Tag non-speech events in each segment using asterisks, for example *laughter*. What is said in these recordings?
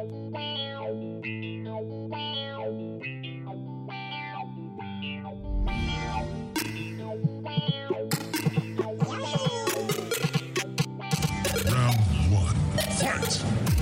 Round one. Fight!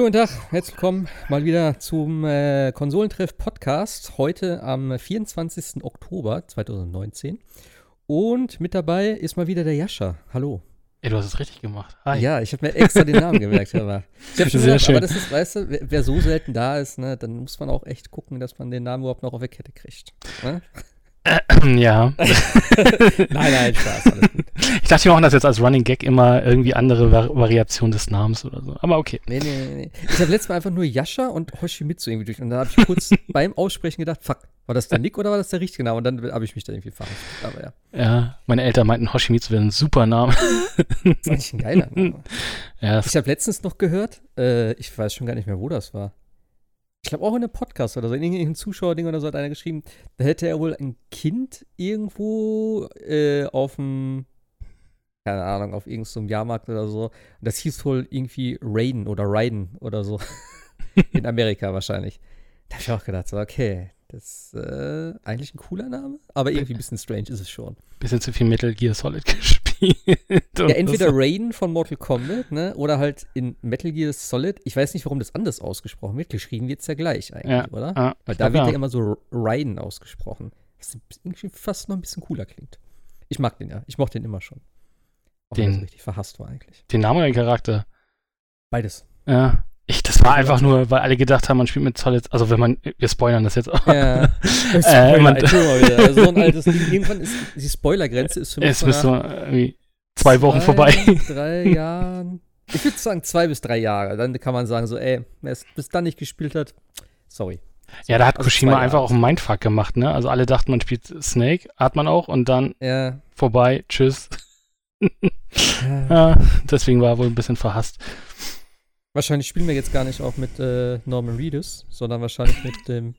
Schönen guten Tag, herzlich willkommen mal wieder zum äh, Konsolentreff Podcast. Heute am 24. Oktober 2019. Und mit dabei ist mal wieder der Jascha. Hallo. Ey, du hast es richtig gemacht. Hi. Ja, ich habe mir extra den Namen gemerkt. Aber ich hab schon Sehr gedacht, schön. aber das ist, weißt du, wer, wer so selten da ist, ne, dann muss man auch echt gucken, dass man den Namen überhaupt noch auf der Kette kriegt. Ne? *clears throat* Ja. *laughs* nein, nein, Spaß, alles gut. Ich dachte, wir machen das jetzt als Running Gag immer irgendwie andere Vari Variation des Namens oder so. Aber okay. Nee, nee, nee, nee. Ich habe letztes Mal einfach nur Yasha und Hoshimitsu irgendwie durch. Und da habe ich kurz *laughs* beim Aussprechen gedacht, fuck, war das der Nick oder war das der richtige Name? Und dann habe ich mich da irgendwie verhaspelt. Aber ja, Ja, meine Eltern meinten, Hoshimitsu wäre ein super Name. das ist eigentlich ein geiler *laughs* Name. Ja, Ich habe letztens noch gehört, äh, ich weiß schon gar nicht mehr, wo das war. Ich glaube auch in einem Podcast oder so, in irgendeinem Zuschauerding oder so hat einer geschrieben, da hätte er wohl ein Kind irgendwo äh, auf dem, keine Ahnung, auf irgendeinem Jahrmarkt oder so. Und das hieß wohl irgendwie Raiden oder Raiden oder so. *laughs* in Amerika wahrscheinlich. Da habe ich auch gedacht, so, okay, das ist äh, eigentlich ein cooler Name, aber irgendwie ein bisschen strange ist es schon. bisschen zu viel Metal Gear Solid *laughs* gespielt. Ja, entweder Raiden von Mortal Kombat, ne, oder halt in Metal Gear Solid. Ich weiß nicht, warum das anders ausgesprochen wird. Geschrieben wird es ja gleich eigentlich, Ja, oder? ja, Weil da wird ja immer so Raiden ausgesprochen. Was irgendwie fast noch ein bisschen cooler klingt. Ich mag den ja. Ich mochte den immer schon. Auch wenn er Den- so richtig verhasst war eigentlich. Den Namen oder den Charakter? Beides. Ja. Ich, das war einfach nur, weil alle gedacht haben, man spielt mit Solid. Also, wenn man, wir spoilern das jetzt auch. Ja. *laughs* Äh, man- wieder. So ein *laughs* altes Ding. Irgendwann ist die Spoilergrenze ist für mich Es so irgendwie zwei Wochen vorbei. Drei *laughs* Jahren. Ich würde sagen zwei bis drei Jahre. Dann kann man sagen so, ey, wer es bis dann nicht gespielt hat, sorry. Ja, da hat Also Kushima zwei einfach auch einen Mindfuck gemacht, ne? Also alle dachten, man spielt Snake, hat man auch und dann Ja. vorbei, tschüss. ja. Ja, deswegen war er wohl ein bisschen verhasst. Wahrscheinlich spielen wir jetzt gar nicht auch mit äh, Norman Reedus, sondern wahrscheinlich mit dem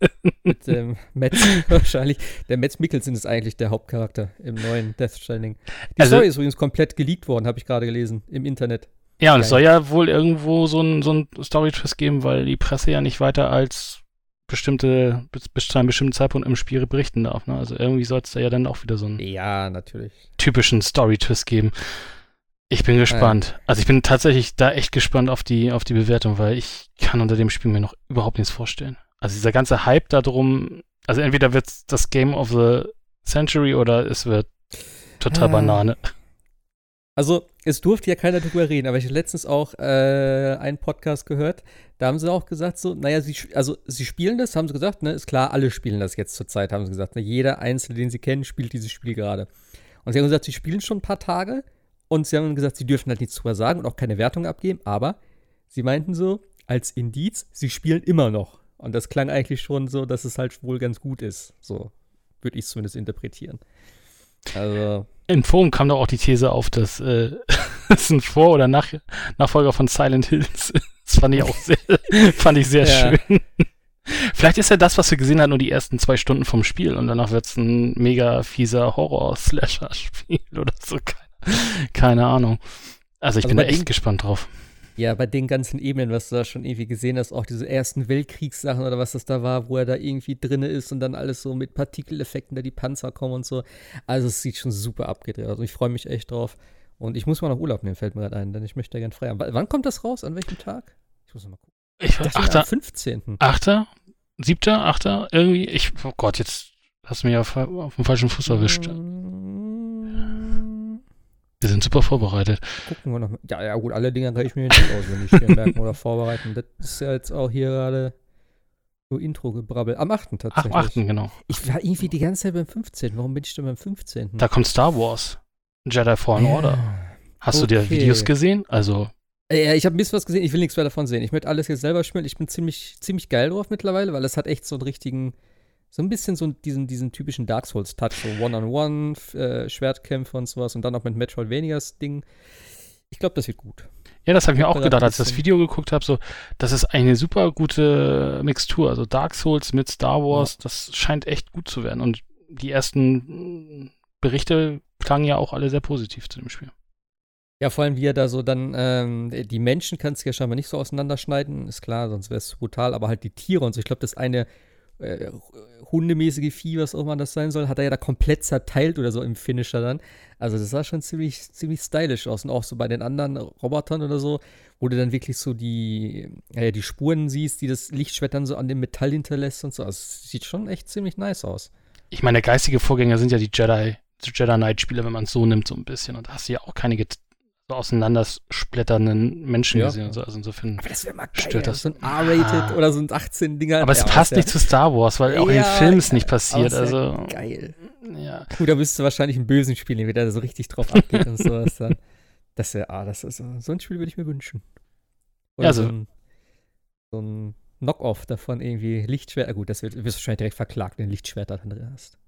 *laughs* mit dem Matt *laughs* wahrscheinlich. Der Matt Mikkelsen ist eigentlich der Hauptcharakter im neuen Death Stranding. Die Also- Story ist übrigens komplett geleakt worden, habe ich gerade gelesen im Internet. Ja, und es soll ja wohl irgendwo so ein, so ein Story-Twist geben, weil die Presse ja nicht weiter als bestimmte, bis, bis zu einem bestimmten Zeitpunkt im Spiel berichten darf. Ne? Also irgendwie soll es da ja dann auch wieder so einen Ja, natürlich. typischen Story-Twist geben. Ich bin gespannt. Also ich bin tatsächlich da echt gespannt auf die, auf die Bewertung, weil ich kann unter dem Spiel mir noch überhaupt nichts vorstellen. Also dieser ganze Hype darum, also entweder wird es das Game of the Century oder es wird total Ah. Banane. Also, es durfte ja keiner drüber reden, aber ich habe letztens auch äh, einen Podcast gehört, da haben sie auch gesagt, so, naja, sie, also, sie spielen das, haben sie gesagt, ne, ist klar, alle spielen das jetzt zur Zeit, haben sie gesagt, ne, jeder Einzelne, den sie kennen, spielt dieses Spiel gerade. Und sie haben gesagt, sie spielen schon ein paar Tage und sie haben gesagt, sie dürfen halt nichts drüber sagen und auch keine Wertung abgeben, aber sie meinten so, als Indiz, sie spielen immer noch. Und das klang eigentlich schon so, dass es halt wohl ganz gut ist. So würde ich es zumindest interpretieren. Also, Im Forum kam doch auch die These auf, dass äh, *laughs* es ein Vor- oder Nach Nachfolger von Silent Hills ist. Das fand ich auch sehr, *laughs* fand ich sehr Ja. schön. Vielleicht ist ja das, was wir gesehen haben, nur die ersten zwei Stunden vom Spiel und danach wird es ein mega fieser Horror-Slasher-Spiel *laughs* oder so. *laughs* Keine, Ahnung. Also ich Also bin da echt dem- gespannt drauf. Ja, bei den ganzen Ebenen, was du da schon irgendwie gesehen hast, auch diese ersten Weltkriegssachen oder was das da war, wo er da irgendwie drinne ist und dann alles so mit Partikeleffekten, da die Panzer kommen und so. Also es sieht schon super abgedreht aus. und ich freue mich echt drauf. Und ich muss mal noch Urlaub nehmen, fällt mir gerade ein, denn ich möchte gern frei haben. W- Wann kommt das raus? An welchem Tag? Ich muss mal gucken. Ich, Ich dachte, am achter, 15. achter, siebter, achter, irgendwie. Ich, oh Gott, jetzt hast du mich auf, auf dem falschen Fuß erwischt. Mm, Wir sind super vorbereitet. Gucken wir noch mal. Ja, ja, gut, alle Dinge kann ich mir nicht auswendig hier *laughs* merken oder vorbereiten. Das ist ja jetzt auch hier gerade so Intro-Gebrabbel. Am 8. Ach, tatsächlich. achten, genau. Ich war irgendwie die ganze Zeit beim 15. Warum bin ich denn beim 15.? Da kommt Star Wars. Jedi Fallen Order. Hast du dir Okay. Videos gesehen? Also, Äh, Ja, ich habe ein bisschen was gesehen, ich will nichts mehr davon sehen. Ich möchte alles jetzt selber spielen. Ich bin ziemlich, ziemlich geil drauf mittlerweile, weil es hat echt so einen richtigen, so ein bisschen so diesen, diesen typischen Dark Souls-Touch, so One-on-One, äh, Schwertkämpfe und sowas und dann auch mit Metroidvanias-Ding. ich glaube, das wird gut. Ja, das habe ich mir auch da gedacht, als ich das Video geguckt habe, so, das ist eine super gute Mixtur. Also Dark Souls mit Star Wars, das scheint echt gut zu werden. Und die ersten Berichte klangen ja auch alle sehr positiv zu dem Spiel. Ja, vor allem, wie er da so dann, ähm, die Menschen kannst du ja scheinbar nicht so auseinanderschneiden, ist klar, sonst wäre es brutal, aber halt die Tiere und so. Ich glaube, das eine äh, hundemäßige Vieh, was auch immer das sein soll, hat er ja da komplett zerteilt oder so im Finisher dann. Also das sah schon ziemlich, ziemlich stylisch aus. Und auch so bei den anderen Robotern oder so, wo du dann wirklich so die, äh, die Spuren siehst, die das Lichtschwert dann so an dem Metall hinterlässt und so. Also es sieht schon echt ziemlich nice aus. Ich meine, der geistige Vorgänger sind ja die Jedi, Jedi Knight-Spiele, wenn man es so nimmt, so ein bisschen. Und da hast du ja auch keine get- so auseinandersplätternden Menschen Ja. gesehen. und So. Also insofern. Aber das wäre mal Stört geil. das? So ein R-Rated Ah. oder so ein 18-Dinger. Aber es Ja, passt nicht zu Star Wars, weil auch in den Filmen es nicht passiert. Also, Geil. ja. Gut, da müsstest du wahrscheinlich einen bösen spielen, der da so richtig drauf abgeht und sowas dann. Das wäre, ah, das ist so, ein Spiel würde ich mir wünschen. Oder Ja, so- so ein, so ein Knock-off davon irgendwie Lichtschwert. Ah, gut, das wird, wirst du wahrscheinlich direkt verklagt, wenn du Lichtschwerter drin hast.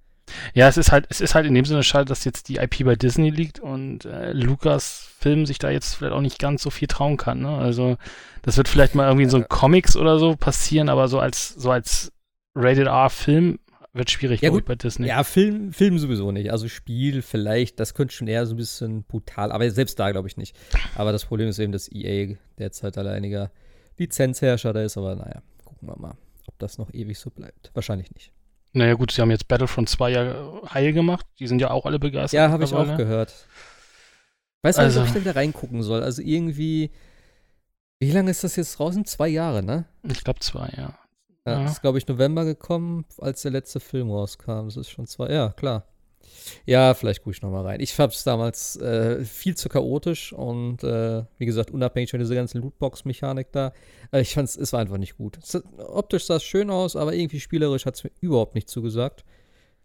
Ja, es ist halt, es ist halt in dem Sinne schade, dass jetzt die IP bei Disney liegt und äh, Lukas Film sich da jetzt vielleicht auch nicht ganz so viel trauen kann. Ne? Also das wird vielleicht mal irgendwie in so einem Comics oder so passieren, aber so als so als Rated R Film wird schwierig Ja, gut. bei Disney. Ja, Film, Film sowieso nicht. Also Spiel vielleicht, das könnte schon eher so ein bisschen brutal, aber selbst da glaube ich nicht. Aber das Problem ist eben, dass EA derzeit alleiniger Lizenzherrscher da ist, aber naja, gucken wir mal, ob das noch ewig so bleibt. Wahrscheinlich nicht. Naja gut, sie haben jetzt Battlefront 2 ja heil gemacht. Die sind ja auch alle begeistert. Ja, habe ich auch gehört. Weiß nicht, Also- ob ich da wieder reingucken soll. Also irgendwie, wie lange ist das jetzt draußen? Zwei Jahre, ne? Ich glaube zwei, ja. Ja, Ja. Ist, glaube ich, November gekommen, als der letzte Film rauskam. Das ist schon zwei, ja, klar. Ja, vielleicht gucke ich noch mal rein. Ich fand es damals äh, viel zu chaotisch und äh, wie gesagt, unabhängig von dieser ganzen Lootbox-Mechanik da. Äh, ich fand es war einfach nicht gut. Es, optisch sah es schön aus, aber irgendwie spielerisch hat es mir überhaupt nicht zugesagt.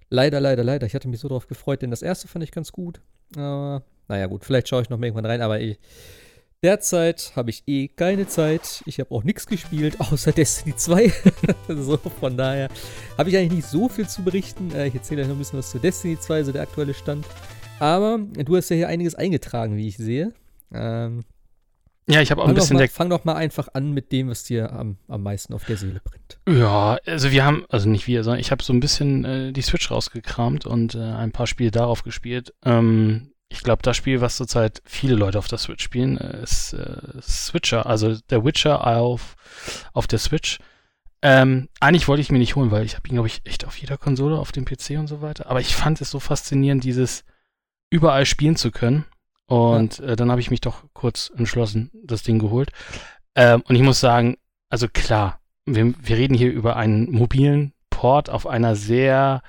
Leider, leider, leider. Ich hatte mich so darauf gefreut, denn das erste fand ich ganz gut. Aber naja, gut, vielleicht schaue ich noch mal irgendwann rein, aber ich, derzeit habe ich eh keine Zeit. Ich habe auch nichts gespielt, *laughs* außer Destiny 2. *laughs* so, von daher habe ich eigentlich nicht so viel zu berichten. Äh, ich erzähle euch noch ein bisschen was zu Destiny 2, so der aktuelle Stand. Aber du hast ja hier einiges eingetragen, wie ich sehe. Ähm, Ja, ich habe auch ein bisschen mal, fang doch mal einfach an mit dem, was dir am, am meisten auf der Seele brennt. Ja, also wir haben, also nicht wir, sondern ich habe so ein bisschen äh, die Switch rausgekramt und äh, ein paar Spiele darauf gespielt. Ähm, ich glaube, das Spiel, was zurzeit viele Leute auf der Switch spielen, äh, ist äh, Switcher, also der Witcher auf, auf der Switch. Ähm, eigentlich wollte ich mir nicht holen, weil ich habe ihn, glaube ich, echt auf jeder Konsole, auf dem PC und so weiter. Aber ich fand es so faszinierend, dieses überall spielen zu können. Und äh, dann habe ich mich doch kurz entschlossen, das Ding geholt. Ähm, und ich muss sagen, also klar, wir, wir reden hier über einen mobilen Port auf einer sehr,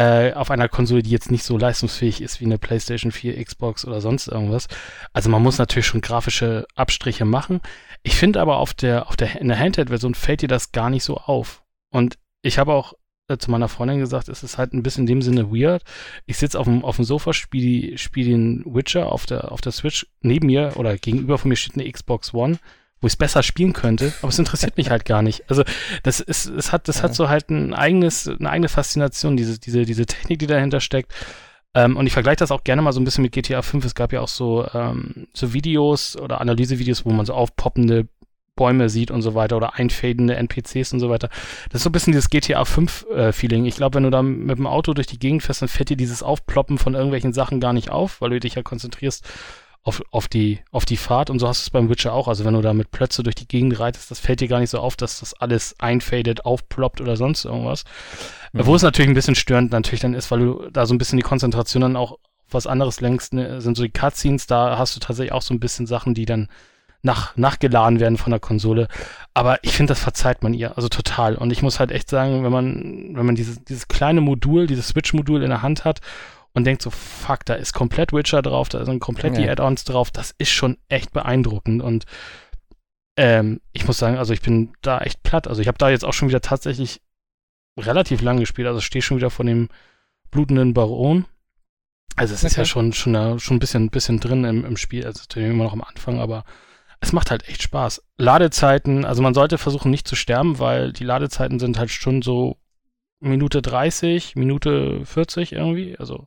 äh, auf einer Konsole, die jetzt nicht so leistungsfähig ist wie eine PlayStation 4, Xbox oder sonst irgendwas. Also man muss natürlich schon grafische Abstriche machen. Ich finde aber auf der, auf der, in der Handheld-Version fällt dir das gar nicht so auf. Und ich habe auch äh, zu meiner Freundin gesagt, es ist halt ein bisschen in dem Sinne weird. Ich sitze auf dem, auf dem Sofa, spiele spiel den Witcher auf der, auf der Switch. Neben mir oder gegenüber von mir steht eine Xbox One, wo ich es besser spielen könnte, aber es interessiert mich halt gar nicht. Also das ist, es hat, das Ja. hat so halt ein eigenes, eine eigene Faszination, diese, diese, diese Technik, die dahinter steckt. Ähm, und ich vergleiche das auch gerne mal so ein bisschen mit GTA 5. Es gab ja auch so, ähm, so Videos oder Analysevideos, wo man so aufpoppende Bäume sieht und so weiter oder einfadende NPCs und so weiter. Das ist so ein bisschen dieses GTA 5 äh, Feeling. Ich glaube, wenn du da mit dem Auto durch die Gegend fährst, dann fällt dir dieses Aufploppen von irgendwelchen Sachen gar nicht auf, weil du dich ja konzentrierst auf, auf, die, auf die Fahrt und so hast du es beim Witcher auch. Also wenn du da mit Plötze durch die Gegend reitest, das fällt dir gar nicht so auf, dass das alles einfadet, aufploppt oder sonst irgendwas. Mhm. Wo es natürlich ein bisschen störend natürlich dann ist, weil du da so ein bisschen die Konzentration dann auch auf was anderes lenkst, ne, sind so die Cutscenes, da hast du tatsächlich auch so ein bisschen Sachen, die dann nach, nachgeladen werden von der Konsole. Aber ich finde, das verzeiht man ihr, also total. Und ich muss halt echt sagen, wenn man, wenn man dieses, dieses kleine Modul, dieses Switch-Modul in der Hand hat und denkt so, fuck, da ist komplett Witcher drauf, da sind komplett die Ja. Add-ons drauf, das ist schon echt beeindruckend. Und ähm, ich muss sagen, also ich bin da echt platt. Also ich habe da jetzt auch schon wieder tatsächlich relativ lang gespielt, also stehe schon wieder von dem blutenden Baron. Also es ist Okay. ja schon, schon, da- schon ein bisschen, bisschen drin im, im Spiel, also natürlich immer noch am Anfang, aber es macht halt echt Spaß. Ladezeiten, also man sollte versuchen nicht zu sterben, weil die Ladezeiten sind halt schon so Minute 30, Minute 40 irgendwie, also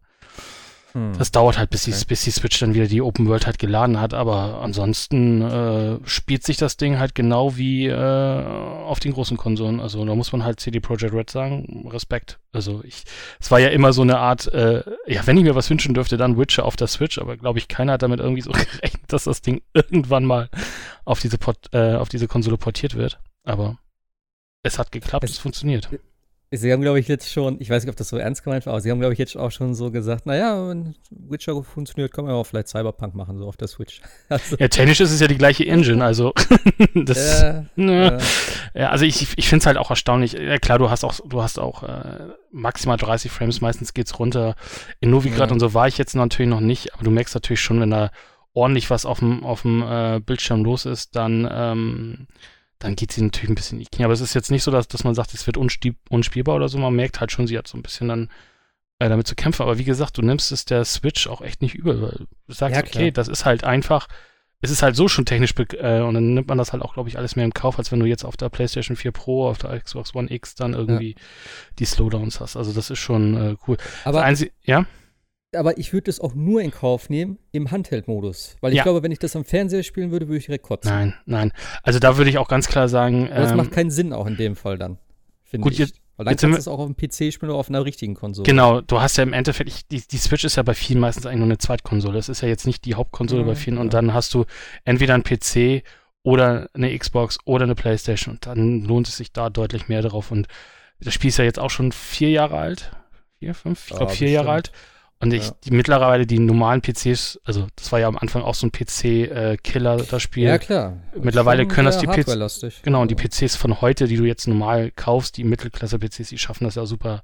Hm. Das dauert halt, bis, Okay. die, bis die Switch dann wieder die Open World halt geladen hat, aber ansonsten äh, spielt sich das Ding halt genau wie äh, auf den großen Konsolen. Also da muss man halt CD Projekt Red sagen, Respekt. Also ich, es war ja immer so eine Art, äh, ja, wenn ich mir was wünschen dürfte, dann Witcher auf der Switch, aber glaube ich, keiner hat damit irgendwie so *laughs* gerechnet, dass das Ding irgendwann mal auf diese, Port, äh, auf diese Konsole portiert wird. Aber es hat geklappt, Es- es funktioniert. Sie haben, glaube ich, jetzt schon, ich weiß nicht, ob das so ernst gemeint war, aber Sie haben, glaube ich, jetzt auch schon so gesagt, naja, wenn Witcher funktioniert, können wir auch vielleicht Cyberpunk machen, so auf der Switch. *laughs* Also, Ja, technisch ist es ja die gleiche Engine, also *laughs* das, äh, ne. äh, Ja, also ich, ich finde es halt auch erstaunlich. Ja, klar, du hast auch, du hast auch äh, maximal 30 Frames, meistens geht's runter. In Novigrad Ja. und so war ich jetzt natürlich noch nicht, aber du merkst natürlich schon, wenn da ordentlich was auf dem auf dem äh, Bildschirm los ist, dann ähm, dann geht sie natürlich ein bisschen in die Knie. Aber es ist jetzt nicht so, dass, dass man sagt, es wird unspiel, unspielbar oder so. Man merkt halt schon, sie hat so ein bisschen dann äh, damit zu kämpfen. Aber wie gesagt, du nimmst es der Switch auch echt nicht übel. Weil du sagst, Ja, okay, das ist halt einfach es ist halt so schon technisch äh, und dann nimmt man das halt auch, glaube ich, alles mehr im Kauf, als wenn du jetzt auf der PlayStation 4 Pro, auf der Xbox One X dann irgendwie die Slowdowns hast. Also das ist schon äh, cool. aber, ja? Aber ich würde es auch nur in Kauf nehmen im Handheld-Modus. Weil ich Ja. glaube, wenn ich das am Fernseher spielen würde, würde ich direkt kotzen. Nein, nein. Also da würde ich auch ganz klar sagen, Aber das ähm, macht keinen Sinn auch in dem Fall dann. Finde Gut, ich. jetzt- Weil dann jetzt kannst du es auch auf dem PC spielen oder auf einer richtigen Konsole. Genau, du hast ja im Endeffekt, ich, die, die Switch ist ja bei vielen meistens eigentlich nur eine Zweitkonsole. Es ist ja jetzt nicht die Hauptkonsole Ja, bei vielen und ja. dann hast du entweder einen PC oder eine Xbox oder eine Playstation und dann lohnt es sich da deutlich mehr drauf und das Spiel ist ja jetzt auch schon vier Jahre alt. Vier, fünf? Ich glaube vier Jahre alt. Und ich, Ja. die mittlerweile die normalen PCs, also das war ja am Anfang auch so ein PC-Killer, das Spiel. Ja, klar. Mittlerweile können das die PC hardwarelastig. Genau, und die. PCs von heute, die du jetzt normal kaufst, die Mittelklasse-PCs, die schaffen das ja super.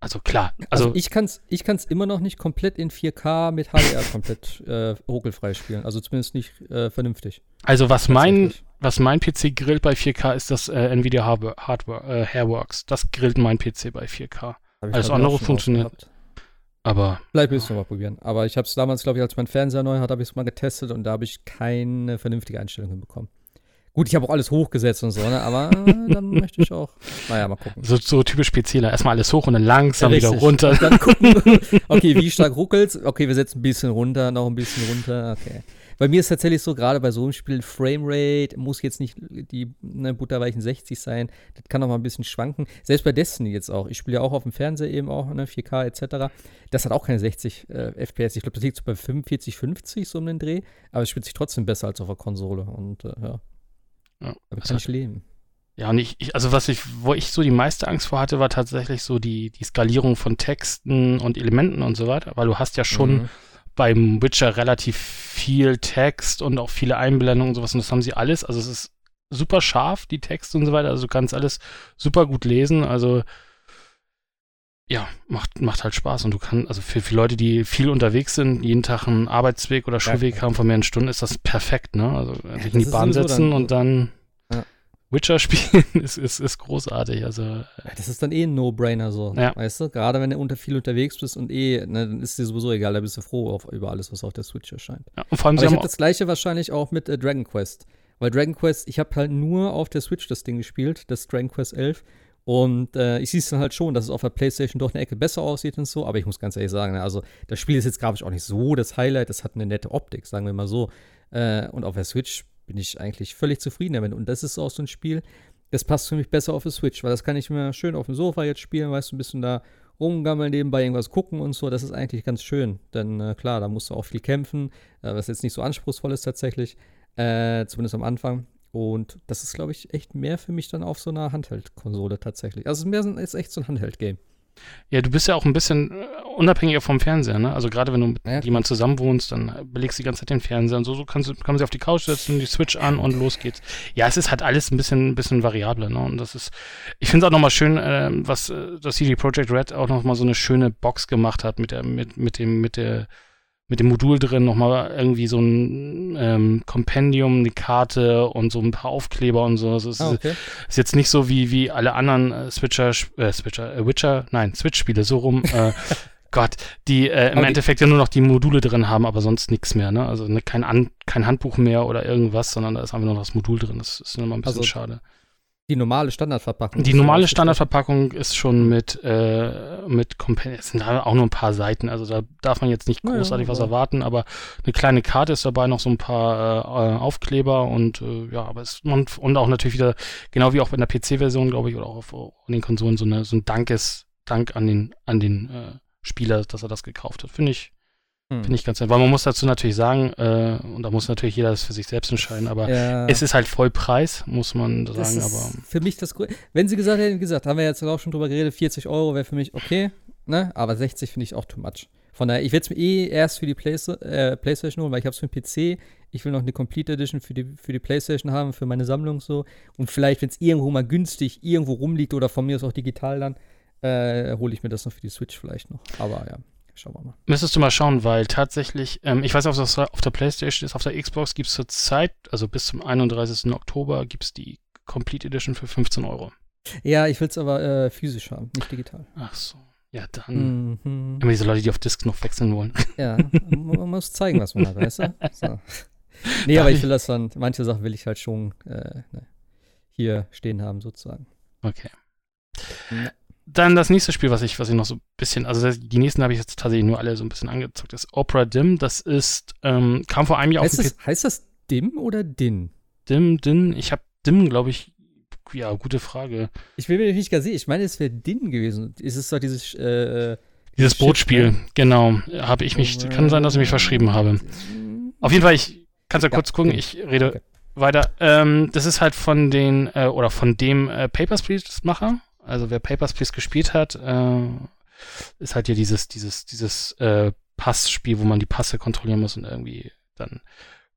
Also klar, Also, also, ich kann es ich kann's immer noch nicht komplett in 4K mit HDR komplett *laughs* äh, ruckelfrei spielen. Also zumindest nicht äh, vernünftig. also was mein, was mein PC grillt bei 4K ist das äh, Nvidia Hardware, Hardware äh, Hairworks. Das grillt mein PC bei 4K. Hab ich, Alles ich, andere funktioniert. Aber Vielleicht willst du mal probieren. Aber ich habe es damals, glaube ich, als mein Fernseher neu hat, habe ich es mal getestet und da habe ich keine vernünftige Einstellung hinbekommen. Gut, ich habe auch alles hochgesetzt und so, ne? aber äh, dann möchte ich auch, naja, mal gucken. so, so typisch PCler. Erstmal alles hoch und dann langsam Ja, wieder runter. Und dann gucken, *laughs* okay, wie stark ruckelt's? Okay, wir setzen ein bisschen runter, noch ein bisschen runter, okay. Bei mir ist tatsächlich so, gerade bei so einem Spiel, Framerate muss jetzt nicht die ne, butterweichen 60 sein. Das kann auch mal ein bisschen schwanken. Selbst bei Destiny jetzt auch. Ich spiele ja auch auf dem Fernseher eben auch, ne, 4K etc. Das hat auch keine 60 äh, FPS. Ich glaube, das liegt so bei 45, 50 so um den Dreh. Aber es spielt sich trotzdem besser als auf der Konsole. Und äh, ja, Ja, damit kann ich leben. Ja, und ich, ich, also was ich, wo ich so die meiste Angst vor hatte, war tatsächlich so die, die Skalierung von Texten und Elementen und so weiter, weil du hast ja schon Mhm. Beim Witcher relativ viel Text und auch viele Einblendungen und sowas und das haben sie alles. Also es ist super scharf, die Texte und so weiter. Also du kannst alles super gut lesen. Also ja, macht, macht halt Spaß. Und du kannst, also für, für Leute, die viel unterwegs sind, jeden Tag einen Arbeitsweg oder Schulweg klar. haben von mehreren Stunden, ist das perfekt, ne? Also sich in die Bahn setzen dann- und dann Ja. Witcher spielen *laughs* ist, ist, ist großartig. Also Ja, Das ist dann eh ein No-Brainer so, Ja. weißt du? Gerade wenn du unter viel unterwegs bist und eh, ne, dann ist dir sowieso egal, da bist du froh auf, über alles, was auf der Switch erscheint. ja, und vor allem Aber ich habe das gleiche wahrscheinlich auch mit äh, Dragon Quest. Weil Dragon Quest, ich habe halt nur auf der Switch das Ding gespielt, das Dragon Quest 11. Und äh, ich sehe es dann halt schon, dass es auf der Playstation doch eine Ecke besser aussieht und so. Aber ich muss ganz ehrlich sagen, ne, also das Spiel ist jetzt grafisch auch nicht so das Highlight. Das hat eine nette Optik, sagen wir mal so. Äh, und auf der Switch bin ich eigentlich völlig zufrieden damit. Und das ist auch so ein Spiel, das passt für mich besser auf der Switch, weil das kann ich mir schön auf dem Sofa jetzt spielen, weißt du, ein bisschen da rumgammeln, nebenbei irgendwas gucken und so. Das ist eigentlich ganz schön. Denn äh, klar, da musst du auch viel kämpfen, äh, was jetzt nicht so anspruchsvoll ist tatsächlich. Äh, zumindest am Anfang. Und das ist, glaube ich, echt mehr für mich dann auf so einer Handheld-Konsole tatsächlich. Also es ist ist echt so ein Handheld-Game. Ja, du bist ja auch ein bisschen äh, unabhängiger vom Fernseher, ne? Also gerade wenn du mit Ja, jemandem zusammen wohnst, dann äh, belegst du die ganze Zeit den Fernseher und so, so kannst du, kann man sich auf die Couch setzen, die Switch an und los geht's. Ja, es ist halt alles ein bisschen, ein bisschen variabler, ne? Und das ist, ich finde es auch nochmal schön, äh, was das CD Projekt Red auch nochmal so eine schöne Box gemacht hat mit der, mit, mit dem, mit der, mit dem Modul drin, nochmal irgendwie so ein ähm, Kompendium, eine Karte und so ein paar Aufkleber und so. Also es Ah, ist, okay. ist jetzt nicht so wie, wie alle anderen äh, Switcher, äh, Switcher, äh, Witcher, nein, Switch-Spiele, so rum. Äh, *laughs* Gott, die äh, im Aber Endeffekt ja nur noch die Module drin haben, aber sonst nichts mehr, ne? Also ne, kein, An kein Handbuch mehr oder irgendwas, sondern da ist einfach nur noch das Modul drin. Das ist immer ein bisschen Also- schade. Die normale Standardverpackung. Die normale ja Standardverpackung ist schon mit, äh, mit Companion. Es sind da auch nur ein paar Seiten, also da darf man jetzt nicht großartig was aber- erwarten, aber eine kleine Karte ist dabei, noch so ein paar äh, äh, Aufkleber und äh, ja, aber es und, und auch natürlich wieder, genau wie auch in der PC-Version, glaube ich, oder auch auf, auf den Konsolen, so, eine, so ein Dankes, Dank an den, an den äh, Spieler, dass er das gekauft hat. Finde ich, Hm. finde ich ganz nett. Weil man muss dazu natürlich sagen, äh, und da muss natürlich jeder das für sich selbst entscheiden, aber Ja. es ist halt Vollpreis, muss man Das sagen, ist aber. für mich das Wenn sie gesagt hätten, gesagt, haben wir jetzt auch schon drüber geredet, 40 Euro wäre für mich okay, ne? Aber 60 finde ich auch too much. Von daher, ich werde es mir eh erst für die Play äh, Playstation holen, weil ich habe es für den PC. Ich will noch eine Complete Edition für die, für die Playstation haben, für meine Sammlung so. Und vielleicht, wenn es irgendwo mal günstig irgendwo rumliegt oder von mir aus auch digital dann, äh, hole ich mir das noch für die Switch vielleicht noch. Aber ja, schauen wir mal. Müsstest du mal schauen, weil tatsächlich, ähm, ich weiß nicht, ob das auf der Playstation ist, auf der Xbox gibt es zur Zeit, also bis zum 31. Oktober, gibt es die Complete Edition für 15 Euro. Ja, ich will es aber äh, physisch haben, nicht digital. Ach so. Ja, dann. Mhm. Immer diese Leute, die auf Disc noch wechseln wollen. *laughs* Ja, man man muss zeigen, was man hat, weißt du? *laughs* So. Nee, aber ich will das dann, manche Sachen will ich halt schon äh, ne, hier stehen haben, sozusagen. Okay. Dann das nächste Spiel, was ich, was ich noch so ein bisschen, also das, die nächsten habe ich jetzt tatsächlich nur alle so ein bisschen angezockt, ist Opera Dim. Das ist, ähm, kam vor einem Jahr Heißt auf das, heißt das Dim oder Din? Dim, Din. Ich habe Dim, glaube ich, ja, gute Frage. Ich will mir nicht gar sehen. Ich meine, es wäre Din gewesen. Es ist doch dieses äh, Dieses Schiff, Bootspiel, ne? genau. Habe ich mich, kann sein, dass ich mich verschrieben habe. Auf jeden Fall, ich kann ja Ja, kurz gucken, ich rede Okay. weiter. Ähm, das ist halt von den, äh, oder von dem äh, Papers, Please-Macher. Also wer Papers, Please gespielt hat, äh, ist halt hier dieses, dieses, dieses äh, Passspiel, wo man die Passe kontrollieren muss und irgendwie dann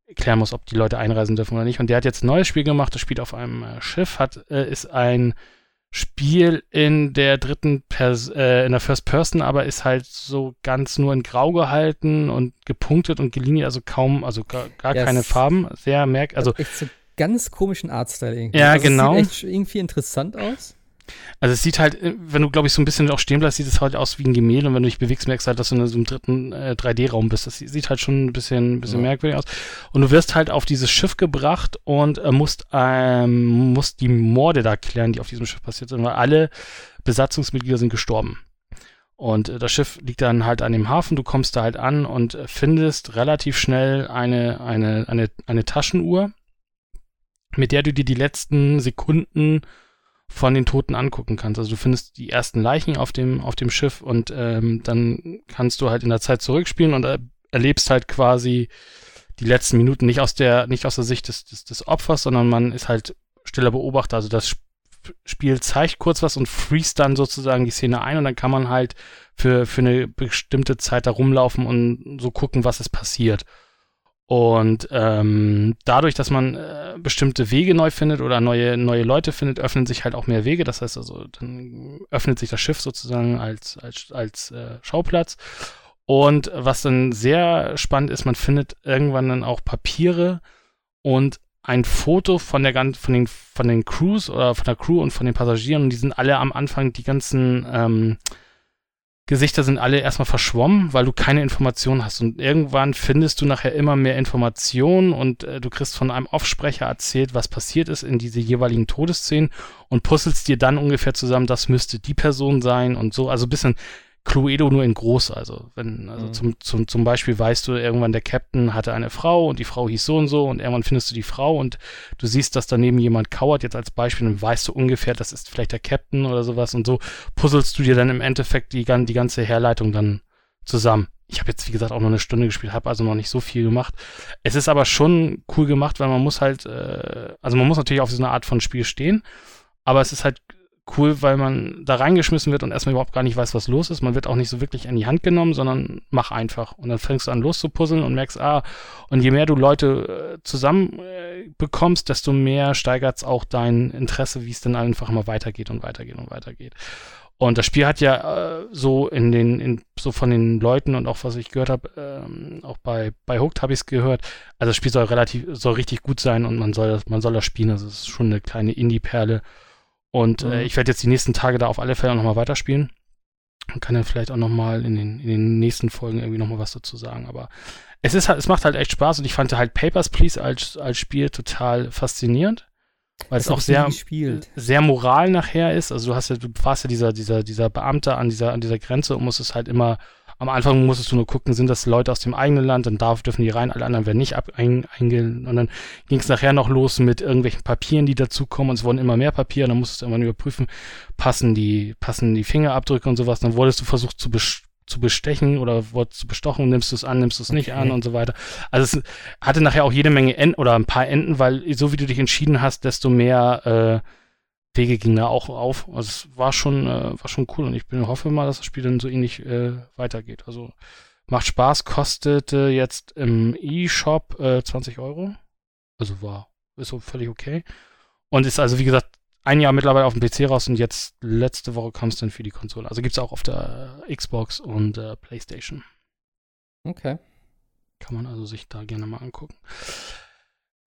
erklären muss, ob die Leute einreisen dürfen oder nicht. Und der hat jetzt ein neues Spiel gemacht, das spielt auf einem äh, Schiff, hat, äh, ist ein Spiel in der dritten Pers äh, in der First Person, aber ist halt so ganz nur in Grau gehalten und gepunktet und geliniert, also kaum, also gar, gar Ja, keine Farben. Sehr merk, also echt so ganz komischen Artstyle irgendwie. Ja, also genau. Sieht echt irgendwie interessant aus. Also es sieht halt, äh, wenn du, glaube ich, so ein bisschen auch stehen bleibst, sieht es halt aus wie ein Gemälde und wenn du dich bewegst, merkst du halt, dass du in so einem dritten äh, 3D-Raum bist. Das sieht halt schon ein bisschen, ein bisschen Ja. merkwürdig aus. Und du wirst halt auf dieses Schiff gebracht und äh, musst, ähm, musst die Morde da klären, die auf diesem Schiff passiert sind, weil alle Besatzungsmitglieder sind gestorben. Und äh, das Schiff liegt dann halt an dem Hafen, du kommst da halt an und äh, findest relativ schnell eine, eine, eine, eine Taschenuhr, mit der du dir die letzten Sekunden von den Toten angucken kannst. Also du findest die ersten Leichen auf dem, auf dem Schiff und ähm, dann kannst du halt in der Zeit zurückspielen und er, erlebst halt quasi die letzten Minuten nicht aus der, nicht aus der Sicht des, des, des Opfers, sondern man ist halt stiller Beobachter. Also das Sp- Spiel zeigt kurz was und freeze dann sozusagen die Szene ein und dann kann man halt für, für eine bestimmte Zeit da rumlaufen und so gucken, was ist passiert. Und ähm, dadurch, dass man äh, bestimmte Wege neu findet oder neue, neue Leute findet, öffnen sich halt auch mehr Wege. Das heißt also, dann öffnet sich das Schiff sozusagen als, als, als äh, Schauplatz. Und was dann sehr spannend ist, man findet irgendwann dann auch Papiere und ein Foto von der gan- von den von den Crews oder von der Crew und von den Passagieren und die sind alle am Anfang die ganzen ähm, Gesichter sind alle erstmal verschwommen, weil du keine Informationen hast. Und irgendwann findest du nachher immer mehr Informationen und äh, du kriegst von einem Offsprecher erzählt, was passiert ist in diese jeweiligen Todesszenen und puzzelst dir dann ungefähr zusammen, das müsste die Person sein und so. Also ein bisschen Cluedo nur in groß. Also, wenn, also Mhm. zum, zum, zum Beispiel weißt du, irgendwann der Captain hatte eine Frau und die Frau hieß so und so und irgendwann findest du die Frau und du siehst, dass daneben jemand kauert, jetzt als Beispiel, und weißt du ungefähr, das ist vielleicht der Captain oder sowas und so puzzelst du dir dann im Endeffekt die, die ganze Herleitung dann zusammen. Ich habe jetzt, wie gesagt, auch nur eine Stunde gespielt, habe also noch nicht so viel gemacht. Es ist aber schon cool gemacht, weil man muss halt, äh, also man muss natürlich auf so eine Art von Spiel stehen, aber es ist halt cool, weil man da reingeschmissen wird und erstmal überhaupt gar nicht weiß, was los ist. Man wird auch nicht so wirklich in die Hand genommen, sondern mach einfach. Und dann fängst du an loszupuzzeln und merkst, ah, und je mehr du Leute äh, zusammen äh, bekommst, desto mehr steigert es auch dein Interesse, wie es dann einfach immer weitergeht und weitergeht und weitergeht. Und das Spiel hat ja äh, so in den, in, so von den Leuten und auch was ich gehört habe, ähm, auch bei, bei Hooked habe ich es gehört. Also das Spiel soll relativ, soll richtig gut sein und man soll das, man soll das spielen. Also es ist schon eine kleine Indie-Perle. Und Mhm. äh, ich werde jetzt die nächsten Tage da auf alle Fälle nochmal weiterspielen. Und kann dann vielleicht auch nochmal in den, in den nächsten Folgen irgendwie nochmal was dazu sagen. Aber es ist halt, es macht halt echt Spaß und ich fand halt Papers, Please als, als Spiel total faszinierend. weil es Das hab auch sehr, sehr moral nachher ist. Also du hast ja, du warst ja dieser, dieser, dieser Beamte an dieser, an dieser Grenze und musstest halt immer, am Anfang musstest du nur gucken, sind das Leute aus dem eigenen Land, dann darf, dürfen die rein, alle anderen werden nicht ab, ein, einge, und dann ging es nachher noch los mit irgendwelchen Papieren, die dazukommen und es wurden immer mehr Papiere und dann musstest du immer überprüfen, passen die, passen die Fingerabdrücke und sowas, dann wurdest du versucht zu bes zu bestechen oder wurdest du bestochen, nimmst du es an, nimmst du es nicht Okay. an und so weiter. Also es hatte nachher auch jede Menge Enden oder ein paar Enden, weil so wie du dich entschieden hast, desto mehr äh, Wege gingen da auch auf. Also es war schon, äh, war schon cool und ich bin, hoffe mal, dass das Spiel dann so ähnlich äh, weitergeht. Also macht Spaß, kostete jetzt im E-Shop äh, 20 Euro. Also war, ist so völlig okay. Und ist also, wie gesagt, ein Jahr mittlerweile auf dem PC raus und jetzt letzte Woche kam es dann für die Konsole. Also gibt es auch auf der Xbox und äh, Playstation. Okay. Kann man also sich da gerne mal angucken.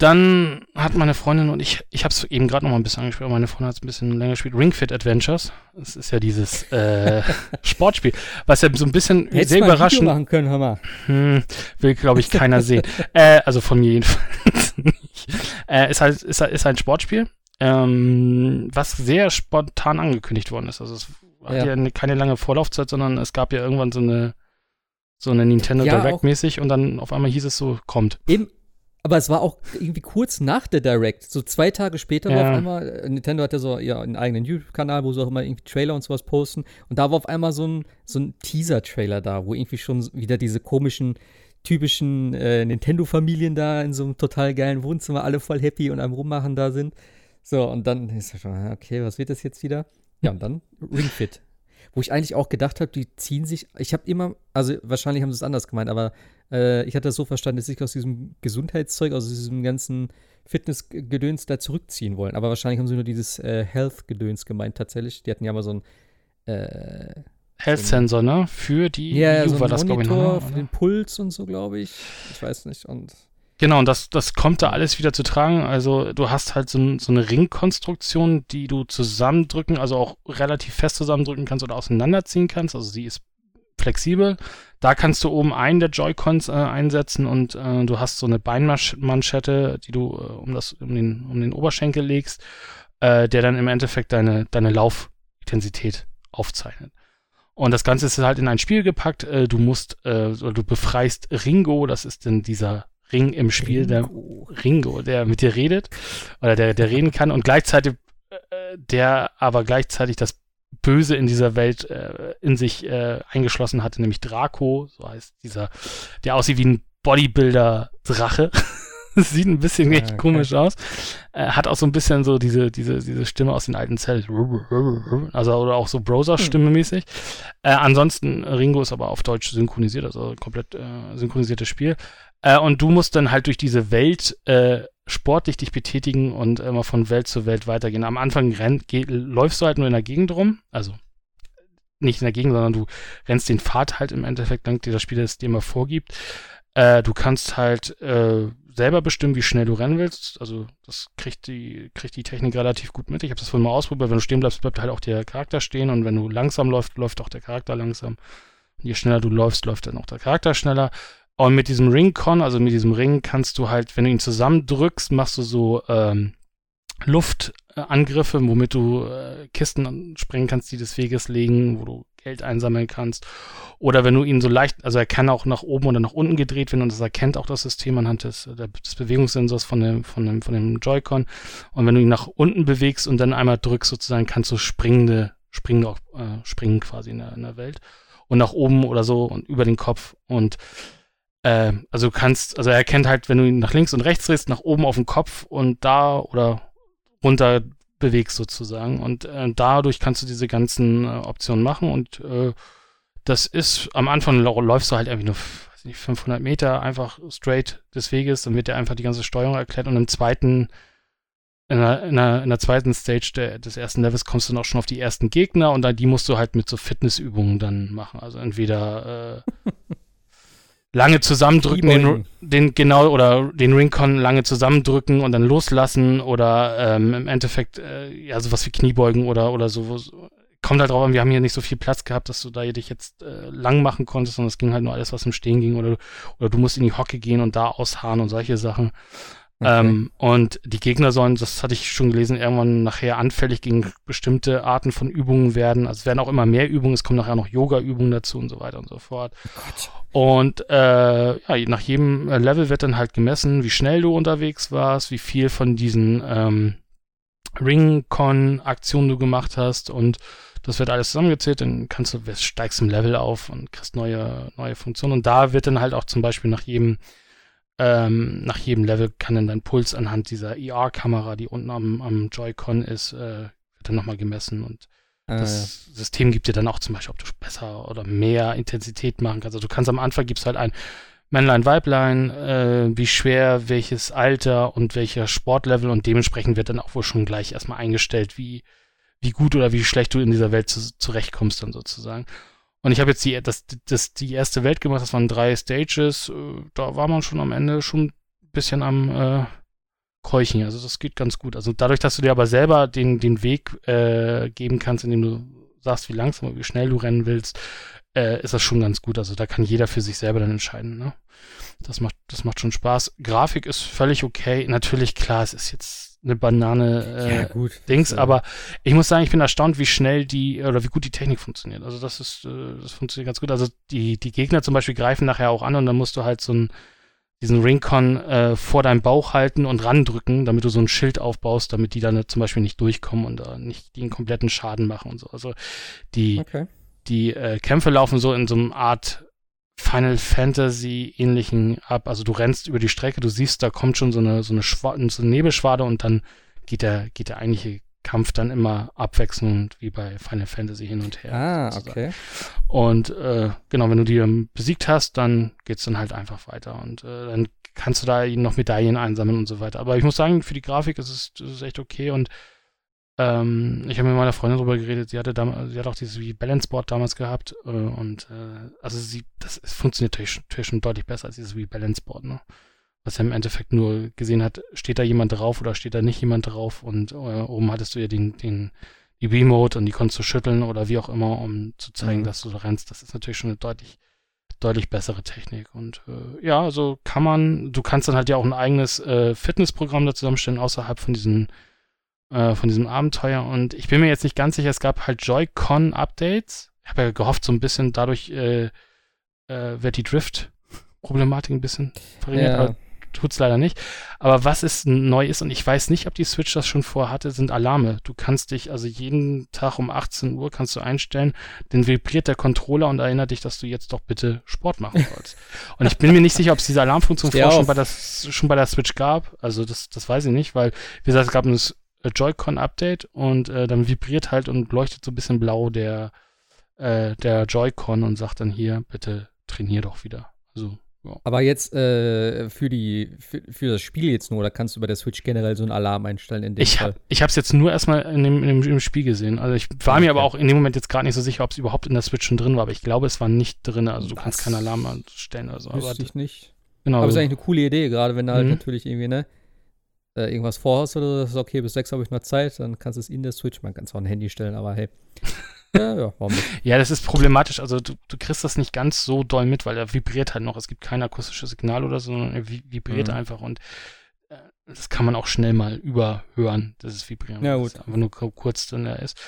Dann hat meine Freundin und ich, ich habe es eben gerade noch mal ein bisschen angespielt, aber meine Freundin hat es ein bisschen länger gespielt. Ring Fit Adventures. Das ist ja dieses äh, *laughs* Sportspiel, was ja so ein bisschen Hättest sehr überraschend machen können, hör mal. hm, will, glaube ich, keiner sehen. *laughs* Äh, also von mir jedenfalls *laughs* nicht. Äh, ist halt, ist, halt- ist ein Sportspiel, ähm, was sehr spontan angekündigt worden ist. Also es hat Ja. ja, ne- keine lange Vorlaufzeit, sondern es gab ja irgendwann so eine, so eine Nintendo Ja, Direct mäßig und dann auf einmal hieß es so, kommt. Eben, aber es war auch irgendwie kurz nach der Direct. So zwei Tage später war Ja. auf einmal, äh, Nintendo hat ja so ja, einen eigenen YouTube-Kanal, wo sie auch immer irgendwie Trailer und sowas posten. Und da war auf einmal so ein, so ein Teaser-Trailer da, wo irgendwie schon wieder diese komischen, typischen äh, Nintendo-Familien da in so einem total geilen Wohnzimmer, alle voll happy und am Rummachen da sind. So, und dann ist ja schon, ah, okay, was wird das jetzt wieder? Ja, und dann Ring Fit. Wo ich eigentlich auch gedacht habe, die ziehen sich, ich habe immer, also wahrscheinlich haben sie es anders gemeint, aber äh, ich hatte das so verstanden, dass sie sich aus diesem Gesundheitszeug, aus diesem ganzen Fitnessgedöns da zurückziehen wollen. Aber wahrscheinlich haben sie nur dieses äh, Health-Gedöns gemeint tatsächlich. Die hatten ja mal so ein äh, Health Sensor, ne? Für die ja, EU so war das, glaube ich, noch. Monitor ne, für den Puls und so, glaube ich. Ich weiß nicht. Und Genau, und das, das kommt da alles wieder zu tragen. Also du hast halt so, so eine Ringkonstruktion, die du zusammendrücken, also auch relativ fest zusammendrücken kannst oder auseinanderziehen kannst. Also sie ist flexibel. Da kannst du oben einen der Joy-Cons äh, einsetzen und äh, du hast so eine Beinmanschette, die du äh, um, das, um, den, um den Oberschenkel legst, äh, der dann im Endeffekt deine, deine Laufintensität aufzeichnet. Und das Ganze ist halt in ein Spiel gepackt. Äh, du musst, äh, oder du befreist Ringo, das ist denn dieser Ring im Spiel, der Ringo. Ringo, der mit dir redet oder der, der reden kann und gleichzeitig der aber gleichzeitig das Böse in dieser Welt äh, in sich äh, eingeschlossen hatte, nämlich Draco, so heißt dieser, der aussieht wie ein Bodybuilder-Drache. *laughs* Sieht ein bisschen Ah, echt okay. komisch aus. Äh, hat auch so ein bisschen so diese, diese, diese Stimme aus den alten Zells. Also, oder auch so Browser-Stimme mäßig. Äh, ansonsten, Ringo ist aber auf Deutsch synchronisiert, also komplett äh, synchronisiertes Spiel. Äh, und du musst dann halt durch diese Welt äh, sportlich dich betätigen und immer von Welt zu Welt weitergehen. Am Anfang renn, geh, läufst du halt nur in der Gegend rum, also nicht in der Gegend, sondern du rennst den Pfad halt im Endeffekt, dank dir das Spiel das dir immer vorgibt. Äh, du kannst halt äh, selber bestimmen, wie schnell du rennen willst. Also das kriegt die, kriegt die Technik relativ gut mit. Ich habe das vorhin mal ausprobiert. Wenn du stehen bleibst, bleibt halt auch der Charakter stehen und wenn du langsam läufst, läuft auch der Charakter langsam. Und je schneller du läufst, läuft dann auch der Charakter schneller. Und mit diesem Ring-Con, also mit diesem Ring, kannst du halt, wenn du ihn zusammendrückst, machst du so ähm, Luftangriffe, womit du äh, Kisten sprengen kannst, die des Weges legen, wo du Geld einsammeln kannst. Oder wenn du ihn so leicht, also er kann auch nach oben oder nach unten gedreht werden und das erkennt auch das System anhand des, des Bewegungssensors von dem, von dem, von dem Joy-Con. Und wenn du ihn nach unten bewegst und dann einmal drückst, sozusagen, kannst du springende, springende äh, springen quasi in der, in der Welt. Und nach oben oder so und über den Kopf. Und äh, also du kannst, also er erkennt halt, wenn du ihn nach links und rechts drehst, nach oben auf den Kopf und da oder runter bewegst sozusagen. Und äh, dadurch kannst du diese ganzen äh, Optionen machen. Und äh, das ist, am Anfang läufst du halt irgendwie nur, nicht, 500 Meter einfach straight des Weges. Dann wird dir einfach die ganze Steuerung erklärt. Und im zweiten, in der, in der, in der zweiten Stage der, des ersten Levels kommst du dann auch schon auf die ersten Gegner. Und dann, die musst du halt mit so Fitnessübungen dann machen. Also entweder äh, *laughs* lange zusammendrücken, den, den genau oder den Ringcon lange zusammendrücken und dann loslassen oder ähm, im Endeffekt äh, ja sowas wie Kniebeugen oder oder so. so. Kommt halt drauf an, wir haben hier nicht so viel Platz gehabt, dass du da dich jetzt äh, lang machen konntest, sondern es ging halt nur alles, was im Stehen ging oder oder du musst in die Hocke gehen und da ausharren und solche Sachen. Okay. Ähm, und die Gegner sollen, das hatte ich schon gelesen, irgendwann nachher anfällig gegen bestimmte Arten von Übungen werden. Also es werden auch immer mehr Übungen, es kommen nachher noch Yoga-Übungen dazu und so weiter und so fort. Gott. Und äh, ja, nach jedem äh, Level wird dann halt gemessen, wie schnell du unterwegs warst, wie viel von diesen ähm, Ring-Con-Aktionen du gemacht hast und das wird alles zusammengezählt, dann kannst du, steigst im Level auf und kriegst neue, neue Funktionen. Und da wird dann halt auch zum Beispiel nach jedem ähm, nach jedem Level kann dann dein Puls anhand dieser ER-Kamera, die unten am, am Joy-Con ist, äh, wird dann nochmal gemessen und Ah, das System gibt dir dann auch zum Beispiel, ob du besser oder mehr Intensität machen kannst. Also du kannst am Anfang gibst halt ein Männlein, Weiblein, äh, wie schwer, welches Alter und welcher Sportlevel und dementsprechend wird dann auch wohl schon gleich erstmal eingestellt, wie, wie gut oder wie schlecht du in dieser Welt zu, zurechtkommst dann sozusagen. Und ich habe jetzt die, das, das, die erste Welt gemacht, das waren drei Stages. äh, Da war man schon am Ende schon ein bisschen am äh, Keuchen. Also das geht ganz gut. Also dadurch, dass du dir aber selber den, den Weg äh, geben kannst, indem du sagst, wie langsam oder wie schnell du rennen willst, äh, ist das schon ganz gut. Also da kann jeder für sich selber dann entscheiden. Ne? Das macht, das macht schon Spaß. Grafik ist völlig okay. Natürlich, klar, es ist jetzt eine Banane. Äh, ja, gut. Dings, äh, aber ich muss sagen, ich bin erstaunt, wie schnell die oder wie gut die Technik funktioniert. Also das ist, äh, das funktioniert ganz gut. Also die, die Gegner zum Beispiel greifen nachher auch an und dann musst du halt so einen, diesen Ringcon äh, vor deinem Bauch halten und randrücken, damit du so ein Schild aufbaust, damit die dann zum Beispiel nicht durchkommen und da nicht den kompletten Schaden machen und so. Also die, Okay. die äh, Kämpfe laufen so in so einem Art Final Fantasy ähnlichen ab. Also du rennst über die Strecke, du siehst, da kommt schon so eine, so eine, Schwa so eine Nebelschwade und dann geht der, geht der eigentliche Kampf dann immer abwechselnd wie bei Final Fantasy hin und her. Ah, sozusagen. okay. Und äh, genau, wenn du die ähm, besiegt hast, dann geht's dann halt einfach weiter und äh, dann kannst du da noch Medaillen einsammeln und so weiter. Aber ich muss sagen, für die Grafik ist es, ist es echt okay und ähm, ich habe mit meiner Freundin drüber geredet, sie hatte damals, sie hat auch dieses wie Balance Board damals gehabt äh, und äh, also sie, das funktioniert natürlich, schon- natürlich schon deutlich besser als dieses wie Balance Board, ne? Was er im Endeffekt nur gesehen hat, steht da jemand drauf oder steht da nicht jemand drauf und äh, oben hattest du ja den, den, die Remote und die konntest du schütteln oder wie auch immer, um zu zeigen, Mhm. dass du da rennst. Das ist natürlich schon eine deutlich, deutlich bessere Technik. Und äh, ja, also kann man, du kannst dann halt ja auch ein eigenes äh, Fitnessprogramm da zusammenstellen, außerhalb von diesen, äh, von diesem Abenteuer. Und ich bin mir jetzt nicht ganz sicher, es gab halt Joy-Con-Updates. Ich habe ja gehofft, so ein bisschen dadurch äh, äh, wird die Drift-Problematik ein bisschen verringert, Ja. aber tut's leider nicht. Aber was ist neu ist, und ich weiß nicht, ob die Switch das schon vorhatte, sind Alarme. Du kannst dich, also jeden Tag um 18 Uhr kannst du einstellen, dann vibriert der Controller und erinnert dich, dass du jetzt doch bitte Sport machen *laughs* sollst. und ich bin mir nicht sicher, ob es diese Alarmfunktion vorher schon bei, der, schon bei der Switch gab. Also das, das weiß ich nicht, weil, wie gesagt, es gab ein Joy-Con-Update und äh, dann vibriert halt und leuchtet so ein bisschen blau der, äh, der Joy-Con und sagt dann hier, bitte trainier doch wieder. Also, ja. Aber jetzt äh, für, die, für, für das Spiel jetzt nur, oder kannst du bei der Switch generell so einen Alarm einstellen in dem Ich, Fall? hab, ich habe es jetzt nur erstmal in dem, in dem, im Spiel gesehen. Also ich war mir Okay. aber auch in dem Moment jetzt gerade nicht so sicher, ob es überhaupt in der Switch schon drin war. Aber ich glaube, es war nicht drin. Also du kannst Was? keinen Alarm anstellen oder so. Aber, ich nicht. genau. Aber ist eigentlich eine coole Idee, gerade wenn du halt Mhm. natürlich irgendwie, ne, äh, irgendwas vorhast oder so, das ist okay, bis sechs habe ich noch Zeit, dann kannst du es in der Switch, man kann es auch ein Handy stellen, aber hey. *laughs* ja, ja, warum nicht? ja, das ist problematisch. Also du, du kriegst das nicht ganz so doll mit, weil er vibriert halt noch. Es gibt kein akustisches Signal oder so, sondern er vi- vibriert Mhm. einfach und äh, das kann man auch schnell mal überhören, dieses Vibrieren. Ja, weil gut. es einfach nur ku- kurz drin ist.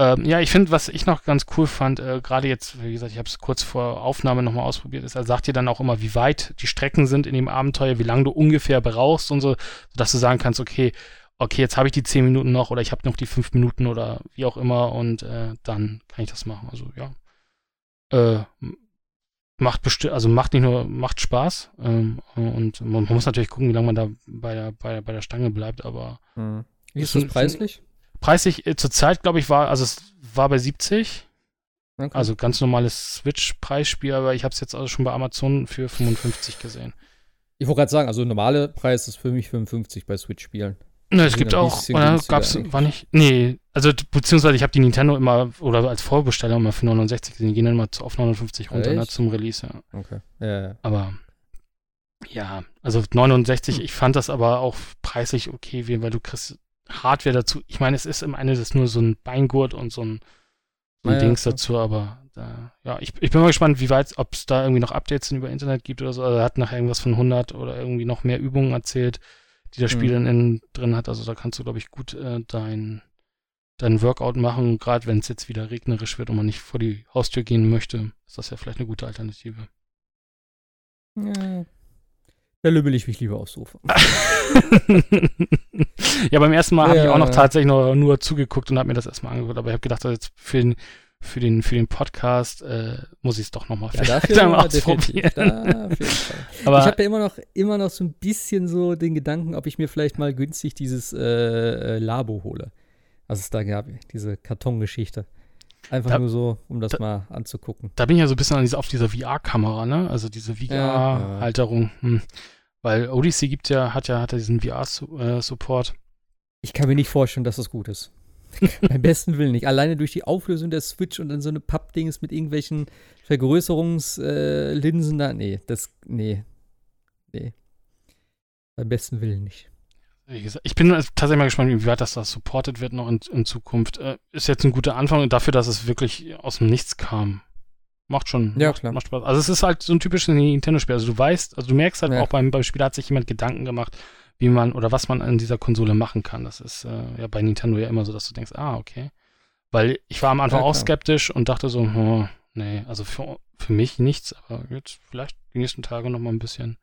Ähm, ja, ich finde, was ich noch ganz cool fand, äh, gerade jetzt, wie gesagt, ich habe es kurz vor Aufnahme nochmal ausprobiert, ist, er sagt dir dann auch immer, wie weit die Strecken sind in dem Abenteuer, wie lange du ungefähr brauchst und so, dass du sagen kannst, okay, okay, jetzt habe ich die zehn Minuten noch oder ich habe noch die fünf Minuten oder wie auch immer und äh, dann kann ich das machen. Also ja. Äh, macht bestimmt, also macht nicht nur, macht Spaß. Ähm, und man, man muss natürlich gucken, wie lange man da bei der, bei der, bei der Stange bleibt, aber Hm. Wie ist das preislich? Preislich äh, zur Zeit, glaube ich, war, also es war bei 70, Okay. also ganz normales Switch-Preisspiel, aber ich habe es jetzt also schon bei Amazon für 55 gesehen. ich wollte gerade sagen, also normale Preis ist für mich 55 bei Switch-Spielen. Ne, es gibt auch, oder gab's, eigentlich. war nicht, nee, also beziehungsweise ich habe die Nintendo immer, oder als Vorbesteller immer für 69 gesehen, die gehen dann zu- auf 59 runter, ne, zum Release, ja. Okay. Ja, ja. Aber ja, also 69, ich fand das aber auch preislich okay, weil du kriegst Hardware dazu. Ich meine, es ist im Ende das nur so ein Beingurt und so ein, so ein Ja, ja, Dings klar. dazu, aber da, ja, ich, ich bin mal gespannt, wie weit, ob es da irgendwie noch Updates über Internet gibt oder so. Also er hat nachher irgendwas von 100 oder irgendwie noch mehr Übungen erzählt, die das Spiel mhm. dann in, drin hat. Also da kannst du, glaube ich, gut äh, dein, dein Workout machen. Gerade wenn es jetzt wieder regnerisch wird und man nicht vor die Haustür gehen möchte, ist das ja vielleicht eine gute Alternative. Ja. Da lübbel ich mich lieber aufs Sofa. *laughs* ja, beim ersten Mal ja, habe ich auch noch tatsächlich nur, nur zugeguckt und habe mir das erstmal angeguckt. Aber ich habe gedacht, jetzt für den, für den, für den Podcast äh, muss ich es doch nochmal ja, dafür *laughs* ausprobieren. Da, *laughs* Aber ich habe ja immer noch, immer noch so ein bisschen so den Gedanken, ob ich mir vielleicht mal günstig dieses äh, äh Labo hole. Was es da gab, diese Kartongeschichte. Einfach da, nur so, um das da, mal anzugucken. Da bin ich ja so ein bisschen diese, auf dieser VR-Kamera, ne? Also diese VR-Halterung. Ja, ja. hm. Weil Odyssey gibt ja, hat ja, hat ja diesen VR-Support. Äh, ich kann mir nicht vorstellen, dass das gut ist. *laughs* Beim besten Willen nicht. Alleine durch die Auflösung der Switch und dann so eine Pappdings mit irgendwelchen Vergrößerungslinsen äh, da. Nee, das. Nee. Nee. Beim besten Willen nicht. Wie gesagt, ich bin tatsächlich mal gespannt, wie weit das da supported wird noch in, in Zukunft. Äh, ist jetzt ein guter Anfang dafür, dass es wirklich aus dem Nichts kam. Macht schon ja, macht, klar. macht Spaß. Also es ist halt so ein typisches Nintendo-Spiel. Also du weißt, also du merkst halt ja. auch beim, beim Spiel hat sich jemand Gedanken gemacht, wie man oder was man an dieser Konsole machen kann. Das ist äh, ja bei Nintendo ja immer so, dass du denkst, ah, okay. Weil ich war am Anfang ja, auch skeptisch und dachte so, hm, nee, also für, für mich nichts, aber jetzt vielleicht die nächsten Tage noch mal ein bisschen.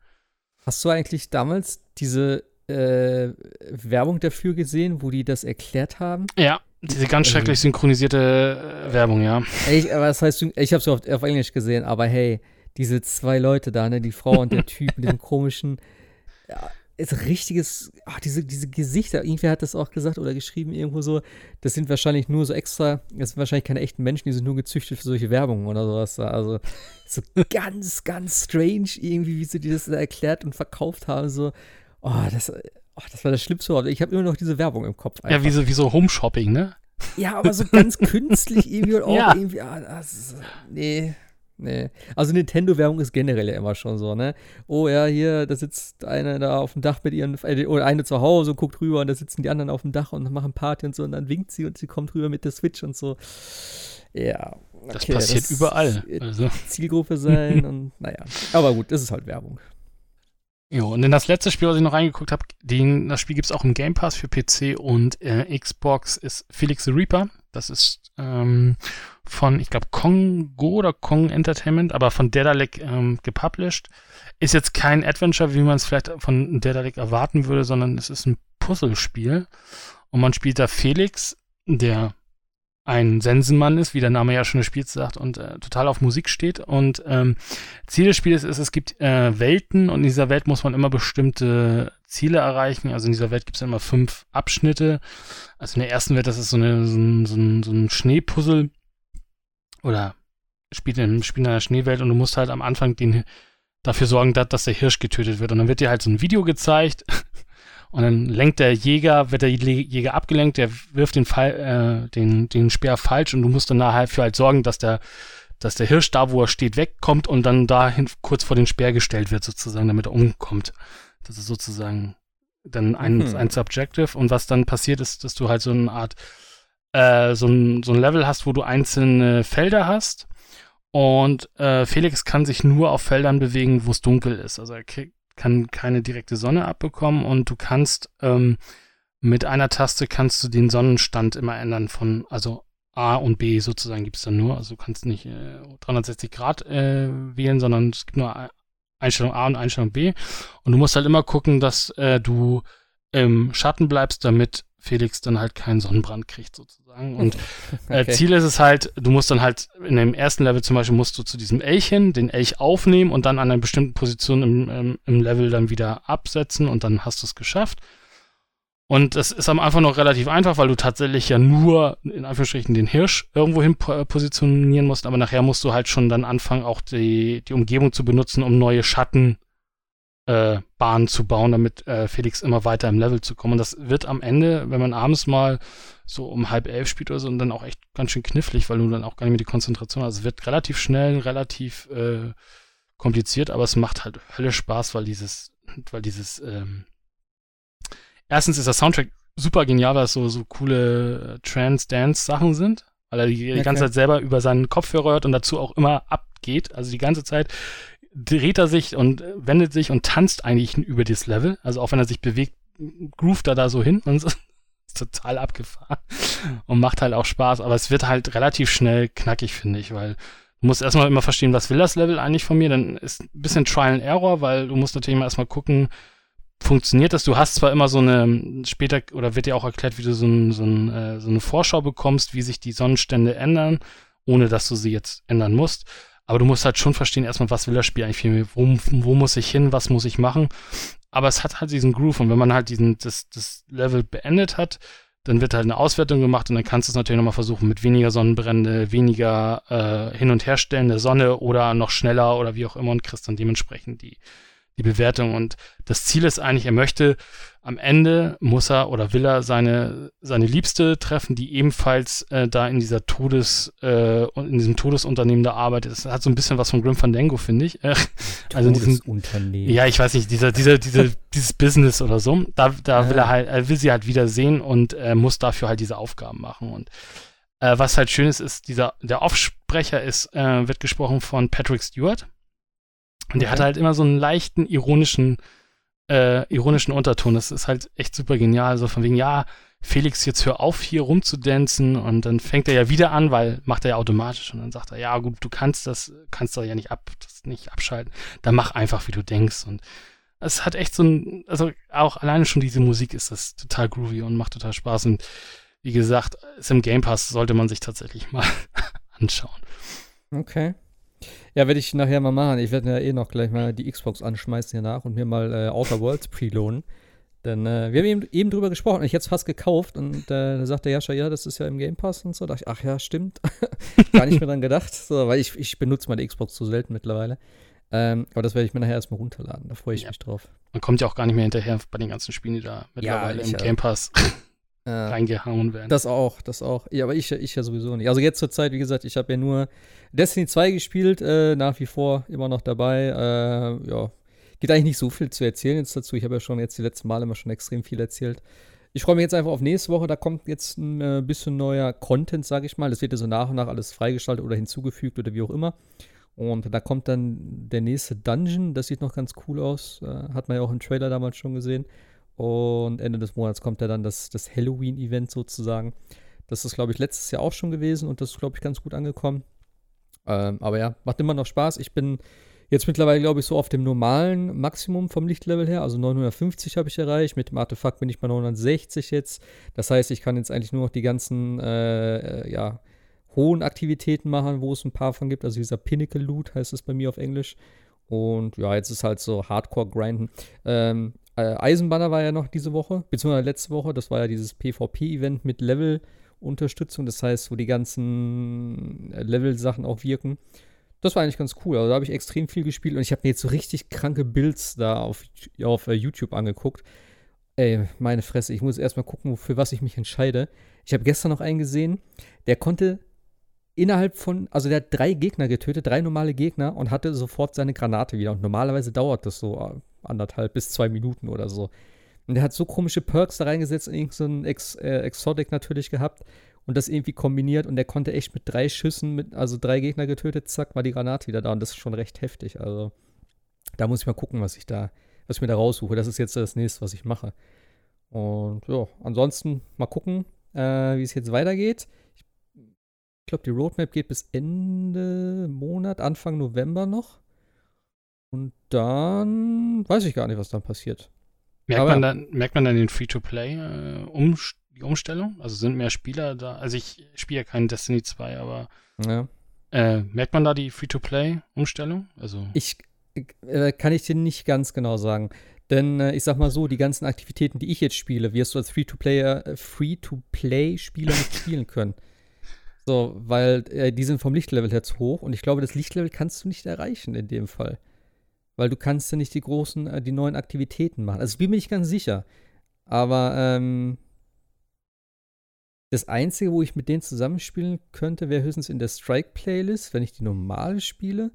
Hast du eigentlich damals diese äh, Werbung dafür gesehen, wo die das erklärt haben. Ja, diese ganz also schrecklich synchronisierte äh, Werbung, ja. Ich, aber das heißt, ich habe es auf, auf Englisch gesehen, aber hey, diese zwei Leute da, ne, die Frau und der Typ mit dem *laughs* komischen, ja, ist richtiges, ach, diese, diese Gesichter, irgendwer hat das auch gesagt oder geschrieben irgendwo so, das sind wahrscheinlich nur so extra, das sind wahrscheinlich keine echten Menschen, die sind nur gezüchtet für solche Werbungen oder sowas. Also so *laughs* ganz, ganz strange irgendwie, wie sie das erklärt und verkauft haben, so. Oh, das, oh, das war das Schlimmste. Ich habe immer noch diese Werbung im Kopf. Einfach. Ja, wie so, wie so Home-Shopping, ne? Ja, aber so ganz *laughs* künstlich irgendwie und auch ja. irgendwie. Ah, das, nee. Nee. Also Nintendo-Werbung ist generell ja immer schon so, ne? Oh ja, hier, da sitzt eine da auf dem Dach mit ihren, äh, oder eine zu Hause und guckt rüber und da sitzen die anderen auf dem Dach und machen Party und so und dann winkt sie und sie kommt rüber mit der Switch und so. Ja. Okay, das passiert das überall. Also. Zielgruppe sein und naja. Aber gut, das ist halt Werbung. Jo, und in das letzte Spiel, was ich noch reingeguckt habe, das Spiel gibt es auch im Game Pass für PC und äh, Xbox, ist Felix the Reaper. Das ist ähm, von, ich glaube, Kongo oder Kong Entertainment, aber von Dedalek ähm, gepublished. Ist jetzt kein Adventure, wie man es vielleicht von Dedalek erwarten würde, sondern es ist ein Puzzlespiel. Und man spielt da Felix, der ein Sensenmann ist, wie der Name ja schon des Spiels sagt, und äh, total auf Musik steht. Und ähm, Ziel des Spiels ist, es gibt äh, Welten und in dieser Welt muss man immer bestimmte Ziele erreichen. Also in dieser Welt gibt es immer fünf Abschnitte. Also in der ersten Welt, das ist so, eine, so, ein, so, ein, so ein Schneepuzzle oder spielt in, spielt in einer Schneewelt und du musst halt am Anfang den, dafür sorgen, dass, dass der Hirsch getötet wird. Und dann wird dir halt so ein Video gezeigt und dann lenkt der Jäger, wird der Jäger abgelenkt, der wirft den, Fall, äh, den, den Speer falsch und du musst dann nachher für halt sorgen, dass der, dass der Hirsch da, wo er steht, wegkommt und dann dahin kurz vor den Speer gestellt wird, sozusagen, damit er umkommt. Das ist sozusagen dann ein, mhm. ein Subjective. Und was dann passiert ist, dass du halt so eine Art, äh, so, ein, so ein Level hast, wo du einzelne Felder hast. Und äh, Felix kann sich nur auf Feldern bewegen, wo es dunkel ist. Also er kriegt kann keine direkte Sonne abbekommen und du kannst ähm, mit einer Taste kannst du den Sonnenstand immer ändern von, also A und B sozusagen gibt es dann nur. Also du kannst nicht äh, 360 Grad äh, wählen, sondern es gibt nur Einstellung A und Einstellung B. Und du musst halt immer gucken, dass äh, du im Schatten bleibst, damit Felix dann halt keinen Sonnenbrand kriegt sozusagen. Und *laughs* äh, okay. Ziel ist es halt, du musst dann halt in dem ersten Level zum Beispiel musst du zu diesem Elchen den Elch aufnehmen und dann an einer bestimmten Position im, im, im Level dann wieder absetzen und dann hast du es geschafft. Und das ist am Anfang noch relativ einfach, weil du tatsächlich ja nur in Anführungsstrichen den Hirsch irgendwo hin positionieren musst, aber nachher musst du halt schon dann anfangen, auch die, die Umgebung zu benutzen, um neue Schatten äh, Bahn zu bauen, damit äh, Felix immer weiter im Level zu kommen. Und das wird am Ende, wenn man abends mal so um halb elf spielt oder so, und dann auch echt ganz schön knifflig, weil du dann auch gar nicht mehr die Konzentration hast. Also es wird relativ schnell, relativ äh, kompliziert, aber es macht halt Hölle Spaß, weil dieses, weil dieses, ähm, erstens ist der Soundtrack super genial, weil es so, so coole äh, Trance-Dance-Sachen sind, weil er die, die okay. ganze Zeit selber über seinen Kopfhörer hört und dazu auch immer abgeht. Also die ganze Zeit dreht er sich und wendet sich und tanzt eigentlich über dieses Level. Also auch wenn er sich bewegt, groovt er da so hin und so. *laughs* Ist total abgefahren und macht halt auch Spaß, aber es wird halt relativ schnell knackig, finde ich, weil du musst erstmal immer verstehen, was will das Level eigentlich von mir, dann ist ein bisschen Trial and Error, weil du musst natürlich immer erstmal gucken, funktioniert das? Du hast zwar immer so eine, später, oder wird dir auch erklärt, wie du so, ein, so, ein, äh, so eine Vorschau bekommst, wie sich die Sonnenstände ändern, ohne dass du sie jetzt ändern musst. Aber du musst halt schon verstehen, erstmal, was will das Spiel eigentlich mich? Wo, wo muss ich hin? Was muss ich machen? Aber es hat halt diesen Groove und wenn man halt diesen, das, das Level beendet hat, dann wird halt eine Auswertung gemacht und dann kannst du es natürlich nochmal versuchen mit weniger Sonnenbrände, weniger äh, Hin- und Herstellen der Sonne oder noch schneller oder wie auch immer und kriegst dann dementsprechend die, die Bewertung. Und das Ziel ist eigentlich, er möchte am Ende muss er oder will er seine, seine Liebste treffen, die ebenfalls äh, da in dieser Todes, äh, in diesem Todesunternehmen da arbeitet. Das hat so ein bisschen was von Grim Fandango, finde ich. Äh, *laughs* also in diesem Unternehmen. Ja, ich weiß nicht, dieser, dieser, dieser, *laughs* dieses Business oder so. Da, da will er halt, er will sie halt wieder sehen und äh, muss dafür halt diese Aufgaben machen. Und äh, was halt schön ist, ist, dieser, der Aufsprecher ist, äh, wird gesprochen von Patrick Stewart. Und der Okay. hat halt immer so einen leichten, ironischen, äh, ironischen Unterton. Das ist halt echt super genial. So von wegen, ja, Felix, jetzt hör auf, hier rumzudancen. Und dann fängt er ja wieder an, weil macht er ja automatisch. Und dann sagt er, ja, gut, du kannst das, kannst da ja nicht ab, das nicht abschalten. Dann mach einfach, wie du denkst. Und es hat echt so ein, also auch alleine schon diese Musik ist das total groovy und macht total Spaß. Und wie gesagt, ist im Game Pass, sollte man sich tatsächlich mal *laughs* anschauen. Okay. Ja, werde ich nachher mal machen. Ich werde ja eh noch gleich mal die Xbox anschmeißen hier nach und mir mal äh, Outer Worlds preloaden. Denn äh, wir haben eben, eben drüber gesprochen ich hätte es fast gekauft und äh, da sagte Jascha, ja, das ist ja im Game Pass und so. Da dachte ich, ach ja, stimmt. *laughs* Gar nicht mehr dran gedacht, so, weil ich, ich benutze meine Xbox so selten mittlerweile. Ähm, aber das werde ich mir nachher erstmal runterladen. Da freue ich Ja. mich drauf. Man kommt ja auch gar nicht mehr hinterher bei den ganzen Spielen, die da mittlerweile ich, im äh, Game Pass *laughs* Äh, reingehauen werden. Das auch, das auch. Ja, aber ich, ich ja sowieso nicht. Also jetzt zur Zeit, wie gesagt, ich habe ja nur Destiny 2 gespielt, äh, nach wie vor immer noch dabei. Äh, ja, gibt eigentlich nicht so viel zu erzählen jetzt dazu. Ich habe ja schon jetzt die letzten Male immer schon extrem viel erzählt. Ich freue mich jetzt einfach auf nächste Woche. Da kommt jetzt ein äh, bisschen neuer Content, sage ich mal. Das wird ja so nach und nach alles freigeschaltet oder hinzugefügt oder wie auch immer. Und da kommt dann der nächste Dungeon. Das sieht noch ganz cool aus. Äh, hat man ja auch im Trailer damals schon gesehen. Und Ende des Monats kommt ja dann das, das Halloween-Event sozusagen. Das ist, glaube ich, letztes Jahr auch schon gewesen und das ist, glaube ich, ganz gut angekommen. Ähm, aber ja, macht immer noch Spaß. Ich bin jetzt mittlerweile, glaube ich, so auf dem normalen Maximum vom Lichtlevel her. Also 950 habe ich erreicht. Mit dem Artefakt bin ich bei 960 jetzt. Das heißt, ich kann jetzt eigentlich nur noch die ganzen, äh, ja, hohen Aktivitäten machen, wo es ein paar von gibt. Also dieser Pinnacle Loot heißt es bei mir auf Englisch. Und ja, jetzt ist halt so Hardcore-Grinden. Ähm, äh, Eisenbanner war ja noch diese Woche, beziehungsweise letzte Woche. Das war ja dieses PvP-Event mit Level-Unterstützung. Das heißt, wo die ganzen äh, Level-Sachen auch wirken. Das war eigentlich ganz cool. Also da habe ich extrem viel gespielt und ich habe mir jetzt so richtig kranke Builds da auf, auf äh, YouTube angeguckt. Ey, meine Fresse, ich muss erstmal gucken, für was ich mich entscheide. Ich habe gestern noch einen gesehen, der konnte innerhalb von, also der hat drei Gegner getötet, drei normale Gegner und hatte sofort seine Granate wieder. Und normalerweise dauert das so äh, anderthalb bis zwei Minuten oder so. Und der hat so komische Perks da reingesetzt, irgend so ein Ex, äh, Exotic natürlich gehabt und das irgendwie kombiniert und der konnte echt mit drei Schüssen, mit, also drei Gegner getötet, zack, war die Granate wieder da und das ist schon recht heftig. Also da muss ich mal gucken, was ich da, was ich mir da raussuche. Das ist jetzt das nächste, was ich mache. Und ja, ansonsten mal gucken, äh, wie es jetzt weitergeht. Ich glaube, die Roadmap geht bis Ende Monat, Anfang November noch. Und dann weiß ich gar nicht, was dann passiert. Merkt, Aber- man dann, merkt man dann den Free-to-Play, äh, um, die Umstellung? Also sind mehr Spieler da? Also ich spiele ja keinen Destiny 2, aber Ja. äh, merkt man da die Free-to-Play-Umstellung? Also Ich äh, kann ich dir nicht ganz genau sagen. Denn äh, ich sag mal so, die ganzen Aktivitäten, die ich jetzt spiele, wirst du als Free-to-Player, äh, Free-to-Play-Spieler nicht spielen können. So, weil äh, die sind vom Lichtlevel her zu hoch und ich glaube, das Lichtlevel kannst du nicht erreichen in dem Fall. Weil du kannst ja nicht die großen, äh, die neuen Aktivitäten machen. Also ich bin mir nicht ganz sicher. Aber ähm, das Einzige, wo ich mit denen zusammenspielen könnte, wäre höchstens in der Strike-Playlist, wenn ich die normale spiele.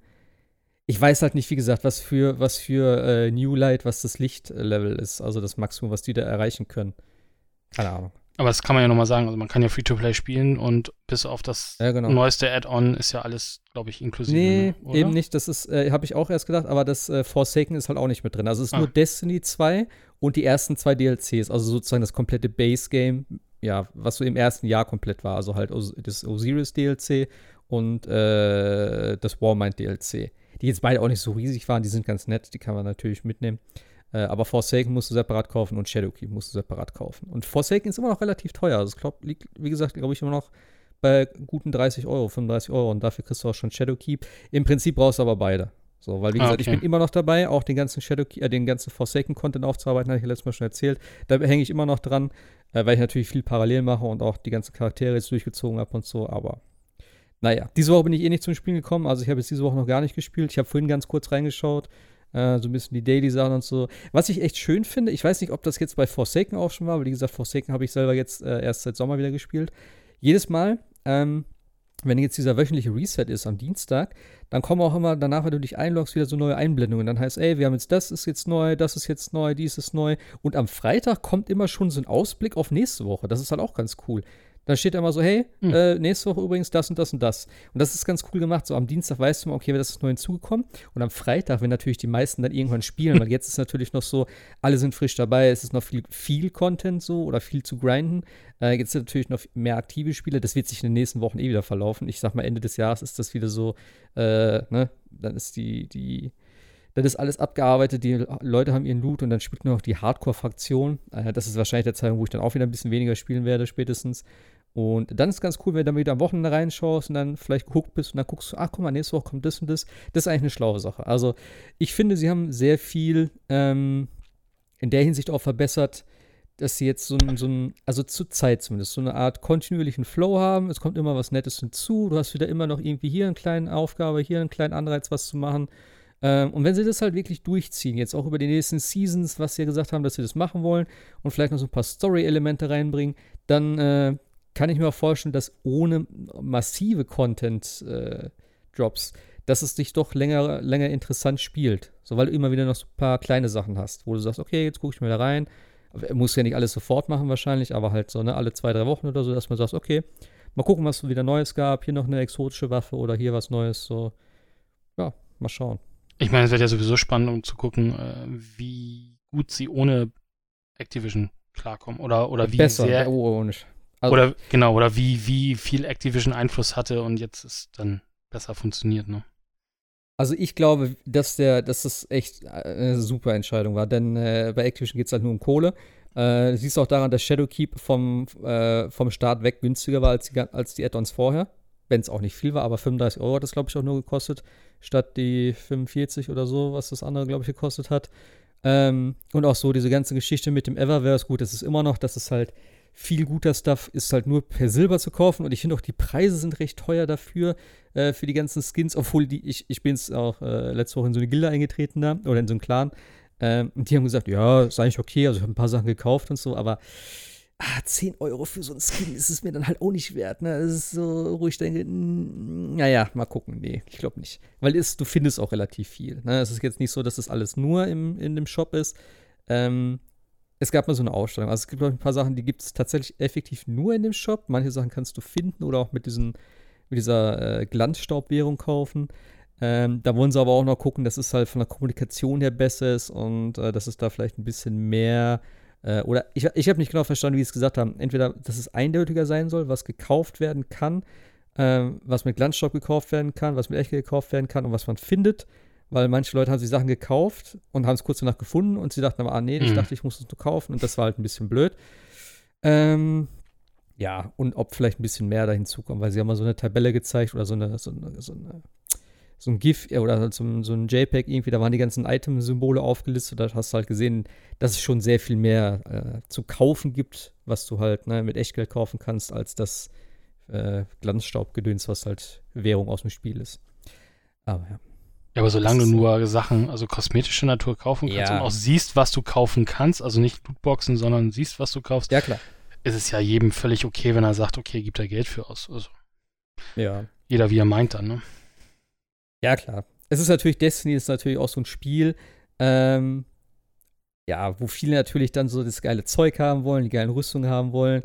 Ich weiß halt nicht, wie gesagt, was für, was für äh, New Light, was das Lichtlevel ist, also das Maximum, was die da erreichen können. Keine Ahnung. Aber das kann man ja nochmal sagen. Also man kann ja Free-to-Play spielen und bis auf das Ja, genau. neueste Add-on ist ja alles, glaube ich, inklusive. Nee, ne? Oder? eben nicht. Das ist, äh, habe ich auch erst gedacht, aber das äh, Forsaken ist halt auch nicht mit drin. Also es ist Ah. nur Destiny 2 und die ersten zwei DLCs, also sozusagen das komplette Base-Game, ja, was so im ersten Jahr komplett war. Also halt das Osiris DLC und äh, das Warmind DLC. Die jetzt beide auch nicht so riesig waren, die sind ganz nett, die kann man natürlich mitnehmen. Äh, aber Forsaken musst du separat kaufen und Shadowkeep musst du separat kaufen. Und Forsaken ist immer noch relativ teuer. Also ich glaube, liegt, wie gesagt, glaube ich, immer noch bei guten 30 Euro, 35 Euro und dafür kriegst du auch schon Shadowkeep. Im Prinzip brauchst du aber beide. So, weil wie Ah, gesagt, ich okay. bin immer noch dabei, auch den ganzen Shadowkeep, äh, den ganzen Forsaken-Content aufzuarbeiten, habe ich ja letztes Mal schon erzählt. Da hänge ich immer noch dran, äh, weil ich natürlich viel parallel mache und auch die ganzen Charaktere jetzt durchgezogen habe und so, aber naja, diese Woche bin ich eh nicht zum Spielen gekommen, also ich habe jetzt diese Woche noch gar nicht gespielt. Ich habe vorhin ganz kurz reingeschaut, äh, so ein bisschen die Daily-Sachen und so. Was ich echt schön finde, ich weiß nicht, ob das jetzt bei Forsaken auch schon war, weil wie gesagt, Forsaken habe ich selber jetzt äh, erst seit Sommer wieder gespielt. Jedes Mal, ähm, wenn jetzt dieser wöchentliche Reset ist am Dienstag, dann kommen auch immer danach, wenn du dich einloggst, wieder so neue Einblendungen. Dann heißt, ey, wir haben jetzt das ist jetzt neu, das ist jetzt neu, dies ist neu. Und am Freitag kommt immer schon so ein Ausblick auf nächste Woche. Das ist halt auch ganz cool. Dann steht immer so, hey, Hm. äh, nächste Woche übrigens das und das und das. Und das ist ganz cool gemacht. So am Dienstag weißt du mal, okay, das ist neu hinzugekommen. Und am Freitag, wenn natürlich die meisten dann irgendwann spielen, weil *laughs* jetzt ist natürlich noch so, alle sind frisch dabei, es ist noch viel, viel Content so oder viel zu grinden. Äh, jetzt sind natürlich noch mehr aktive Spiele. Das wird sich in den nächsten Wochen eh wieder verlaufen. Ich sag mal, Ende des Jahres ist das wieder so, äh, ne, dann ist die, die, dann ist alles abgearbeitet, die Leute haben ihren Loot und dann spielt nur noch die Hardcore-Fraktion. Äh, das ist wahrscheinlich der Zeitpunkt, wo ich dann auch wieder ein bisschen weniger spielen werde, spätestens. Und dann ist ganz cool, wenn du dann wieder am Wochenende reinschaust und dann vielleicht geguckt bist und dann guckst du, ach guck mal, nächste Woche kommt das und das. Das ist eigentlich eine schlaue Sache. Also ich finde, sie haben sehr viel ähm, in der Hinsicht auch verbessert, dass sie jetzt so ein, so ein, also zur Zeit zumindest, so eine Art kontinuierlichen Flow haben. Es kommt immer was Nettes hinzu. Du hast wieder immer noch irgendwie hier eine kleine Aufgabe, hier einen kleinen Anreiz, was zu machen. Ähm, und wenn sie das halt wirklich durchziehen, jetzt auch über die nächsten Seasons, was sie ja gesagt haben, dass sie das machen wollen und vielleicht noch so ein paar Story-Elemente reinbringen, dann äh, kann ich mir auch vorstellen, dass ohne massive Content-Drops, dass es dich doch länger, länger interessant spielt. So, weil du immer wieder noch so ein paar kleine Sachen hast, wo du sagst, okay, jetzt gucke ich mir da rein. Muss ja nicht alles sofort machen wahrscheinlich, aber halt so, ne, alle zwei, drei Wochen oder so, dass man sagt, okay, mal gucken, was wieder Neues gab. Hier noch eine exotische Waffe oder hier was Neues. So, ja, mal schauen. Ich meine, es wird ja sowieso spannend, um zu gucken, äh, wie gut sie ohne Activision klarkommen. Oder, oder wie Besser. sehr. Oh, oh, nicht. Also- oder genau, oder wie, wie viel Activision Einfluss hatte und jetzt es dann besser funktioniert, ne? Also ich glaube, dass der, dass das echt eine super Entscheidung war, denn äh, bei Activision geht es halt nur um Kohle. Äh, du siehst auch daran, dass Shadowkeep vom, äh, vom Start weg günstiger war als die, als die Add-ons vorher. Wenn es auch nicht viel war, aber 35 Euro hat das, glaube ich, auch nur gekostet, statt die 45 oder so, was das andere, glaube ich, gekostet hat. Ähm, und auch so diese ganze Geschichte mit dem Eververse, gut, das ist immer noch, dass es halt viel guter Stuff ist halt nur per Silber zu kaufen und ich finde auch die Preise sind recht teuer dafür, äh, für die ganzen Skins, obwohl die, ich, ich bin jetzt auch äh, letzte Woche in so eine Gilde eingetreten da oder in so einen Clan ähm, und die haben gesagt, ja, ist eigentlich okay, also ich habe ein paar Sachen gekauft und so, aber ah, 10 Euro für so einen Skin ist es mir dann halt auch nicht wert, ne? Das ist so, wo ich denke, mm, naja, mal gucken, nee, ich glaube nicht. Weil es, du findest auch relativ viel, ne? Es ist jetzt nicht so, dass das alles nur im, in dem Shop ist, ähm, es gab mal so eine Ausstellung. Also es gibt, glaube ein paar Sachen, die gibt es tatsächlich effektiv nur in dem Shop. Manche Sachen kannst du finden oder auch mit, diesen, mit dieser äh, Glanzstaubwährung kaufen. Ähm, da wollen sie aber auch noch gucken, dass es halt von der Kommunikation her besser ist und äh, dass es da vielleicht ein bisschen mehr äh, oder ich, ich habe nicht genau verstanden, wie sie es gesagt haben. Entweder, dass es eindeutiger sein soll, was gekauft werden kann, ähm, was mit Glanzstaub gekauft werden kann, was mit Echtgeld gekauft werden kann und was man findet weil manche Leute haben sich Sachen gekauft und haben es kurz danach gefunden und sie dachten aber, ah nee, ich Mhm. dachte, ich muss es nur kaufen und das war halt ein bisschen blöd. Ähm, ja, und ob vielleicht ein bisschen mehr da hinzukommt, weil sie haben mal so eine Tabelle gezeigt oder so eine, so eine, so eine so ein GIF oder so ein, so ein JPEG irgendwie, da waren die ganzen Item-Symbole aufgelistet, da hast du halt gesehen, dass es schon sehr viel mehr äh, zu kaufen gibt, was du halt ne, mit Echtgeld kaufen kannst, als das äh, Glanzstaubgedöns, was halt Währung aus dem Spiel ist. Aber ja. Ja, aber solange du nur Sachen, also kosmetische Natur kaufen kannst Ja. und auch siehst, was du kaufen kannst, also nicht Lootboxen, sondern siehst, was du kaufst, Ja, klar. ist es ja jedem völlig okay, wenn er sagt, okay, gibt er Geld für aus. Also Ja. jeder wie er meint dann, ne? Ja, klar. Es ist natürlich, Destiny ist natürlich auch so ein Spiel. Ähm, ja, wo viele natürlich dann so das geile Zeug haben wollen, die geilen Rüstungen haben wollen.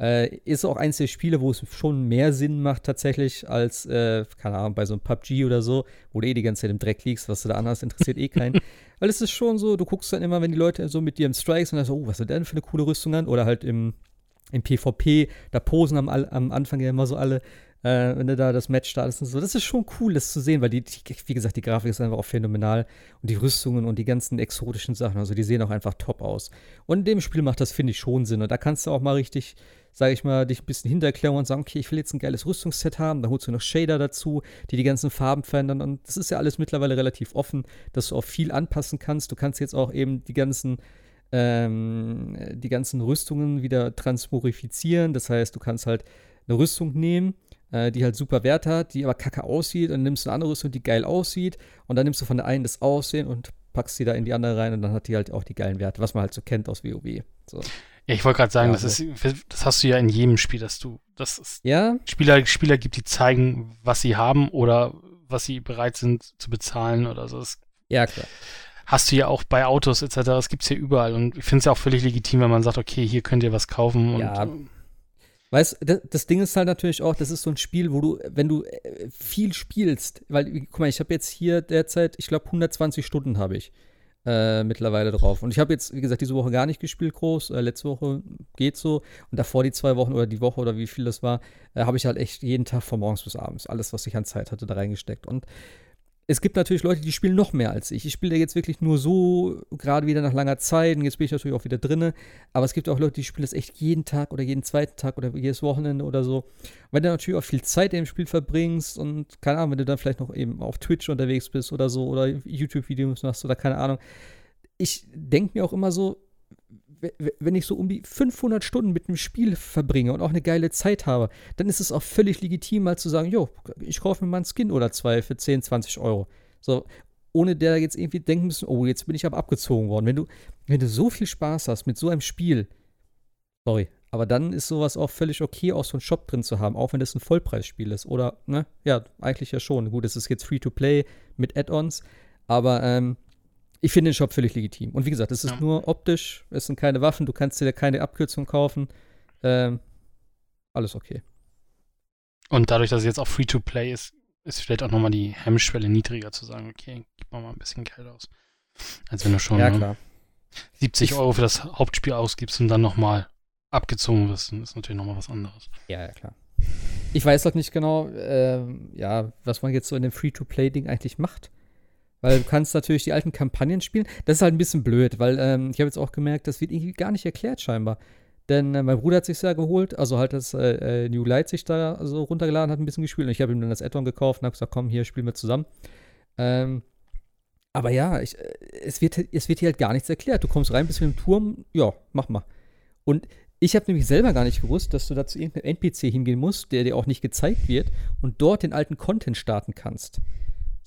Äh, ist auch eins der Spiele, wo es schon mehr Sinn macht tatsächlich als, äh, keine Ahnung, bei so einem PUBG oder so, wo du eh die ganze Zeit im Dreck liegst, was du da anders interessiert eh keinen. *laughs* Weil es ist schon so, du guckst dann immer, wenn die Leute so mit dir im Strike sind, dann so, oh, was hat der denn für eine coole Rüstung an? Oder halt im, im PvP, da posen am, am Anfang ja immer so alle, äh, wenn du da das Match startest und so. Das ist schon cool, das zu sehen, weil die, die, wie gesagt, die Grafik ist einfach auch phänomenal und die Rüstungen und die ganzen exotischen Sachen, also die sehen auch einfach top aus. Und in dem Spiel macht das, finde ich, schon Sinn. Und da kannst du auch mal richtig, sage ich mal, dich ein bisschen hinterklären und sagen, okay, ich will jetzt ein geiles Rüstungsset haben, dann holst du noch Shader dazu, die die ganzen Farben verändern und das ist ja alles mittlerweile relativ offen, dass du auch viel anpassen kannst. Du kannst jetzt auch eben die ganzen ähm, die ganzen Rüstungen wieder transmorifizieren. Das heißt, du kannst halt eine Rüstung nehmen äh, die halt super Wert hat, die aber kacke aussieht und dann nimmst du eine andere Rüstung, die geil aussieht und dann nimmst du von der einen das Aussehen und packst sie da in die andere rein und dann hat die halt auch die geilen Werte, was man halt so kennt aus WoW. So. Ja, ich wollte gerade sagen, ja, das, ist, das hast du ja in jedem Spiel, dass du, dass es ja? Spieler, Spieler gibt, die zeigen, was sie haben oder was sie bereit sind zu bezahlen oder so. Das ja, klar. Hast du ja auch bei Autos etc. Das gibt es ja überall und ich finde es ja auch völlig legitim, wenn man sagt, okay, hier könnt ihr was kaufen und ja. Weißt du, das Ding ist halt natürlich auch, das ist so ein Spiel, wo du, wenn du äh, viel spielst, weil, guck mal, ich habe jetzt hier derzeit, ich glaube, 120 Stunden habe ich äh, mittlerweile drauf. Und ich habe jetzt, wie gesagt, diese Woche gar nicht gespielt groß. Äh, letzte Woche geht so. Und davor die zwei Wochen oder die Woche oder wie viel das war, äh, habe ich halt echt jeden Tag von morgens bis abends alles, was ich an Zeit hatte, da reingesteckt. Und es gibt natürlich Leute, die spielen noch mehr als ich. Ich spiele jetzt wirklich nur so, gerade wieder nach langer Zeit. Und jetzt bin ich natürlich auch wieder drinne. Aber es gibt auch Leute, die spielen das echt jeden Tag oder jeden zweiten Tag oder jedes Wochenende oder so. Wenn du natürlich auch viel Zeit im Spiel verbringst und keine Ahnung, wenn du dann vielleicht noch eben auf Twitch unterwegs bist oder so oder YouTube-Videos machst oder keine Ahnung. Ich denke mir auch immer so, wenn ich so um die 500 Stunden mit dem Spiel verbringe und auch eine geile Zeit habe, dann ist es auch völlig legitim, mal zu sagen, jo, ich kaufe mir mal einen Skin oder zwei für 10, 20 Euro. So, ohne der jetzt irgendwie denken müssen, oh, jetzt bin ich aber abgezogen worden. Wenn du, wenn du so viel Spaß hast mit so einem Spiel, sorry, aber dann ist sowas auch völlig okay, auch so einen Shop drin zu haben, auch wenn das ein Vollpreisspiel ist. Oder, ne, ja, eigentlich ja schon. Gut, es ist jetzt Free-to-Play mit Add-ons, aber ähm, ich finde den Shop völlig legitim. Und wie gesagt, es ist ja. nur optisch, es sind keine Waffen, du kannst dir keine Abkürzung kaufen. Ähm, alles okay. Und dadurch, dass es jetzt auch Free-to-Play ist, ist vielleicht auch nochmal die Hemmschwelle niedriger zu sagen, okay, gib mal, mal ein bisschen Geld aus. Als wenn du schon ja, ne, 70 Euro für das Hauptspiel ausgibst und dann nochmal abgezogen wirst, dann ist natürlich nochmal was anderes. Ja, ja, klar. Ich weiß halt nicht genau, äh, ja, was man jetzt so in dem Free-to-Play-Ding eigentlich macht. Weil du kannst natürlich die alten Kampagnen spielen. Das ist halt ein bisschen blöd, weil ähm, ich habe jetzt auch gemerkt, das wird irgendwie gar nicht erklärt scheinbar. Denn äh, mein Bruder hat sich ja geholt, also halt das äh, äh, New sich da so runtergeladen, hat ein bisschen gespielt und ich habe ihm dann das Add-on gekauft und habe gesagt, komm, hier spielen wir zusammen. Ähm, aber ja, ich, äh, es, wird, es wird hier halt gar nichts erklärt. Du kommst rein, bist mit dem Turm, ja, mach mal. Und ich habe nämlich selber gar nicht gewusst, dass du da zu irgendeinem NPC hingehen musst, der dir auch nicht gezeigt wird und dort den alten Content starten kannst.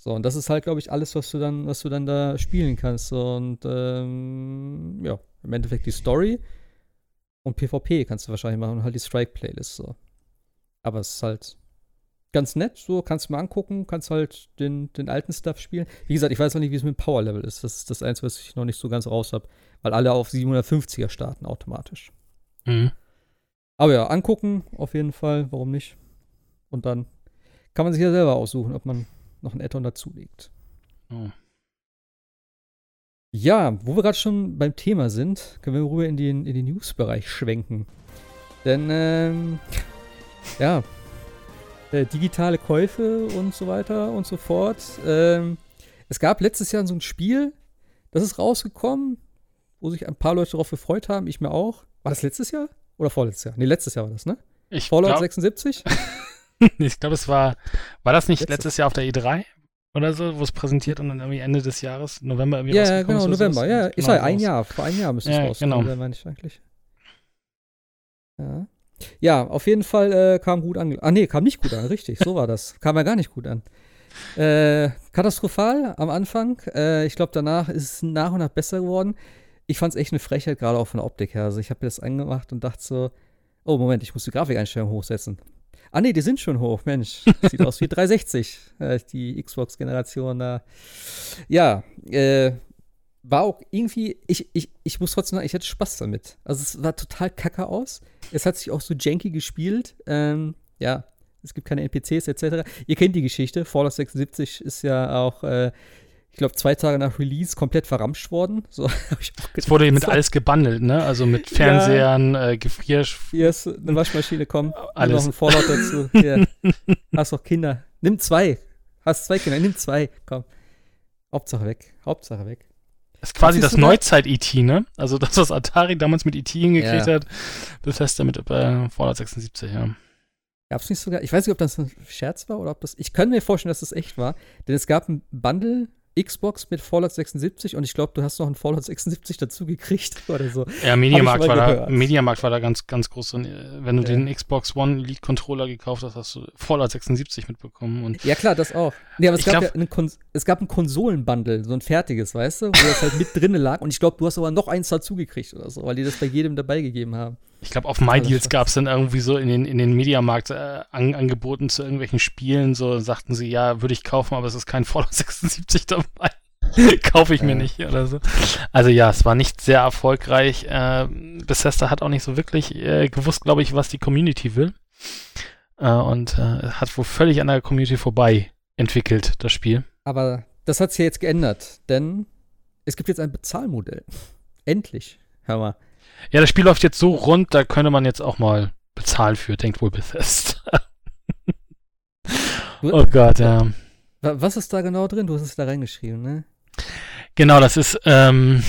So, und das ist halt, glaube ich, alles, was du dann, was du dann da spielen kannst. Und ähm, ja, im Endeffekt die Story und PvP kannst du wahrscheinlich machen und halt die Strike-Playlist. So. Aber es ist halt ganz nett, so kannst du mal angucken, kannst halt den, den alten Stuff spielen. Wie gesagt, ich weiß noch nicht, wie es mit dem Power-Level ist. Das ist das Einzige, was ich noch nicht so ganz raus habe, weil alle auf 750er starten automatisch. Mhm. Aber ja, angucken auf jeden Fall, warum nicht? Und dann kann man sich ja selber aussuchen, ob man noch ein Add-on dazulegt. Oh. Ja, wo wir gerade schon beim Thema sind, können wir rüber in den, in den News-Bereich schwenken. Denn, ähm, ja, äh, digitale Käufe und so weiter und so fort. Ähm, es gab letztes Jahr so ein Spiel, das ist rausgekommen, wo sich ein paar Leute darauf gefreut haben, ich mir auch. War das letztes Jahr? Oder vorletztes Jahr? Nee, letztes Jahr war das, ne? Ich Fallout glaub, 76? *laughs* *laughs* ich glaube, es war, war das nicht letztes, letztes Jahr auf der E3 oder so, wo es präsentiert und dann irgendwie Ende des Jahres, November irgendwie Ja, genau, November, ja. Ist halt ein Jahr, vor einem Jahr müsste es ja, rauskommen, genau. meine ich eigentlich. Ja. Ja, auf jeden Fall äh, kam gut an. Ah, nee, kam nicht gut an, richtig, so war das. Kam ja gar nicht gut an. Äh, katastrophal am Anfang. Äh, ich glaube, danach ist es nach und nach besser geworden. Ich fand es echt eine Frechheit, gerade auch von der Optik her. Also, ich habe mir das angemacht und dachte so: Oh, Moment, ich muss die Grafikeinstellung hochsetzen. Ah, nee, die sind schon hoch, Mensch. *laughs* Sieht aus wie 360, äh, die Xbox-Generation da. Ja, äh, war auch irgendwie, ich, ich, ich muss trotzdem sagen, ich hatte Spaß damit. Also es war total kacke aus. Es hat sich auch so janky gespielt. Ähm, ja, es gibt keine NPCs etc. Ihr kennt die Geschichte. Fallout 76 ist ja auch, äh, ich glaube, zwei Tage nach Release komplett verramscht worden. So, *laughs* es wurde mit alles gebundelt, ne? Also mit Fernsehern, ja. äh, Gefrier... Hier ist eine Waschmaschine, komm. Alles. Noch ein Fallout dazu. *laughs* Hier. Hast doch Kinder. Nimm zwei. Hast zwei Kinder, nimm zwei. Komm. Hauptsache weg. Hauptsache weg. Das ist quasi das Neuzeit-ET, ne? Also das, was Atari damals mit ET hingekriegt ja. hat, Bethesda mit äh, Fallout 76, ja. Gab es nicht sogar, ich weiß nicht, ob das ein Scherz war oder ob das, ich könnte mir vorstellen, dass das echt war, denn es gab ein Bundle Xbox mit Fallout 76 und ich glaube, du hast noch ein Fallout 76 dazu gekriegt *laughs* oder so. Ja, Mediamarkt war, da, Mediamarkt war da ganz, ganz groß drin. Wenn du ja. den Xbox One Elite Controller gekauft hast, hast du Fallout 76 mitbekommen. Und ja, klar, das auch. Nee, aber es gab, glaub, ja es gab ein Konsolenbundle, so ein fertiges, weißt du, wo das halt mit drinne lag und ich glaube, du hast aber noch eins dazu gekriegt oder so, weil die das bei jedem dabei gegeben haben. Ich glaube, auf MyDeals gab es dann irgendwie so in den, in den Mediamarkt äh, an, angeboten zu irgendwelchen Spielen, so sagten sie, ja, würde ich kaufen, aber es ist kein Fallout *laughs* 76 dabei. *laughs* Kaufe ich mir nicht oder so. Also ja, es war nicht sehr erfolgreich. Äh, Bethesda hat auch nicht so wirklich äh, gewusst, glaube ich, was die Community will. Äh, und äh, hat wohl völlig an der Community vorbei entwickelt, das Spiel. Aber das hat sich ja jetzt geändert, denn es gibt jetzt ein Bezahlmodell. Endlich. Hör mal. Ja, das Spiel läuft jetzt so rund, da könnte man jetzt auch mal bezahlen für, denkt wohl Bethesda. oh Gott, ja. Was ist da genau drin? Du hast es da reingeschrieben, ne? Genau, das ist, ähm,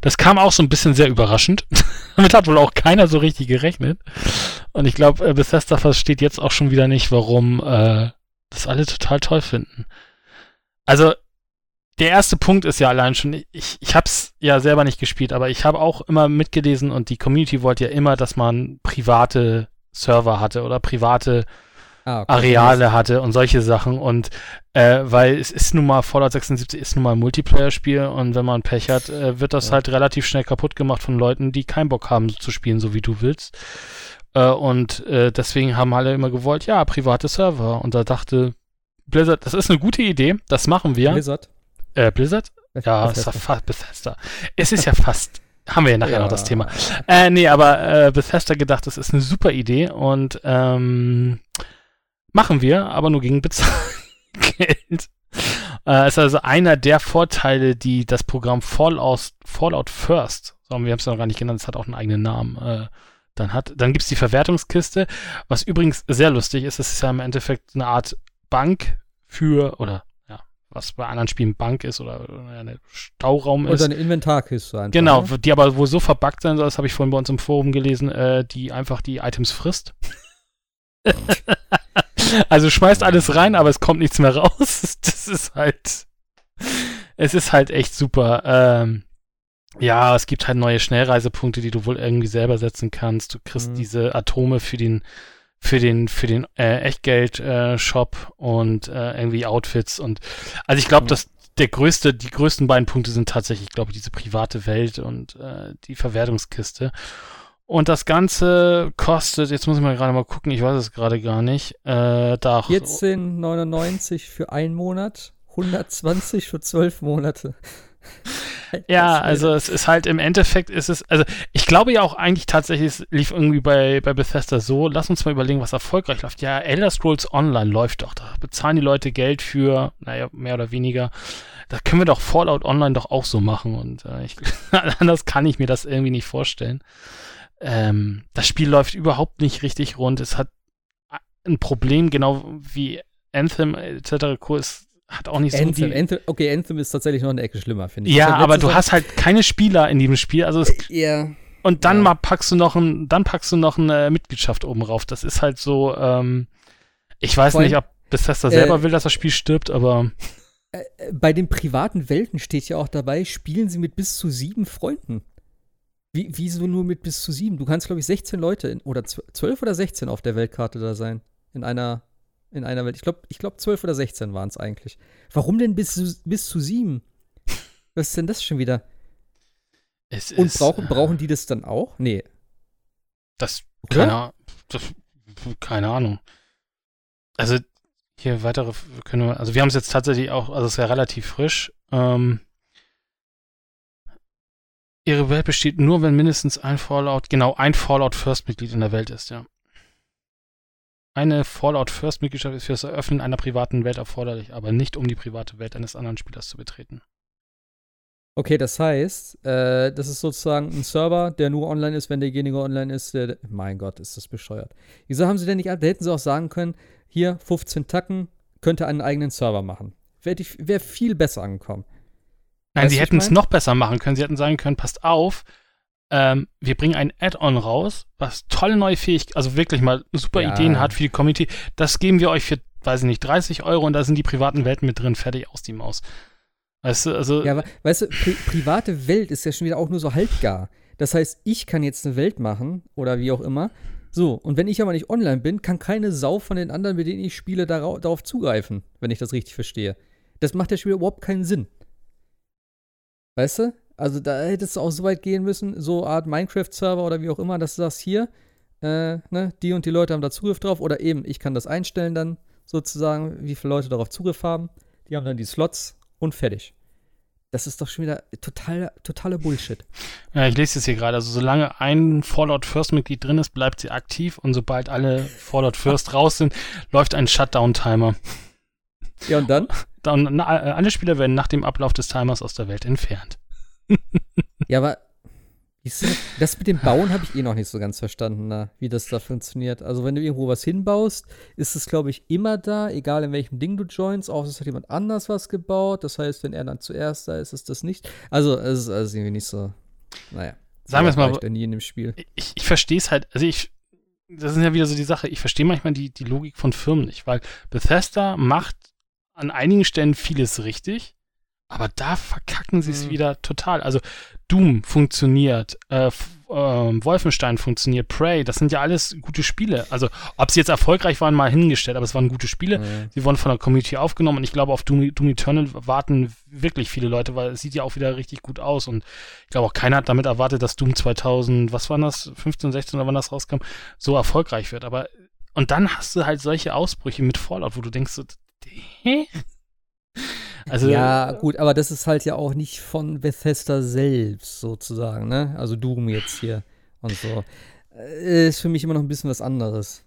das kam auch so ein bisschen sehr überraschend. *laughs* Damit hat wohl auch keiner so richtig gerechnet. Und ich glaube, äh, Bethesda versteht jetzt auch schon wieder nicht, warum äh, das alle total toll finden. Also, der erste Punkt ist ja allein schon, ich, ich habe es ja selber nicht gespielt, aber ich habe auch immer mitgelesen und die Community wollte ja immer, dass man private Server hatte oder private ah, okay. Areale hatte und solche Sachen. Und äh, weil es ist nun mal, Fallout 76 ist nun mal ein Multiplayer-Spiel und wenn man Pech hat, äh, wird das ja. halt relativ schnell kaputt gemacht von Leuten, die keinen Bock haben zu spielen, so wie du willst. Äh, und äh, deswegen haben alle immer gewollt, ja, private Server. Und da dachte Blizzard, das ist eine gute Idee, das machen wir. Blizzard? Äh, Blizzard? Ja, Bethesda. ist Bethesda. Es ist ja fast, haben wir ja nachher ja. noch das Thema. Äh, nee, aber äh, Bethesda gedacht, das ist eine super Idee und ähm, machen wir, aber nur gegen Bezahlgeld. *laughs* äh, ist also einer der Vorteile, die das Programm Fallout, Fallout First, so, wir haben es noch gar nicht genannt, es hat auch einen eigenen Namen, äh, dann hat. Dann gibt es die Verwertungskiste, was übrigens sehr lustig ist, es ist ja im Endeffekt eine Art Bank für, oder was bei anderen Spielen Bank ist oder eine Stauraum ist. Oder eine Inventarkiste einfach. Genau, ne? die aber wohl so verbuggt sein soll, das habe ich vorhin bei uns im Forum gelesen, äh, die einfach die Items frisst. *laughs* also schmeißt alles rein, aber es kommt nichts mehr raus. *laughs* Das ist halt. Es ist halt echt super. Ähm, ja, es gibt halt neue Schnellreisepunkte, die du wohl irgendwie selber setzen kannst. Du kriegst mhm. diese Atome für den für den für den äh, Echtgeld äh, Shop und äh, irgendwie Outfits und also ich glaube, mhm. dass der größte die größten beiden Punkte sind tatsächlich, glaube ich, diese private Welt und äh, die Verwertungskiste. Und das Ganze kostet, jetzt muss ich mal gerade mal gucken, ich weiß es gerade gar nicht. Äh, da 14,99 für einen Monat, 120 für zwölf Monate. *laughs* ja, also es ist halt im Endeffekt ist es, also ich glaube ja auch eigentlich tatsächlich, es lief irgendwie bei, bei Bethesda so, lass uns mal überlegen, was erfolgreich läuft. Ja, Elder Scrolls Online läuft doch, da bezahlen die Leute Geld für, naja, mehr oder weniger. Da können wir doch Fallout Online doch auch so machen und äh, ich, *laughs* anders kann ich mir das irgendwie nicht vorstellen. Ähm, das Spiel läuft überhaupt nicht richtig rund. Es hat ein Problem, genau wie Anthem etc. Kurs hat auch nicht Anthem, so die. Anthem, okay, Anthem ist tatsächlich noch eine Ecke schlimmer, finde ich. Ja, aber du hast halt keine Spieler in diesem Spiel. Also es, ja. Und dann ja. mal packst du noch ein, dann packst du noch eine Mitgliedschaft oben rauf. Das ist halt so. Ähm, ich weiß Vorhin, nicht, ob Bethesda selber äh, will, dass das Spiel stirbt, aber. Äh, äh, bei den privaten Welten steht ja auch dabei, spielen sie mit bis zu sieben Freunden. Wie, wieso nur mit bis zu sieben? Du kannst, glaube ich, 16 Leute in, oder 12 oder 16 auf der Weltkarte da sein. In einer, in einer Welt. Ich glaube, ich glaub, 12 oder 16 waren es eigentlich. Warum denn bis zu, bis zu sieben? Was ist denn das schon wieder? Es Und ist, brauchen, äh, brauchen die das dann auch? Nee. Das, keine, das, keine Ahnung. Also, hier weitere können wir, also wir haben es jetzt tatsächlich auch, also es ist ja relativ frisch. Ähm, Ihre Welt besteht nur, wenn mindestens ein Fallout, genau, ein Fallout First-Mitglied in der Welt ist, ja. Eine Fallout First-Mitgliedschaft ist für das Eröffnen einer privaten Welt erforderlich, aber nicht um die private Welt eines anderen Spielers zu betreten. Okay, das heißt, äh, das ist sozusagen ein Server, der nur online ist, wenn derjenige online ist. Der, mein Gott, ist das bescheuert. Wieso haben sie denn nicht, da hätten sie auch sagen können, hier 15 Tacken, könnte einen eigenen Server machen. Wäre wär viel besser angekommen. Nein, Weißt sie hätten es noch besser machen können. Sie hätten sagen können, passt auf, ähm, wir bringen ein Add-on raus, was tolle neue Fähigkeiten, also wirklich mal super Ja. Ideen hat für die Community. Das geben wir euch für, weiß ich nicht, 30 Euro und da sind die privaten Welten mit drin, fertig aus die Maus. Weißt du, also, Ja, weißt du, pri private Welt ist ja schon wieder auch nur so halbgar. Das heißt, ich kann jetzt eine Welt machen oder wie auch immer. So, und wenn ich aber nicht online bin, kann keine Sau von den anderen, mit denen ich spiele, darau darauf zugreifen, wenn ich das richtig verstehe. Das macht ja schon wieder überhaupt keinen Sinn. Weißt du? Also da hättest du auch so weit gehen müssen, so Art Minecraft-Server oder wie auch immer, dass du sagst, hier, äh, ne, die und die Leute haben da Zugriff drauf oder eben, ich kann das einstellen dann sozusagen, wie viele Leute darauf Zugriff haben. Die haben dann die Slots und fertig. Das ist doch schon wieder total, totale Bullshit. ja, ich lese es hier gerade. Also, solange ein Fallout First-Mitglied drin ist, bleibt sie aktiv und sobald alle Fallout First raus sind, läuft ein Shutdown-Timer. Ja, und dann? Dann, na, alle Spieler werden nach dem Ablauf des Timers aus der Welt entfernt. *laughs* Ja, aber das mit dem Bauen habe ich eh noch nicht so ganz verstanden, na, wie das da funktioniert. Also, wenn du irgendwo was hinbaust, ist es, glaube ich, immer da, egal in welchem Ding du joinst, auch es hat jemand anders was gebaut. Das heißt, wenn er dann zuerst da ist, ist das nicht. Also, es ist also irgendwie nicht so. Naja. Sagen wir es mal, Ich da nie in dem Spiel. ich, ich verstehe es halt, also ich, das ist ja wieder so die Sache, ich verstehe manchmal die, die Logik von Firmen nicht, weil Bethesda macht an einigen Stellen vieles richtig, aber da verkacken sie es Mhm. wieder total. Also Doom funktioniert, äh, ähm, Wolfenstein funktioniert, Prey, das sind ja alles gute Spiele. Also ob sie jetzt erfolgreich waren, mal hingestellt, aber es waren gute Spiele. Ja. Sie wurden von der Community aufgenommen und ich glaube, auf Doom, Doom Eternal warten wirklich viele Leute, weil es sieht ja auch wieder richtig gut aus und ich glaube auch keiner hat damit erwartet, dass Doom 2000, was war das, 15, 16 oder wann das rauskam, so erfolgreich wird. Aber und dann hast du halt solche Ausbrüche mit Fallout, wo du denkst, so, hä? Also ja, gut, aber das ist halt ja auch nicht von Bethesda selbst sozusagen, ne? Also Doom jetzt hier und so. Äh, Ist für mich immer noch ein bisschen was anderes.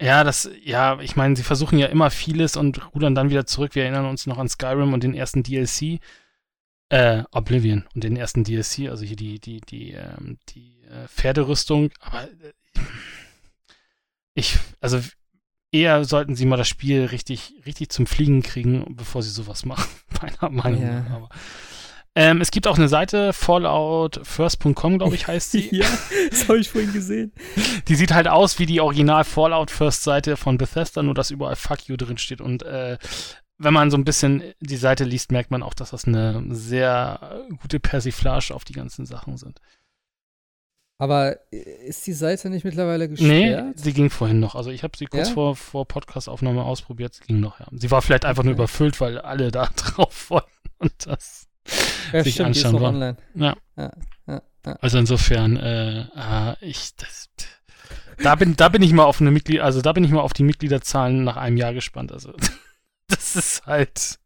Ja, das, ja, ich meine, sie versuchen ja immer vieles und rudern dann wieder zurück. Wir erinnern uns noch an Skyrim und den ersten DLC, äh, Oblivion und den ersten DLC, also hier die, die, die, ähm, die äh, Pferderüstung. Aber äh, ich, also eher sollten sie mal das Spiel richtig, richtig zum Fliegen kriegen, bevor sie sowas machen, *laughs* meiner Meinung Ja. nach. Aber, ähm, es gibt auch eine Seite, falloutfirst.com, glaube ich, heißt sie. *laughs* ja, das habe ich vorhin gesehen. Die sieht halt aus wie die Original Fallout First Seite von Bethesda, nur dass überall Fuck you drin steht. Und äh, wenn man so ein bisschen die Seite liest, merkt man auch, dass das eine sehr gute Persiflage auf die ganzen Sachen sind. Aber äh, ist die Seite nicht mittlerweile Nee, gesperrt? sie ging vorhin noch. Also ich habe sie kurz Ja? vor, vor Podcast-Aufnahme ausprobiert, sie ging noch, ja. Sie war vielleicht einfach nur Okay. überfüllt, weil alle da *laughs* drauf wollten und das ja, sich stimmt, anschauen wollen. Ja, ja, ja. Also insofern, äh, ah, ich, das, da bin, da bin ich mal auf eine Mitglied, also da bin ich mal auf die Mitgliederzahlen nach einem Jahr gespannt. Also *laughs* das ist halt,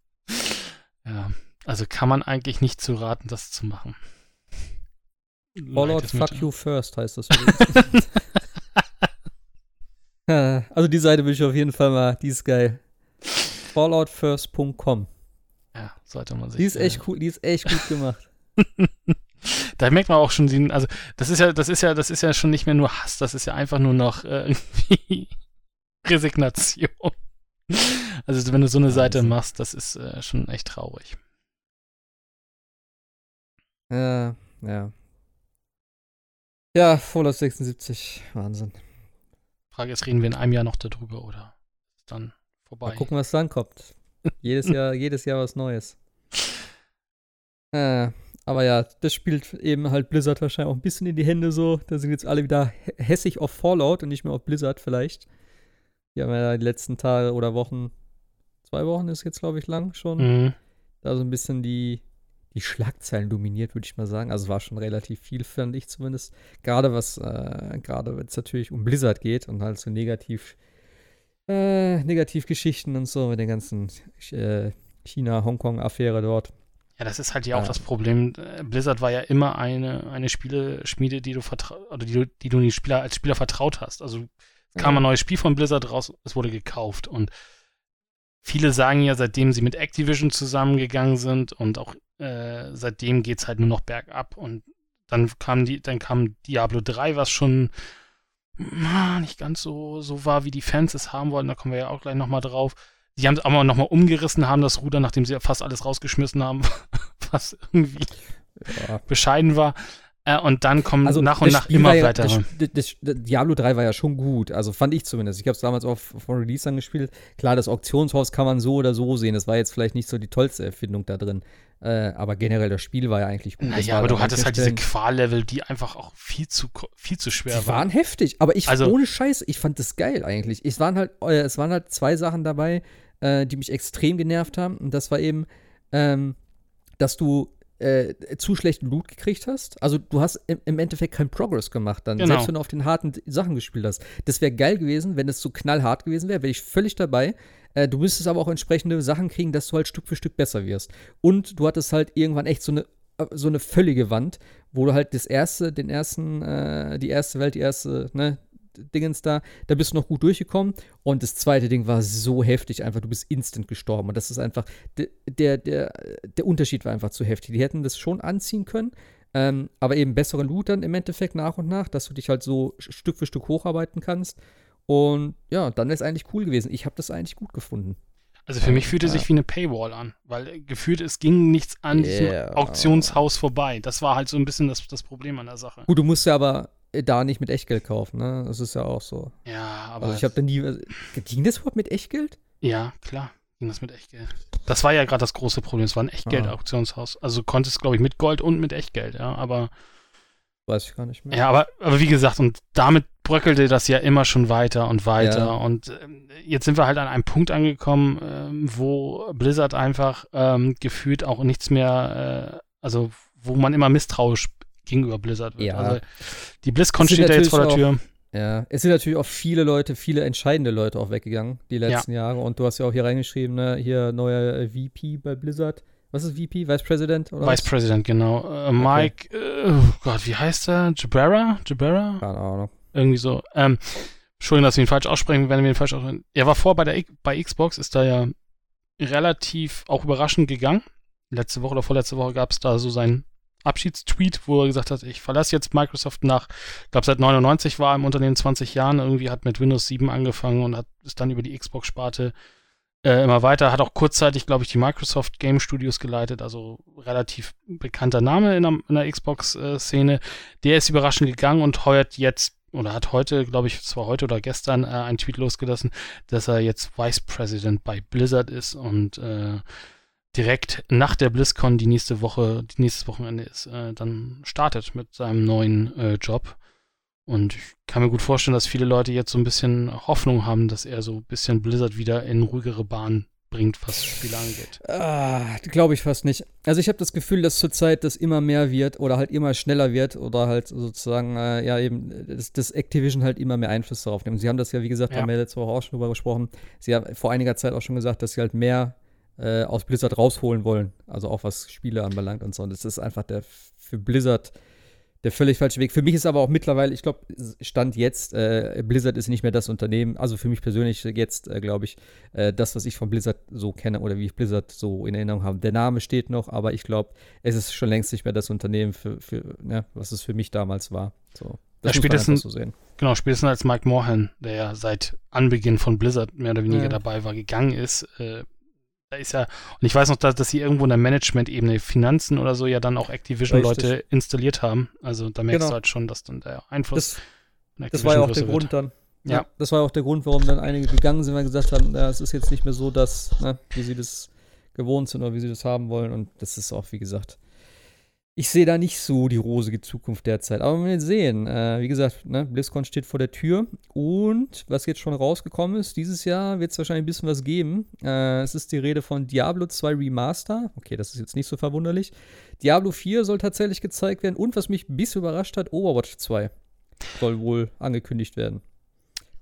ja, also kann man eigentlich nicht zu raten, das zu machen. Fallout Fuck. You First heißt das. *laughs* also die Seite will ich auf jeden Fall mal, die ist geil. Falloutfirst.com. Ja, sollte man sich. Die ist äh, echt cool, die ist echt gut gemacht. *laughs* *laughs* da merkt man auch schon, die, also das ist ja, das ist ja, das ist ja schon nicht mehr nur Hass, das ist ja einfach nur noch äh, irgendwie Resignation. Also wenn du so eine Seite machst, das ist äh, schon echt traurig. Ja, ja. Ja, Fallout 76, Wahnsinn. Frage ist, reden wir in einem Jahr noch darüber oder ist dann vorbei? Mal gucken, was dann kommt. jedes Jahr, *laughs* jedes Jahr was Neues. Äh, aber ja, das spielt eben halt Blizzard wahrscheinlich auch ein bisschen in die Hände so. Da sind jetzt alle wieder hä- hässig auf Fallout und nicht mehr auf Blizzard vielleicht. Die haben ja die letzten Tage oder Wochen, zwei Wochen ist jetzt, glaube ich, lang schon, Mhm. da so ein bisschen die, die Schlagzeilen dominiert, würde ich mal sagen. Also war schon relativ viel, fand ich zumindest. Gerade was, äh, gerade wenn es natürlich um Blizzard geht und halt so negativ, äh, Negativgeschichten und so mit den ganzen äh, China-Hongkong-Affäre dort. Ja, das ist halt ja auch Ja. das Problem. Blizzard war ja immer eine, eine Spieleschmiede, die du vertra oder die du, die du Spieler als Spieler vertraut hast. Also kam Ja. ein neues Spiel von Blizzard raus, es wurde gekauft und viele sagen ja, seitdem sie mit Activision zusammengegangen sind und auch äh, seitdem geht's halt nur noch bergab und dann kam die, dann kam Diablo 3, was schon nicht ganz so, so war, wie die Fans es haben wollten. Da kommen wir ja auch gleich nochmal drauf. Die haben es aber nochmal umgerissen, haben das Ruder, nachdem sie ja fast alles rausgeschmissen haben, *laughs* was irgendwie Ja. bescheiden war. Äh, und dann kommen Also nach und nach Spiel immer ja, weitere. Das, das, das, Diablo 3 war ja schon gut, also fand ich zumindest. Ich habe es damals auch von Release angespielt. Klar, das Auktionshaus kann man so oder so sehen. Das war jetzt vielleicht nicht so die tollste Erfindung da drin. Äh, aber generell das Spiel war ja eigentlich gut. Naja, aber du hattest halt diese Qual-Level, die einfach auch viel zu, viel zu schwer Die waren heftig, aber ich Also- ohne Scheiß, ich fand das geil eigentlich. Es waren halt, äh, es waren halt zwei Sachen dabei, äh, die mich extrem genervt haben. Und das war eben, ähm, dass du äh, zu schlechten Loot gekriegt hast. Also du hast im, im Endeffekt keinen Progress gemacht dann, Genau. selbst wenn du auf den harten Sachen gespielt hast. Das wäre geil gewesen, wenn es so knallhart gewesen wäre, wäre ich völlig dabei. Äh, du müsstest aber auch entsprechende Sachen kriegen, dass du halt Stück für Stück besser wirst. Und du hattest halt irgendwann echt so eine äh, so eine völlige Wand, wo du halt das erste, den ersten, äh, die erste Welt, die erste, ne, Dingens da, da bist du noch gut durchgekommen. Und das zweite Ding war so heftig, einfach, du bist instant gestorben. Und das ist einfach, der, der, der, Unterschied war einfach zu heftig. Die hätten das schon anziehen können, ähm, aber eben bessere Loot dann im Endeffekt nach und nach, dass du dich halt so Stück für Stück hocharbeiten kannst. Und ja, dann wäre es eigentlich cool gewesen. Ich habe das eigentlich gut gefunden. Also für mich fühlte Ja. sich wie eine Paywall an, weil äh, gefühlt es ging nichts an diesem Yeah. Auktionshaus vorbei. Das war halt so ein bisschen das, das Problem an der Sache. Gut, du musst ja aber äh, da nicht mit Echtgeld kaufen, ne? Das ist ja auch so. Ja, aber Also ich habe da nie. Ging das überhaupt mit Echtgeld? ja, klar, ging das mit Echtgeld. Das war ja gerade das große Problem. Es war ein Echtgeld-Auktionshaus. Also du konntest, glaube ich, mit Gold und mit Echtgeld, ja, aber Weiß ich gar nicht mehr. Ja, aber, aber wie gesagt, und damit bröckelte das ja immer schon weiter und weiter. Ja. Und ähm, jetzt sind wir halt an einem Punkt angekommen, ähm, wo Blizzard einfach ähm, gefühlt auch nichts mehr, äh, also wo man immer misstrauisch gegenüber Blizzard wird. Ja. Also die BlizzCon steht da jetzt vor der Tür. Ja, es sind natürlich auch viele Leute, viele entscheidende Leute auch weggegangen, die letzten Jahre. Und du hast ja auch hier reingeschrieben, ne, hier neuer äh, VP bei Blizzard. Was ist VP? Vice President? Oder Vice was? President, genau. Äh, Mike, äh, oh Gott, wie heißt er? Jabera? Jabera? Keine Ahnung. Irgendwie so. Ähm, Entschuldigung, dass wir ihn falsch aussprechen, wenn wir ihn falsch aussprechen. Er war vor bei der bei Xbox, ist da ja relativ auch überraschend gegangen. Letzte Woche oder vorletzte Woche gab es da so seinen Abschiedstweet, wo er gesagt hat, ich verlasse jetzt Microsoft nach, ich glaube seit 99 war er im Unternehmen 20 Jahren, irgendwie hat mit Windows 7 angefangen und hat ist dann über die Xbox-Sparte äh, immer weiter, hat auch kurzzeitig, glaube ich, die Microsoft Game Studios geleitet, also relativ bekannter Name in der, der Xbox-Szene. Der ist überraschend gegangen und heuert jetzt oder hat heute, glaube ich, zwar heute oder gestern äh, einen Tweet losgelassen, dass er jetzt Vice President bei Blizzard ist und äh, direkt nach der BlizzCon die nächste Woche, die nächstes Wochenende ist, äh, dann startet mit seinem neuen äh, Job. Und ich kann mir gut vorstellen, dass viele Leute jetzt so ein bisschen Hoffnung haben, dass er so ein bisschen Blizzard wieder in ruhigere Bahn bringt, was Spiele angeht. Ah, Glaube ich fast nicht. Also ich habe das Gefühl, dass zurzeit das immer mehr wird oder halt immer schneller wird oder halt sozusagen, äh, ja eben, dass, dass Activision halt immer mehr Einfluss darauf nimmt. Sie haben das ja, wie gesagt, Ja. haben wir letzte Woche auch schon drüber gesprochen. Sie haben vor einiger Zeit auch schon gesagt, dass sie halt mehr äh, aus Blizzard rausholen wollen. Also auch was Spiele anbelangt und so. Und das ist einfach der für Blizzard der völlig falsche Weg. Für mich ist aber auch mittlerweile, ich glaube, Stand jetzt, äh, Blizzard ist nicht mehr das Unternehmen, also für mich persönlich jetzt, äh, glaube ich, äh, das, was ich von Blizzard so kenne oder wie ich Blizzard so in Erinnerung habe. Der Name steht noch, aber ich glaube, es ist schon längst nicht mehr das Unternehmen, für, für ne, was es für mich damals war. So. Ja, Das man spätestens- so sehen. Genau, spätestens als Mike Morhan, der ja seit Anbeginn von Blizzard mehr oder weniger Ja. dabei war, gegangen ist, äh, da ist ja, und ich weiß noch, dass, dass sie irgendwo in der Management-Ebene Finanzen oder so ja dann auch Activision-Leute installiert haben. Also da merkst Genau. du halt schon, dass dann der Einfluss Das, das war ja auch der Grund dann. Ja. Das war ja auch der Grund, warum dann einige gegangen sind, weil gesagt haben, ja, es ist jetzt nicht mehr so, dass, ne, wie sie das gewohnt sind oder wie sie das haben wollen. Und das ist auch, wie gesagt, ich sehe da nicht so die rosige Zukunft derzeit. Aber wir sehen. Äh, wie gesagt, ne, BlizzCon steht vor der Tür. Und was jetzt schon rausgekommen ist, dieses Jahr wird es wahrscheinlich ein bisschen was geben. Äh, es ist die Rede von Diablo 2 Remaster. Okay, das ist jetzt nicht so verwunderlich. Diablo 4 soll tatsächlich gezeigt werden. Und was mich ein bisschen überrascht hat, Overwatch 2 soll wohl angekündigt werden.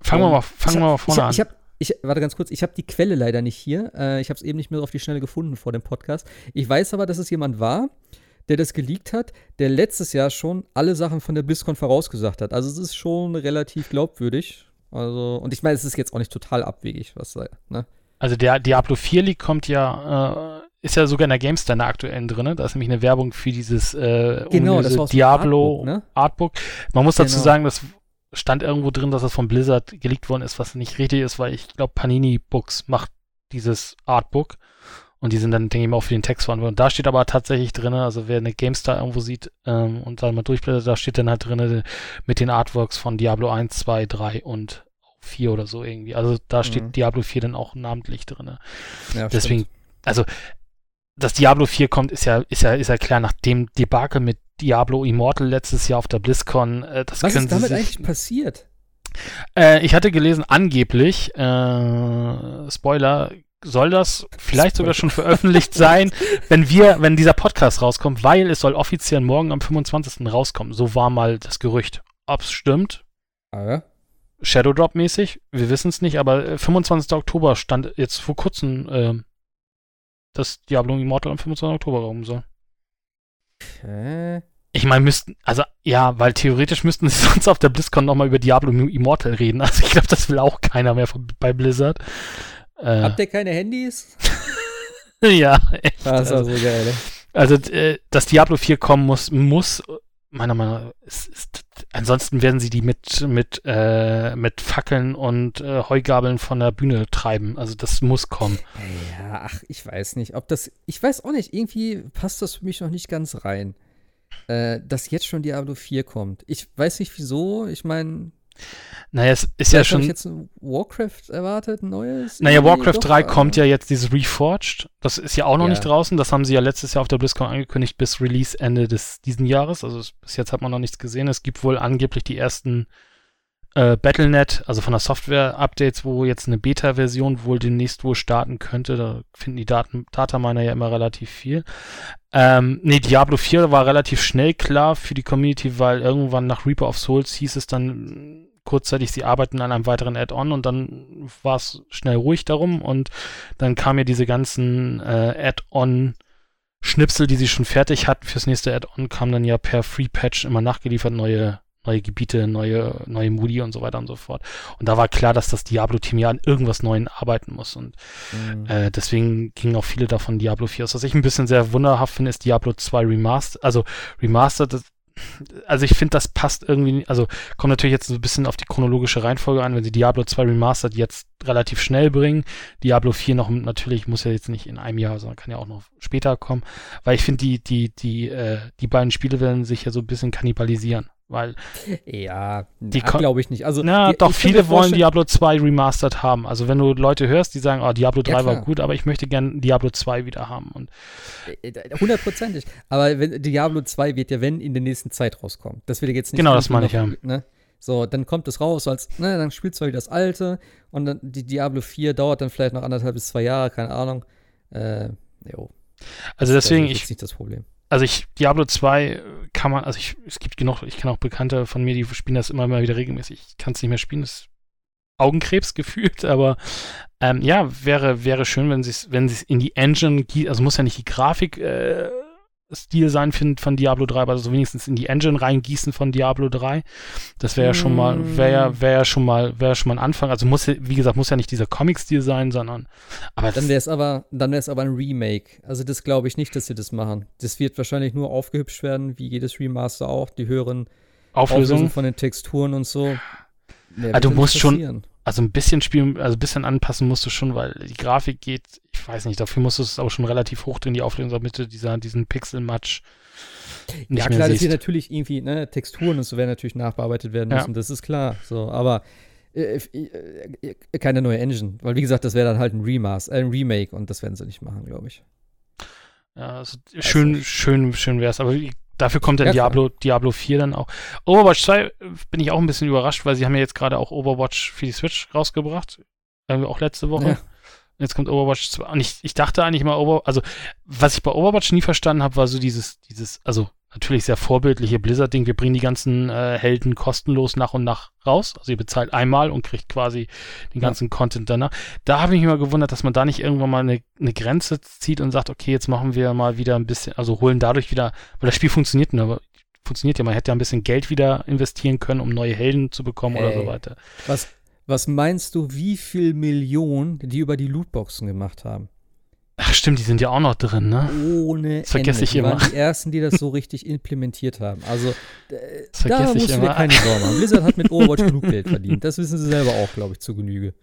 Fangen wir mal, fangen wir mal vorne ich, an. Ich, warte ganz kurz, ich habe die Quelle leider nicht hier. Äh, ich habe es eben nicht mehr auf die Schnelle gefunden vor dem Podcast. Ich weiß aber, dass es jemand war, der das geleakt hat, der letztes Jahr schon alle Sachen von der BlizzCon vorausgesagt hat. Also es ist schon relativ glaubwürdig. Also, und ich meine, es ist jetzt auch nicht total abwegig, was sei, ne? Also der Diablo 4 League kommt ja, äh, ist ja sogar in der GameStar aktuellen drin. Ne? Da ist nämlich eine Werbung für dieses äh, genau, war Diablo Artbook, ne? Artbook. Man muss dazu Genau. sagen, das stand irgendwo drin, dass das von Blizzard geleakt worden ist, was nicht richtig ist, weil ich glaube, Panini Books macht dieses Artbook. Und die sind dann, denke ich mal, auch für den Text verantwortlich. Und da steht aber tatsächlich drin, also wer eine GameStar irgendwo sieht ähm, und dann mal durchblättert, da steht dann halt drin mit den Artworks von Diablo 1, 2, 3 und 4 oder so irgendwie. Also da steht Mhm. Diablo 4 dann auch namentlich drin. Ja, Deswegen, stimmt. also, dass Diablo 4 kommt, ist ja, ist ja, ist ja klar, nach dem Debakel mit Diablo Immortal letztes Jahr auf der BlizzCon, äh, das Was können ist damit sich, eigentlich passiert? äh, ich hatte gelesen, angeblich, äh, Spoiler, soll das vielleicht sogar schon veröffentlicht sein, *laughs* wenn wir, wenn dieser Podcast rauskommt, weil es soll offiziell morgen am 25. rauskommen. So war mal das Gerücht. Ob's stimmt, Ah, ja? Shadow Drop mäßig, wir wissen es nicht, aber äh, 25. Oktober stand jetzt vor kurzem, äh, dass Diablo Immortal am 25. Oktober kommen soll. Okay. Ich meine, müssten, also ja, weil theoretisch müssten *laughs* sie sonst auf der BlizzCon nochmal über Diablo Immortal reden. Also ich glaube, das will auch keiner mehr von, bei Blizzard. Äh, Habt ihr keine Handys? *laughs* ja, echt. Das ist also, also geil. also äh, dass Diablo 4 kommen muss, muss meiner Meinung nach, ist, ist, ansonsten werden sie die mit, mit, äh, mit Fackeln und äh, Heugabeln von der Bühne treiben. Also das muss kommen. Ja, ach, ich weiß nicht, ob das. Ich weiß auch nicht, irgendwie passt das für mich noch nicht ganz rein. Äh, dass jetzt schon Diablo 4 kommt. Ich weiß nicht wieso. Ich meine, Naja, es ist ja habe ich schon. jetzt ein Warcraft erwartet, ein neues. Naja, Warcraft doch, 3 aber- kommt ja jetzt dieses Reforged. Das ist ja auch noch Ja. nicht draußen. Das haben sie ja letztes Jahr auf der BlizzCon angekündigt bis Release Ende des diesen Jahres. Also es, bis jetzt hat man noch nichts gesehen. Es gibt wohl angeblich die ersten äh, Battlenet, also von der Software-Updates, wo jetzt eine Beta-Version wohl demnächst wohl starten könnte. Da finden die Daten, Dataminer ja immer relativ viel. Ähm, nee, Diablo 4 war relativ schnell klar für die Community, weil irgendwann nach Reaper of Souls hieß es dann kurzzeitig, sie arbeiten an einem weiteren Add-on und dann war es schnell ruhig darum und dann kamen ja diese ganzen äh, Add-on Schnipsel, die sie schon fertig hatten fürs nächste Add-on, kamen dann ja per Free Patch immer nachgeliefert, neue neue Gebiete, neue, neue Moody und so weiter und so fort. Und da war klar, dass das Diablo-Team ja an irgendwas Neuem arbeiten muss. Und Mhm. äh, deswegen gingen auch viele davon Diablo 4 aus. Was ich ein bisschen sehr wunderhaft finde, ist Diablo 2 Remastered. Also Remastered, das, also ich finde, das passt irgendwie, also kommt natürlich jetzt so ein bisschen auf die chronologische Reihenfolge an, wenn sie Diablo 2 Remastered jetzt relativ schnell bringen. Diablo 4 noch natürlich muss ja jetzt nicht in einem Jahr, sondern kann ja auch noch später kommen. Weil ich finde, die, die, die, äh, die beiden Spiele werden sich ja so ein bisschen kannibalisieren. Weil, Ja, Die glaube ich nicht. Also, na die, doch, ich viele wollen Diablo 2 Remastered haben. Also wenn du Leute hörst, die sagen, oh, Diablo 3 Ja, war gut, aber ich möchte gerne Diablo 2 wieder haben. Und Äh, Hundertprozentig. Aber wenn, Diablo 2 wird ja, wenn, in der nächsten Zeit rauskommen. Das wird ja jetzt nicht. Genau, das meine ich, noch, Ne? So, dann kommt es raus als, ne, dann spielst du halt das alte und dann die Diablo 4 dauert dann vielleicht noch anderthalb bis zwei Jahre, keine Ahnung. Äh, jo. also deswegen, das ist ich, jetzt nicht das Problem. Also ich, Diablo 2 kann man, also ich, es gibt genug, ich kenne auch Bekannte von mir, die spielen das immer mal wieder regelmäßig. Ich kann es nicht mehr spielen, ist Augenkrebs *laughs* gefühlt, aber ähm, ja, wäre, wäre schön, wenn sie es, wenn sie es in die Engine, also muss ja nicht die Grafik, äh, Stil sein von, von Diablo 3, aber so wenigstens in die Engine reingießen von Diablo 3. Das wäre ja schon mal, wäre ja, wäre ja schon mal, wäre schon mal ein Anfang. Also muss, ja- wie gesagt, muss ja nicht dieser Comic-Stil sein, sondern, aber Dann wäre es aber, dann wäre es aber ein Remake. Also das glaube ich nicht, dass sie das machen. Das wird wahrscheinlich nur aufgehübscht werden, wie jedes Remaster auch. Die höheren Auflösung. Auflösungen von den Texturen und so. Ah, du ja nicht musst schon-. Also ein bisschen spielen, also ein bisschen anpassen musst du schon, weil die Grafik geht, ich weiß nicht, dafür musst du es aber schon relativ hoch in die Auflösung, damit du dieser, diesen Pixel-Match ja, klar, das siehst. wird natürlich irgendwie, ne, Texturen und so werden natürlich nachbearbeitet werden Ja. müssen, das ist klar. So, aber äh, äh, äh, keine neue Engine. Weil, wie gesagt, das wäre dann halt ein Remaster, äh, ein Remake und das werden sie nicht machen, glaube ich. Ja, also schön, schön, schön wär's, aber wie- dafür kommt dann Ja, klar. Diablo, Diablo 4 dann auch. Overwatch 2 äh, bin ich auch ein bisschen überrascht, weil sie haben ja jetzt gerade auch Overwatch für die Switch rausgebracht. Irgendwie auch letzte Woche. Ja. Jetzt kommt Overwatch 2. Und ich, ich dachte eigentlich mal, Over, also was ich bei Overwatch nie verstanden habe, war so dieses, dieses, also natürlich sehr vorbildliche Blizzard-Ding. Wir bringen die ganzen äh, Helden kostenlos nach und nach raus. Also ihr bezahlt einmal und kriegt quasi den ganzen ja. Content danach. Da habe ich mich mal gewundert, dass man da nicht irgendwann mal eine, eine Grenze zieht und sagt, okay, jetzt machen wir mal wieder ein bisschen, also holen dadurch wieder, weil das Spiel funktioniert nur, funktioniert ja, man hätte ja ein bisschen Geld wieder investieren können, um neue Helden zu bekommen Ey, oder so weiter. Was, was meinst du, wie viel Millionen die über die Lootboxen gemacht haben? Ach stimmt, die sind ja auch noch drin, ne? Ohne das vergesse Ende. ich immer. Die waren die *laughs* ersten, die das so richtig implementiert haben. Also äh, da musst du dir keine *laughs* Sorgen machen. Blizzard hat mit Overwatch genug Geld verdient. Das wissen sie selber auch, glaube ich, zu Genüge.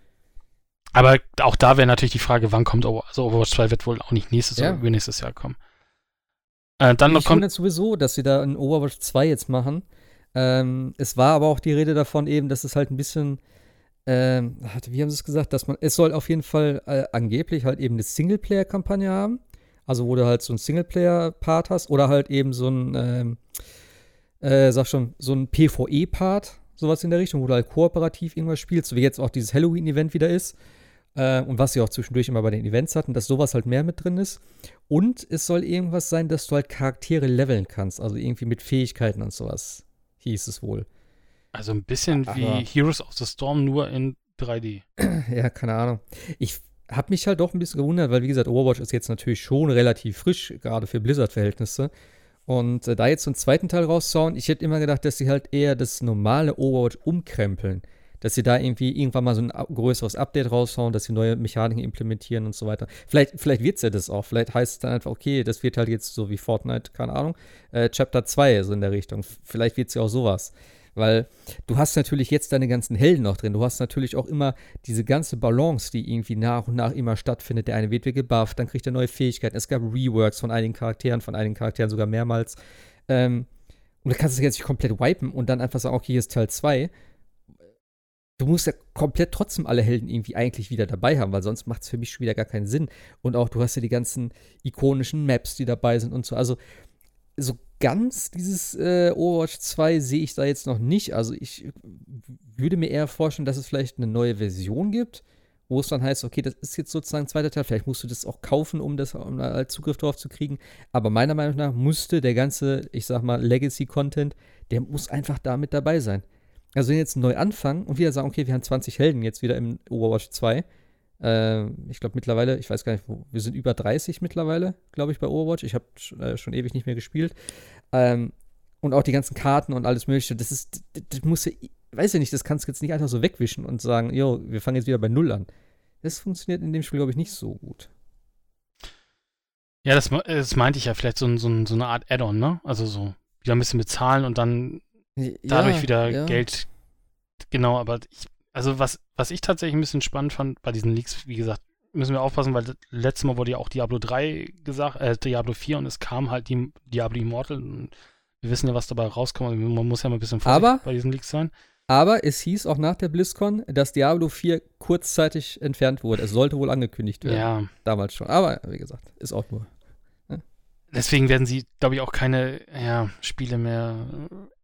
Aber auch da wäre natürlich die Frage, wann kommt Overwatch? Also Overwatch 2 wird wohl auch nicht nächstes ja. oder übernächstes Jahr kommen. Äh, dann ich kommt sowieso, dass sie da ein Overwatch 2 jetzt machen. Ähm, es war aber auch die Rede davon eben, dass es halt ein bisschen ähm, wie haben sie es gesagt, dass man, es soll auf jeden Fall äh, angeblich halt eben eine Singleplayer-Kampagne haben. Also wo du halt so einen Singleplayer-Part hast oder halt eben so ein, ähm, äh, sag schon, so ein PvE-Part, sowas in der Richtung, wo du halt kooperativ irgendwas spielst, wie jetzt auch dieses Halloween-Event wieder ist. Äh, und was sie auch zwischendurch immer bei den Events hatten, dass sowas halt mehr mit drin ist. Und es soll irgendwas sein, dass du halt Charaktere leveln kannst, also irgendwie mit Fähigkeiten und sowas, hieß es wohl. Also ein bisschen Aber wie Heroes of the Storm, nur in 3D. *clears throat* Ja, keine Ahnung. Ich habe mich halt doch ein bisschen gewundert, weil wie gesagt, Overwatch ist jetzt natürlich schon relativ frisch, gerade für Blizzard-Verhältnisse. Und äh, da jetzt so einen zweiten Teil rauszuhauen, ich hätte immer gedacht, dass sie halt eher das normale Overwatch umkrempeln. Dass sie da irgendwie irgendwann mal so ein größeres Update raushauen, dass sie neue Mechaniken implementieren und so weiter. Vielleicht, vielleicht wird es ja das auch. Vielleicht heißt es dann einfach, okay, das wird halt jetzt so wie Fortnite, keine Ahnung, äh, Chapter 2, so in der Richtung. Vielleicht wird es ja auch sowas. Weil du hast natürlich jetzt deine ganzen Helden noch drin. Du hast natürlich auch immer diese ganze Balance, die irgendwie nach und nach immer stattfindet. Der eine wird wieder gebufft, dann kriegt er neue Fähigkeiten. Es gab Reworks von einigen Charakteren, von einigen Charakteren sogar mehrmals. Ähm, und du kannst es jetzt nicht komplett wipen und dann einfach sagen, okay, hier ist Teil 2. Du musst ja komplett trotzdem alle Helden irgendwie eigentlich wieder dabei haben, weil sonst macht es für mich schon wieder gar keinen Sinn. Und auch du hast ja die ganzen ikonischen Maps, die dabei sind und so. Also so ganz dieses äh, Overwatch 2 sehe ich da jetzt noch nicht. Also ich würde mir eher vorstellen, dass es vielleicht eine neue Version gibt, wo es dann heißt, okay, das ist jetzt sozusagen ein zweiter Teil. Vielleicht musst du das auch kaufen, um das um als Zugriff darauf zu kriegen. Aber meiner Meinung nach musste der ganze, ich sag mal, Legacy-Content, der muss einfach da mit dabei sein. Also wenn jetzt neu anfangen und wieder sagen, okay, wir haben 20 Helden jetzt wieder im Overwatch 2, äh, ich glaube mittlerweile, ich weiß gar nicht, wo, wir sind über 30 mittlerweile, glaube ich, bei Overwatch. Ich habe äh, schon ewig nicht mehr gespielt. Ähm, und auch die ganzen Karten und alles Mögliche. Das ist, das, das muss ja, weiß ja nicht, das kannst du jetzt nicht einfach so wegwischen und sagen, jo, wir fangen jetzt wieder bei Null an. Das funktioniert in dem Spiel, glaube ich, nicht so gut. Ja, das, das meinte ich ja vielleicht so, so, so eine Art Add-on, ne? Also so wieder ein bisschen bezahlen und dann ja, dadurch wieder ja. Geld. Genau, aber ich, also was, was ich tatsächlich ein bisschen spannend fand bei diesen Leaks, wie gesagt, müssen wir aufpassen, weil letztes Mal wurde ja auch Diablo 3 gesagt, äh, Diablo 4 und es kam halt die Diablo Immortal. Und wir wissen ja, was dabei rauskommt. Also man muss ja mal ein bisschen vorsichtig bei diesen Leaks sein. Aber es hieß auch nach der BlizzCon, dass Diablo 4 kurzzeitig entfernt wurde. Es sollte wohl angekündigt werden. Ja. Damals schon. Aber wie gesagt, ist auch nur. Ne? Deswegen werden sie, glaube ich, auch keine ja, Spiele mehr.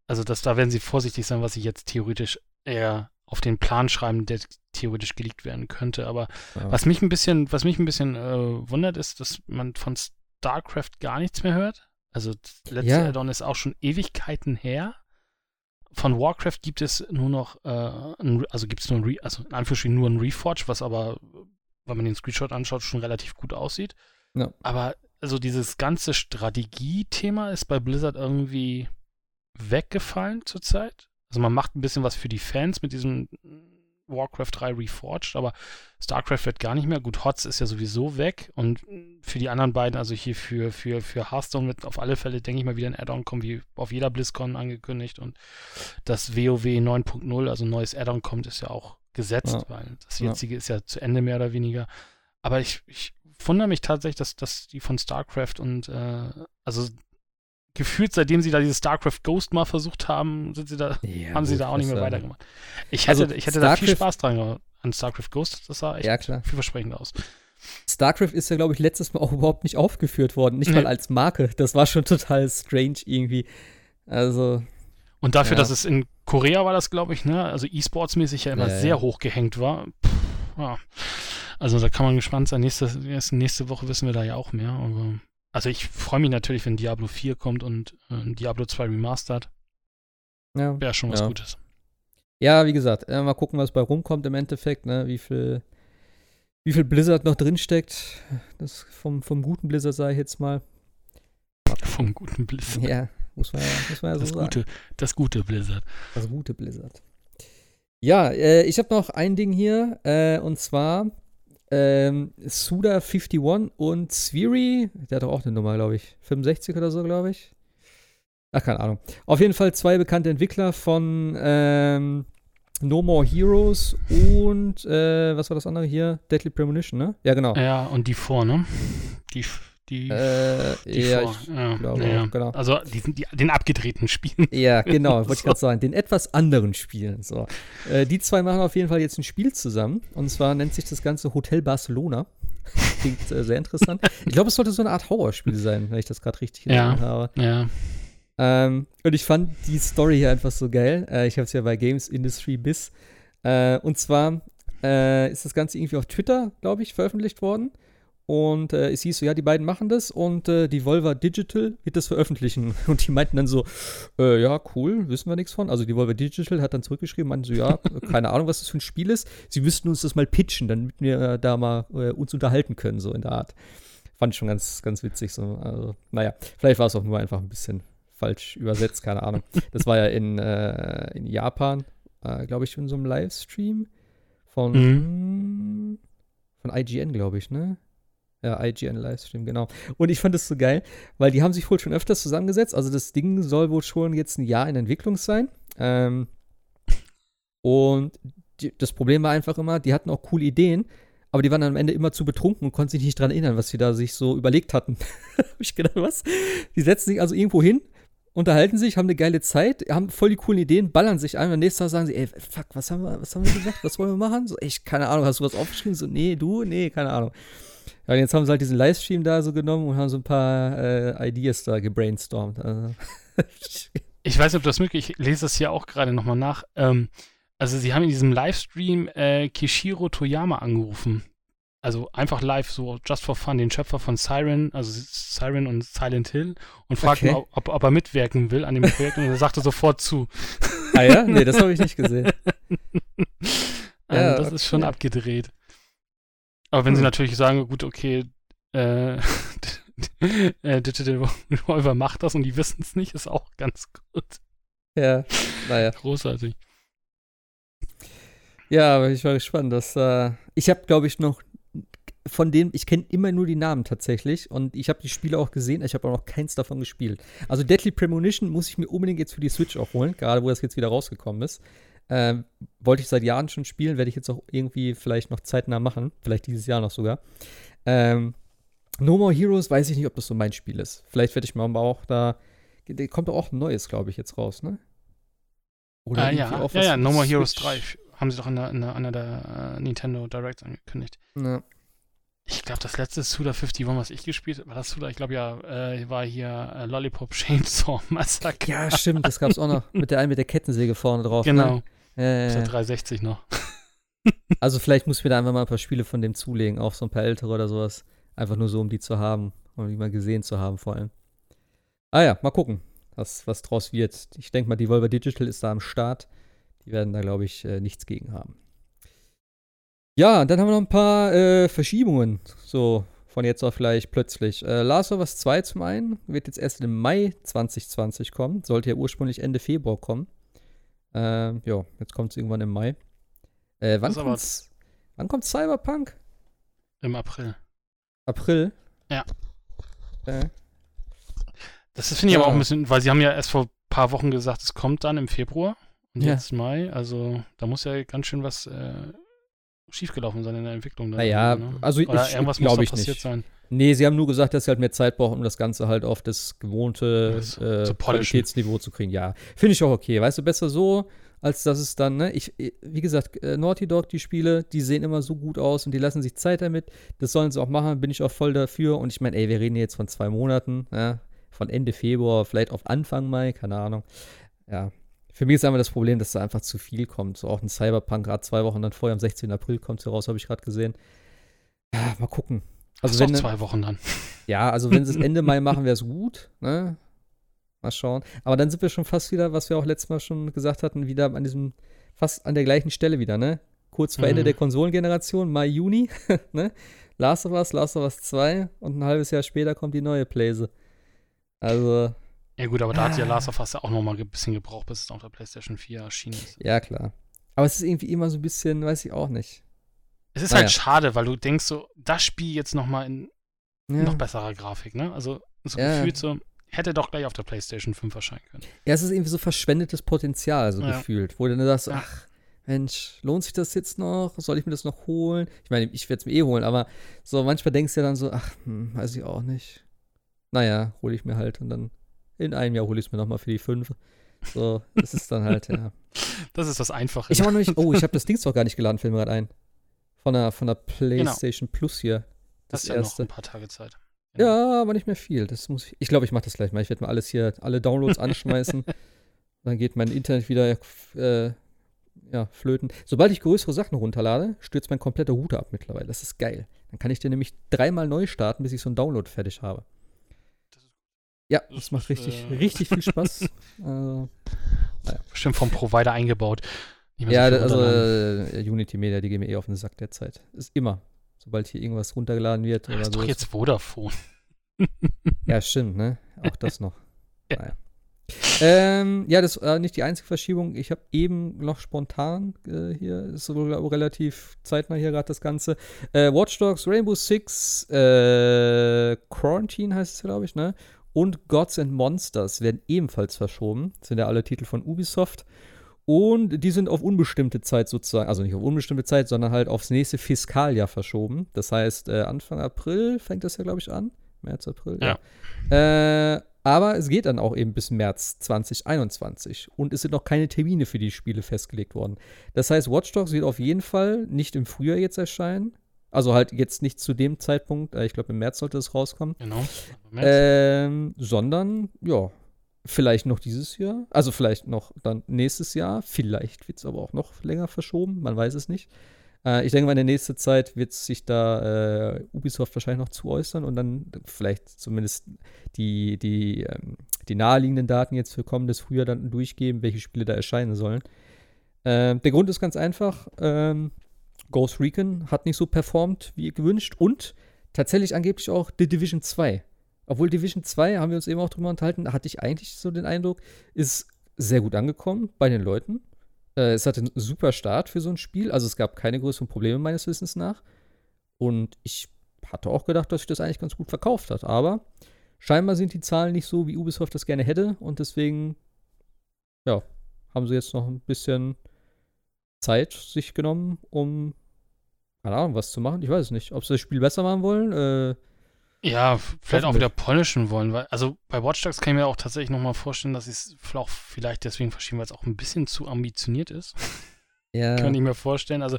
Also das, da werden sie vorsichtig sein, was sie jetzt theoretisch eher auf den Plan schreiben, der theoretisch geleakt werden könnte. Aber ja. was mich ein bisschen, was mich ein bisschen äh, wundert, ist, dass man von StarCraft gar nichts mehr hört. Also das letzte ja. Addon ist auch schon Ewigkeiten her. Von Warcraft gibt es nur noch, äh, ein, also gibt es nur ein, Re also in Anführungsstrichen nur ein Reforge, was aber, wenn man den Screenshot anschaut, schon relativ gut aussieht. Ja. Aber also dieses ganze Strategie-Thema ist bei Blizzard irgendwie weggefallen zurzeit. Also man macht ein bisschen was für die Fans mit diesem Warcraft 3 Reforged, aber StarCraft wird gar nicht mehr. Gut, HOTS ist ja sowieso weg und für die anderen beiden, also hier für, für, für Hearthstone wird auf alle Fälle, denke ich mal, wieder ein Add-on kommen, wie auf jeder BlizzCon angekündigt und das WoW 9.0, also ein neues Add-on kommt, ist ja auch gesetzt, ja. weil das jetzige ja. ist ja zu Ende mehr oder weniger. Aber ich, ich wundere mich tatsächlich, dass, dass die von StarCraft und äh, also gefühlt, seitdem sie da dieses StarCraft Ghost mal versucht haben, sind sie da, ja, haben sie da auch nicht mehr weitergemacht. Ich hätte, also, ich hätte da viel Spaß dran an StarCraft Ghost. Das sah echt ja, klar. vielversprechend aus. StarCraft ist ja, glaube ich, letztes Mal auch überhaupt nicht aufgeführt worden. Nicht nee. mal als Marke. Das war schon total strange irgendwie. Also. Und dafür, ja. dass es in Korea war, das glaube ich, ne? Also E-Sports-mäßig ja immer ja, sehr hoch gehängt war. Pff, ja. Also da kann man gespannt sein. Nächste, nächste Woche wissen wir da ja auch mehr. Aber Also ich freue mich natürlich, wenn Diablo 4 kommt und äh, Diablo 2 Remastered. Ja. Wäre schon was Ja. Gutes. Ja, wie gesagt, äh, mal gucken, was bei rumkommt im Endeffekt, ne? Wie viel, wie viel Blizzard noch drinsteckt. Das vom, vom guten Blizzard sage ich jetzt mal. Vom guten Blizzard. Ja, muss man ja, muss man ja so das, sagen. gute, das gute Blizzard. Das gute Blizzard. Ja, äh, ich habe noch ein Ding hier, äh, und zwar ähm, Suda51 und Sviri, der hat doch auch eine Nummer, glaube ich. 65 oder so, glaube ich. Ach, keine Ahnung. Auf jeden Fall zwei bekannte Entwickler von ähm, No More Heroes und äh, was war das andere hier? Deadly Premonition, ne? Ja, genau. Ja, und die vor, ne? Die, die, Äh, die ja, vor. ich, ja, glaube ja. auch, genau. Also die, die, den abgedrehten Spielen. *laughs* Ja, genau, wollte ich So. gerade *laughs* sagen. Den etwas anderen Spielen. So. Äh, die zwei machen auf jeden Fall jetzt ein Spiel zusammen. Und zwar nennt sich das Ganze Hotel Barcelona. *laughs* Klingt äh, sehr interessant. Ich glaube, es sollte so eine Art Horrorspiel sein, wenn ich das gerade richtig gesehen habe. Ja. Ähm, und ich fand die Story hier einfach so geil. Äh, ich habe es ja bei Games Industry Biz. Äh, und zwar äh, ist das Ganze irgendwie auf Twitter, glaube ich, veröffentlicht worden. Und äh, es hieß so, ja, die beiden machen das und äh, die Volva Digital wird das veröffentlichen. *laughs* Und die meinten dann so, äh, ja, cool, wissen wir nichts von. Also die Volva Digital hat dann zurückgeschrieben, meinten so, ja, keine Ahnung, was das für ein Spiel ist. Sie müssten uns das mal pitchen, damit wir äh, da mal äh, uns unterhalten können, so in der Art. Fand ich schon ganz, ganz witzig. So. Also, naja, vielleicht war es auch nur einfach ein bisschen falsch übersetzt, keine Ahnung. Das war ja in, äh, in Japan, äh, glaube ich, in so einem Livestream von, von IGN, glaube ich, ne? Ja, IGN Livestream, genau. Und ich fand das so geil, weil die haben sich wohl schon öfters zusammengesetzt. Also das Ding soll wohl schon jetzt ein Jahr in Entwicklung sein. Ähm, und die, das Problem war einfach immer, die hatten auch coole Ideen, aber die waren am Ende immer zu betrunken und konnten sich nicht dran erinnern, was sie da sich so überlegt hatten. *laughs* Hab ich gedacht, was? Die setzen sich also irgendwo hin, unterhalten sich, haben eine geile Zeit, haben voll die coolen Ideen, ballern sich ein und am nächsten Tag sagen sie, ey, fuck, was haben wir, was haben wir gesagt? Was wollen wir machen? So, echt, keine Ahnung, hast du was aufgeschrieben? So, nee, du? Nee, keine Ahnung. Ja, und jetzt haben sie halt diesen Livestream da so genommen und haben so ein paar äh, Ideas da gebrainstormt. Also, *laughs* Ich weiß nicht, ob das möglich Ich lese das hier auch gerade nochmal nach. Ähm, also, sie haben in diesem Livestream äh, Kishiro Toyama angerufen. Also einfach live, so just for fun, den Schöpfer von Siren, also Siren und Silent Hill, und fragten, Okay. ob, ob, er mitwirken will an dem Projekt und er sagte sofort zu. ah ja? Nee, das habe ich nicht gesehen. Also, *laughs* Ja, das ist schon okay. abgedreht. Aber wenn sie Hm. natürlich sagen, gut, okay, äh, *laughs* äh, Digital Revolver macht das und die wissen es nicht, ist auch ganz gut. Ja, naja. Großartig. Ja, aber ich war gespannt. Dass, äh, ich habe, glaube ich, noch von denen, ich kenne immer nur die Namen tatsächlich und ich habe die Spiele auch gesehen, ich habe aber noch keins davon gespielt. Also Deadly Premonition muss ich mir unbedingt jetzt für die Switch auch holen, gerade wo das jetzt wieder rausgekommen ist. Ähm, wollte ich seit Jahren schon spielen, werde ich jetzt auch irgendwie vielleicht noch zeitnah machen, vielleicht dieses Jahr noch sogar. Ähm, no More Heroes weiß ich nicht, ob das so mein Spiel ist. Vielleicht werde ich mal auch da, kommt auch ein neues, glaube ich, jetzt raus, ne? Ah, irgendwie ja, auch ja, ja, No More Heroes Switch. 3 haben sie doch in der, in der, einer der äh, Nintendo Directs angekündigt. Ja. Ich glaube, das letzte Suda 51, was ich gespielt habe, war das Suda, ich glaube ja, äh, war hier äh, Lollipop *laughs* Chainsaw Massacre. Ja, stimmt, das gab's auch noch mit der einen mit der Kettensäge vorne drauf. Genau, Ne? Der ja. 360 noch. *laughs* Also vielleicht muss ich mir da einfach mal ein paar Spiele von dem zulegen, auch so ein paar ältere oder sowas. Einfach nur so, um die zu haben und die mal gesehen zu haben vor allem. Ah ja, mal gucken, was, was draus wird. Ich denke mal, die Volver Digital ist da am Start. Die werden da, glaube ich, äh, nichts gegen haben. Ja, dann haben wir noch ein paar äh, Verschiebungen. So, von jetzt auf gleich plötzlich. Äh, Last of Us 2 zum einen wird jetzt erst im Mai 2020 kommen. Sollte ja ursprünglich Ende Februar kommen. Ähm, ja, jetzt kommt es irgendwann im Mai. Äh, wann aber- kommt's? Wann kommt Cyberpunk? Im April. April? Ja. Äh, Das finde ich aber Ja. auch ein bisschen, weil sie haben ja erst vor ein paar Wochen gesagt, es kommt dann im Februar und Ja. jetzt Mai. Also da muss ja ganz schön was äh, schiefgelaufen sein in der Entwicklung. Naja, ne? also Oder ich- irgendwas glaub muss doch ich passiert nicht. sein. Nee, sie haben nur gesagt, dass sie halt mehr Zeit brauchen, um das Ganze halt auf das gewohnte Zu- äh, zu polischen. Qualitätsniveau zu kriegen. Ja, finde ich auch okay. Weißt du, besser so, als dass es dann, ne, ich, wie gesagt, äh, Naughty Dog, die Spiele, die sehen immer so gut aus und die lassen sich Zeit damit. Das sollen sie auch machen, bin ich auch voll dafür. Und ich meine, ey, wir reden jetzt von zwei Monaten, ja, von Ende Februar, vielleicht auf Anfang Mai, keine Ahnung. Ja. Für mich ist einfach das Problem, dass da einfach zu viel kommt. So auch ein Cyberpunk, gerade zwei Wochen dann vorher, am 16. April kommt es raus, habe ich gerade gesehen. Ja, mal gucken. Also wenn, zwei Wochen dann. *laughs* ja, also wenn sie es Ende Mai machen, wäre es gut, ne? Mal schauen. Aber dann sind wir schon fast wieder, was wir auch letztes Mal schon gesagt hatten, wieder an diesem, fast an der gleichen Stelle wieder, ne? Kurz vor Ende Mhm. der Konsolengeneration, Mai, Juni, *laughs* ne? Last of Us, Last of Us 2 und ein halbes Jahr später kommt die neue Playse. Also, Ja gut, aber da hat ja Ah. Last of Us ja auch noch mal ein bisschen gebraucht, bis es auf der PlayStation 4 erschienen ist. ja, klar. Aber es ist irgendwie immer so ein bisschen, weiß ich auch nicht. Es ist Naja. halt schade, weil du denkst so, das Spiel jetzt noch mal in Ja. noch besserer Grafik, ne? Also so Ja. gefühlt so, hätte doch gleich auf der PlayStation 5 erscheinen können. Ja, es ist irgendwie so verschwendetes Potenzial, so Ja. gefühlt, wo du dann sagst, ach, Mensch, lohnt sich das jetzt noch? Soll ich mir das noch holen? Ich meine, ich werde es mir eh holen, aber so manchmal denkst du ja dann so, ach, hm, weiß ich auch nicht. Naja, hole ich mir halt und dann in einem Jahr hole ich es mir nochmal für die fünf. So, das ist dann halt, ja. *laughs* Das ist das Einfache. Ich habe noch nicht, oh, ich habe *laughs* das Ding zwar gar nicht geladen, fällt mir gerade ein. Von der, von der PlayStation Plus hier. das Das ist ja noch erste. ein paar Tage Zeit. Ja, aber nicht mehr viel. Das muss ich. Ich glaube, ich mache das gleich mal. Ich werde mal alles hier, alle Downloads *laughs* anschmeißen. Dann geht mein Internet wieder äh, ja, flöten. Sobald ich größere Sachen runterlade, stürzt mein kompletter Router ab mittlerweile. Das ist geil. Dann kann ich den nämlich dreimal neu starten, bis ich so einen Download fertig habe. Ja, Das macht richtig, äh, richtig viel Spaß. *laughs* also, Bestimmt vom Provider eingebaut. Ja, also äh, Unity Media, die gehen mir eh auf den Sack derzeit. Ist immer. Sobald hier irgendwas runtergeladen wird das oder ist so. doch jetzt Vodafone. *laughs* Ja, stimmt, ne? Auch das noch. *laughs* Ja. Naja. Ähm, ja, das war nicht die einzige Verschiebung. Ich habe eben noch spontan äh, hier, ist so re- relativ zeitnah hier gerade das Ganze. Äh, Watch Dogs, Rainbow Six, äh, Quarantine heißt es, glaube ich, ne? Und Gods and Monsters werden ebenfalls verschoben. Das sind ja alle Titel von Ubisoft. Und die sind auf unbestimmte Zeit sozusagen, also nicht auf unbestimmte Zeit, sondern halt aufs nächste Fiskaljahr verschoben. Das heißt, äh, Anfang April fängt das ja, glaube ich, an. März, April, ja. Äh, aber es geht dann auch eben bis März 2021 und es sind noch keine Termine für die Spiele festgelegt worden. Das heißt, Watch Dogs wird auf jeden Fall nicht im Frühjahr jetzt erscheinen. Also halt jetzt nicht zu dem Zeitpunkt, äh, ich glaube im März sollte es rauskommen, Genau. Ähm, sondern ja, vielleicht noch dieses Jahr, also vielleicht noch dann nächstes Jahr, vielleicht wird es aber auch noch länger verschoben, man weiß es nicht. Äh, ich denke mal, in der nächsten Zeit wird sich da äh, Ubisoft wahrscheinlich noch zu äußern und dann vielleicht zumindest die, die, ähm, die naheliegenden Daten jetzt für kommendes Frühjahr dann durchgeben, welche Spiele da erscheinen sollen. Ähm, der Grund ist ganz einfach, ähm, Ghost Recon hat nicht so performt wie gewünscht und tatsächlich angeblich auch The Division 2. Obwohl Division 2, haben wir uns eben auch drüber unterhalten, hatte ich eigentlich so den Eindruck, ist sehr gut angekommen bei den Leuten. Äh, es hatte einen super Start für so ein Spiel. Also es gab keine größeren Probleme meines Wissens nach. Und ich hatte auch gedacht, dass sich das eigentlich ganz gut verkauft hat. Aber scheinbar sind die Zahlen nicht so, wie Ubisoft das gerne hätte. Und deswegen, ja, haben sie jetzt noch ein bisschen Zeit sich genommen, um, keine Ahnung, was zu machen. Ich weiß es nicht. Ob sie das Spiel besser machen wollen? Äh, Ja, vielleicht auch wieder polischen wollen, weil, also bei Watch Dogs kann ich mir auch tatsächlich nochmal vorstellen, dass es auch vielleicht deswegen verschieben, weil es auch ein bisschen zu ambitioniert ist. *laughs* ja. Kann ich mir vorstellen. Also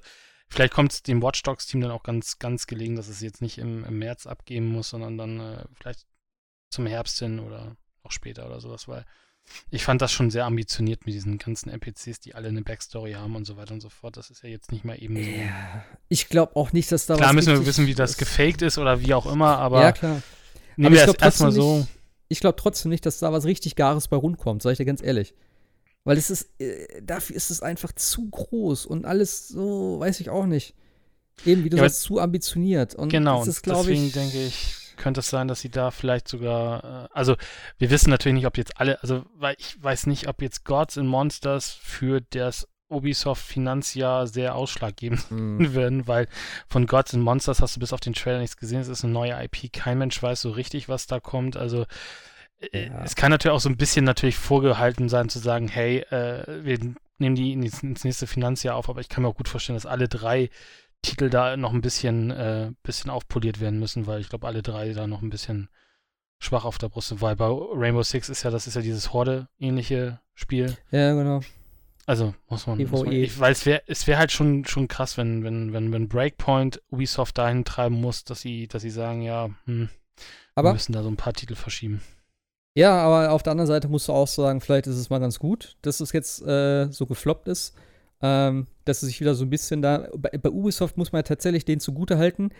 vielleicht kommt es dem Watch Dogs Team dann auch ganz, ganz gelegen, dass es jetzt nicht im, im März abgeben muss, sondern dann äh, vielleicht zum Herbst hin oder noch später oder sowas, weil ich fand das schon sehr ambitioniert mit diesen ganzen NPCs, die alle eine Backstory haben und so weiter und so fort. Das ist ja jetzt nicht mal eben so. Ja, ich glaube auch nicht, dass da Klar was müssen wir wissen, wie das gefaked ist oder wie auch immer, aber Ja, klar. nehmen Aber wir ich das glaube erstmal trotzdem, so. nicht- ich glaub trotzdem nicht, dass da was richtig Gares bei rumkommt, sag ich dir ganz ehrlich. Weil es ist, äh, dafür ist es einfach zu groß und alles so, weiß ich auch nicht. Eben, wie du Ja, sagst, zu ambitioniert. Und Genau, das ist, glaube deswegen ich. denke ich, könnte es sein, dass sie da vielleicht sogar, äh, also wir wissen natürlich nicht, ob jetzt alle, also weil ich weiß nicht, ob jetzt Gods and Monsters für das Ubisoft Finanzjahr sehr ausschlaggebend Hm. *laughs* werden, weil von Gods and Monsters hast du bis auf den Trailer nichts gesehen, es ist eine neue IP, kein Mensch weiß so richtig, was da kommt, also äh, Ja. es kann natürlich auch so ein bisschen natürlich vorgehalten sein, zu sagen, hey, äh, wir nehmen die ins, ins nächste Finanzjahr auf, aber ich kann mir auch gut vorstellen, dass alle drei Titel da noch ein bisschen, äh, bisschen aufpoliert werden müssen, weil ich glaube, alle drei da noch ein bisschen schwach auf der Brust sind, weil bei Rainbow Six ist ja, das ist ja dieses Horde-ähnliche Spiel. Ja, genau. Also muss man, muss man PvE. ich, weil es wäre es wäre halt schon, schon krass, wenn, wenn, wenn, wenn Breakpoint Ubisoft dahin treiben muss, dass sie, dass sie sagen, ja, hm, wir Aber, müssen da so ein paar Titel verschieben. ja, aber auf der anderen Seite musst du auch sagen, vielleicht ist es mal ganz gut, dass es jetzt äh, so gefloppt ist. Ähm, dass es sich wieder so ein bisschen da. Bei, bei Ubisoft muss man ja tatsächlich denen zugute halten.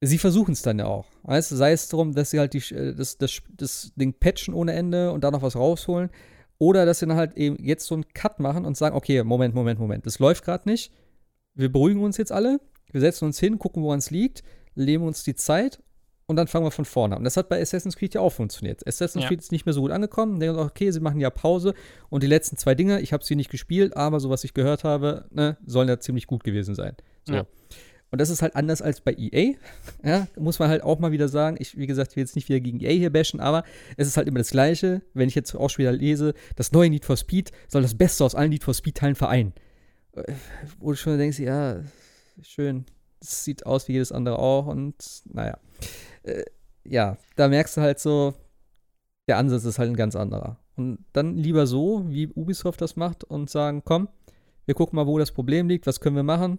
sie versuchen es dann ja auch. Weißt sei es darum, dass sie halt die, äh, das, das, das Ding patchen ohne Ende und da noch was rausholen. Oder dass sie dann halt eben jetzt so einen Cut machen und sagen, okay, Moment, Moment, Moment, das läuft gerade nicht. Wir beruhigen uns jetzt alle, wir setzen uns hin, gucken, woran es liegt, nehmen uns die Zeit und dann fangen wir von vorne an. Und das hat bei Assassin's Creed ja auch funktioniert. Assassin's Ja. Creed ist nicht mehr so gut angekommen. Denken, okay, sie machen ja Pause und die letzten zwei Dinge, ich habe sie nicht gespielt, aber so was ich gehört habe, ne, sollen ja ziemlich gut gewesen sein. So. Ja. Und das ist halt anders als bei EA. *laughs* Ja, muss man halt auch mal wieder sagen. Ich, wie gesagt, ich will jetzt nicht wieder gegen EA hier bashen, aber es ist halt immer das Gleiche. Wenn ich jetzt auch schon wieder lese, das neue Need for Speed soll das Beste aus allen Need for Speed-Teilen vereinen. Äh, Wo du schon denkst, ja, schön. Das sieht aus wie jedes andere auch und naja. Äh, ja, da merkst du halt so, der Ansatz ist halt ein ganz anderer. Und dann lieber so, wie Ubisoft das macht und sagen, komm, wir gucken mal, wo das Problem liegt, was können wir machen.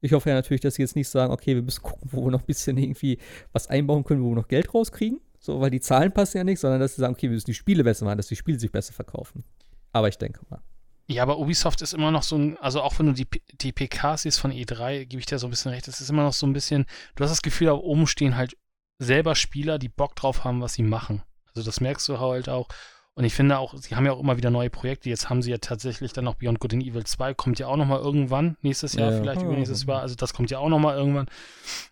Ich hoffe ja natürlich, dass sie jetzt nicht sagen, okay, wir müssen gucken, wo wir noch ein bisschen irgendwie was einbauen können, wo wir noch Geld rauskriegen. So, weil die Zahlen passen ja nicht, sondern dass sie sagen, okay, wir müssen die Spiele besser machen, dass die Spiele sich besser verkaufen. Aber ich denke mal. Ja, aber Ubisoft ist immer noch so ein, also auch wenn du die, die PKs siehst von E3, gebe ich dir so ein bisschen recht, es ist immer noch so ein bisschen, du hast das Gefühl, da oben stehen halt selber Spieler, die Bock drauf haben, was sie machen. Also das merkst du halt auch. Und ich finde auch, sie haben ja auch immer wieder neue Projekte. Jetzt haben sie ja tatsächlich dann noch Beyond Good and Evil 2, kommt ja auch noch mal irgendwann, nächstes Jahr, Ja. vielleicht Ah. übernächstes Jahr. Also das kommt ja auch noch mal irgendwann.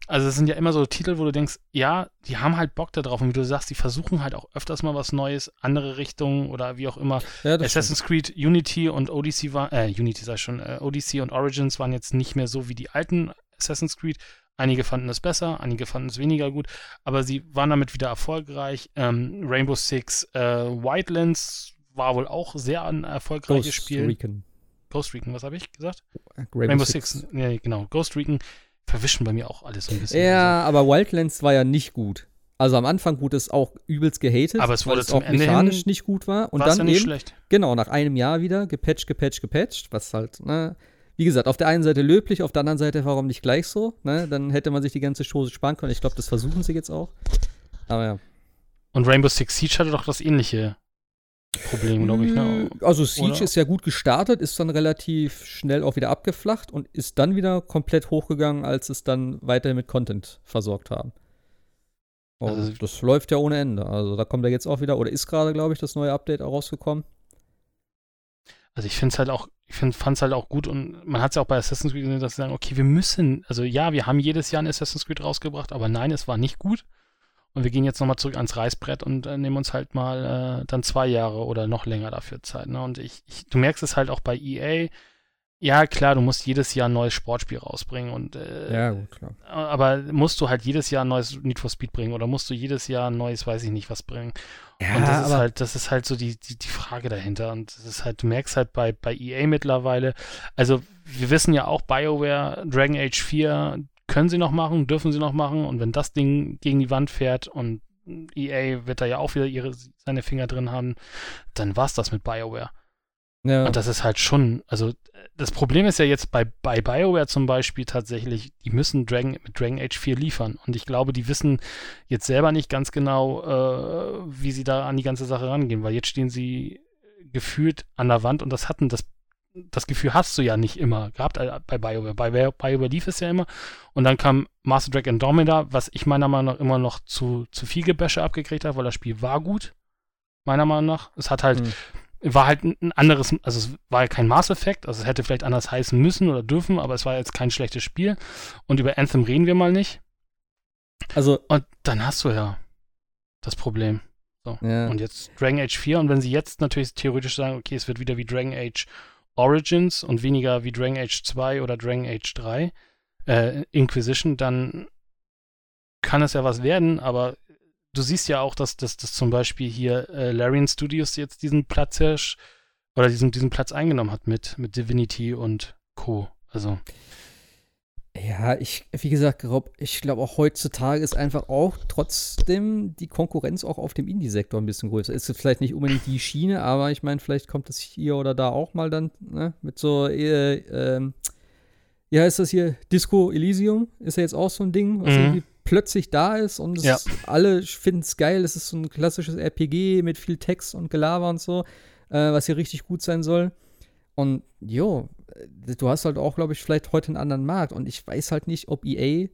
Also es sind ja immer so Titel, wo du denkst, ja, die haben halt Bock da drauf. Und wie du sagst, die versuchen halt auch öfters mal was Neues, andere Richtungen oder wie auch immer. Ja, Assassin's Creed Unity und Odyssey war, äh, Unity sag ich schon, äh, Odyssey und Origins waren jetzt nicht mehr so wie die alten Assassin's Creed. Einige fanden es besser, einige fanden es weniger gut, aber sie waren damit wieder erfolgreich. Ähm, Rainbow Six äh, Wildlands war wohl auch sehr ein erfolgreiches Ghost Spiel. Recon. Ghost Recon, was habe ich gesagt? Rainbow, Rainbow, Six. Nee, genau. Ghost Recon verwischen bei mir auch alles so ein bisschen. Ja, aber Wildlands war ja nicht gut. Also am Anfang wurde es auch übelst gehatet, Aber es weil wurde es zum auch Ende mechanisch hin- nicht gut war. Und es dann ja nicht eben, schlecht. genau, nach einem Jahr wieder gepatcht, gepatcht, gepatcht, was halt, ne, wie gesagt, auf der einen Seite löblich, auf der anderen Seite, warum nicht gleich so, ne, dann hätte man sich die ganze Chose sparen können. Ich glaube, das versuchen sie jetzt auch. Aber ja. Und Rainbow Six Siege hatte doch das ähnliche Problem, glaube ich. Ne? Also Siege Oder? ist ja gut gestartet, ist dann relativ schnell auch wieder abgeflacht und ist dann wieder komplett hochgegangen, als es dann weiterhin mit Content versorgt haben. Und Also- das läuft ja ohne Ende. Also da kommt ja jetzt auch wieder, oder ist gerade, glaube ich, das neue Update auch rausgekommen. Also ich finde es halt auch, ich fand es halt auch gut und man hat es ja auch bei Assassin's Creed gesehen, dass sie sagen, okay, wir müssen, also ja, wir haben jedes Jahr ein Assassin's Creed rausgebracht, aber nein, es war nicht gut. Und wir gehen jetzt nochmal zurück ans Reißbrett und äh, nehmen uns halt mal äh, dann zwei Jahre oder noch länger dafür Zeit. Ne? Und ich, ich, du merkst es halt auch bei EA. Ja, klar, du musst jedes Jahr ein neues Sportspiel rausbringen und äh, gut, klar. aber musst du halt jedes Jahr ein neues Need for Speed bringen oder musst du jedes Jahr ein neues, weiß ich nicht, was bringen? Ja, und das ist halt, das ist halt so die, die, die Frage dahinter. Und das ist halt, du merkst halt bei, bei EA mittlerweile, also wir wissen ja auch, BioWare, Dragon Age 4 können sie noch machen, dürfen sie noch machen. Und wenn das Ding gegen die Wand fährt und EA wird da ja auch wieder ihre, seine Finger drin haben, dann war's das mit BioWare. Ja, Und das ist halt schon, also das Problem ist ja jetzt bei, bei BioWare zum Beispiel tatsächlich, die müssen Dragon, mit Dragon Age 4 liefern. Und ich glaube, die wissen jetzt selber nicht ganz genau, äh, wie sie da an die ganze Sache rangehen, weil jetzt stehen sie gefühlt an der Wand und das hatten das. Das Gefühl hast du ja nicht immer gehabt äh, bei BioWare. Bei Bio- BioWare lief es ja immer. Und dann kam Master Drag Andromeda, was ich meiner Meinung nach immer noch zu, zu viel Gebäsche abgekriegt habe, weil das Spiel war gut. Meiner Meinung nach. Es hat halt Hm. War halt ein anderes, also es war ja kein Mass Effect, also es hätte vielleicht anders heißen müssen oder dürfen, aber es war jetzt kein schlechtes Spiel. Und über Anthem reden wir mal nicht. also, Und dann hast du ja das Problem. ja. Und jetzt Dragon Age 4 und wenn sie jetzt natürlich theoretisch sagen, okay, es wird wieder wie Dragon Age Origins und weniger wie Dragon Age 2 oder Dragon Age 3, äh, Inquisition, dann kann es ja was werden, aber du siehst ja auch, dass, dass, dass zum Beispiel hier äh, Larian Studios jetzt diesen Platz herrscht, oder diesen, diesen Platz eingenommen hat mit, mit Divinity und Co. Also, Ja, ich, wie gesagt, glaub, ich glaube auch heutzutage ist einfach auch trotzdem die Konkurrenz auch auf dem Indie-Sektor ein bisschen größer. Ist vielleicht nicht unbedingt die Schiene, aber ich meine, vielleicht kommt es hier oder da auch mal dann, ne, mit so, äh, ähm, wie heißt das hier? Disco Elysium ist ja jetzt auch so ein Ding, was Mhm. irgendwie plötzlich da ist und es Ja. alle finden es geil. Es ist so ein klassisches RPG mit viel Text und Gelaber und so, äh, was hier richtig gut sein soll. Und jo, äh, du hast halt auch, glaube ich, vielleicht heute einen anderen Markt. Und ich weiß halt nicht, ob EA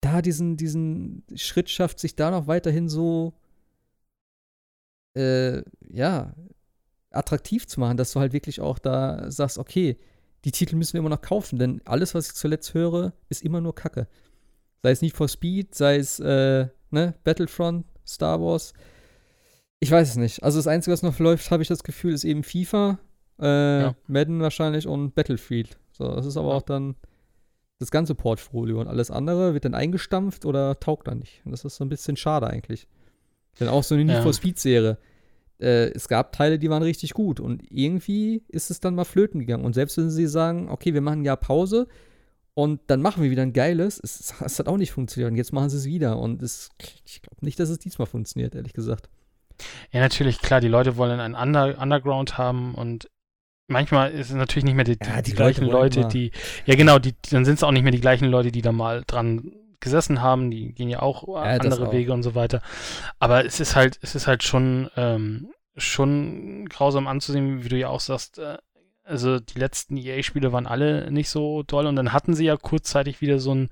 da diesen, diesen Schritt schafft, sich da noch weiterhin so, äh, ja, attraktiv zu machen, dass du halt wirklich auch da sagst, okay, die Titel müssen wir immer noch kaufen, denn alles, was ich zuletzt höre, ist immer nur Kacke. Sei es Need for Speed, sei es, äh, ne, Battlefront, Star Wars. Ich weiß es nicht. Also das Einzige, was noch läuft, habe ich das Gefühl, ist eben FIFA, äh, ja. Madden wahrscheinlich und Battlefield. So, das ist aber ja. auch dann das ganze Portfolio und alles andere wird dann eingestampft oder taugt dann nicht. Und das ist so ein bisschen schade eigentlich. Denn auch so eine Need for Speed-Serie. Äh, es gab Teile, die waren richtig gut und irgendwie ist es dann mal flöten gegangen. Und selbst wenn sie sagen, okay, wir machen ja Pause und dann machen wir wieder ein geiles, es, es hat auch nicht funktioniert und jetzt machen sie es wieder. Und es, ich glaube nicht, dass es diesmal funktioniert, ehrlich gesagt. Ja, natürlich, klar, die Leute wollen einen Under Underground haben und manchmal ist es natürlich nicht mehr die, ja, die, die gleichen Leute, Leute die, ja genau, die, dann sind es auch nicht mehr die gleichen Leute, die da mal dran gesessen haben, die gehen ja auch ja, andere auch. Wege und so weiter. Aber es ist halt, es ist halt schon, ähm, schon grausam anzusehen, wie du ja auch sagst, äh, also die letzten EA-Spiele waren alle nicht so toll und dann hatten sie ja kurzzeitig wieder so ein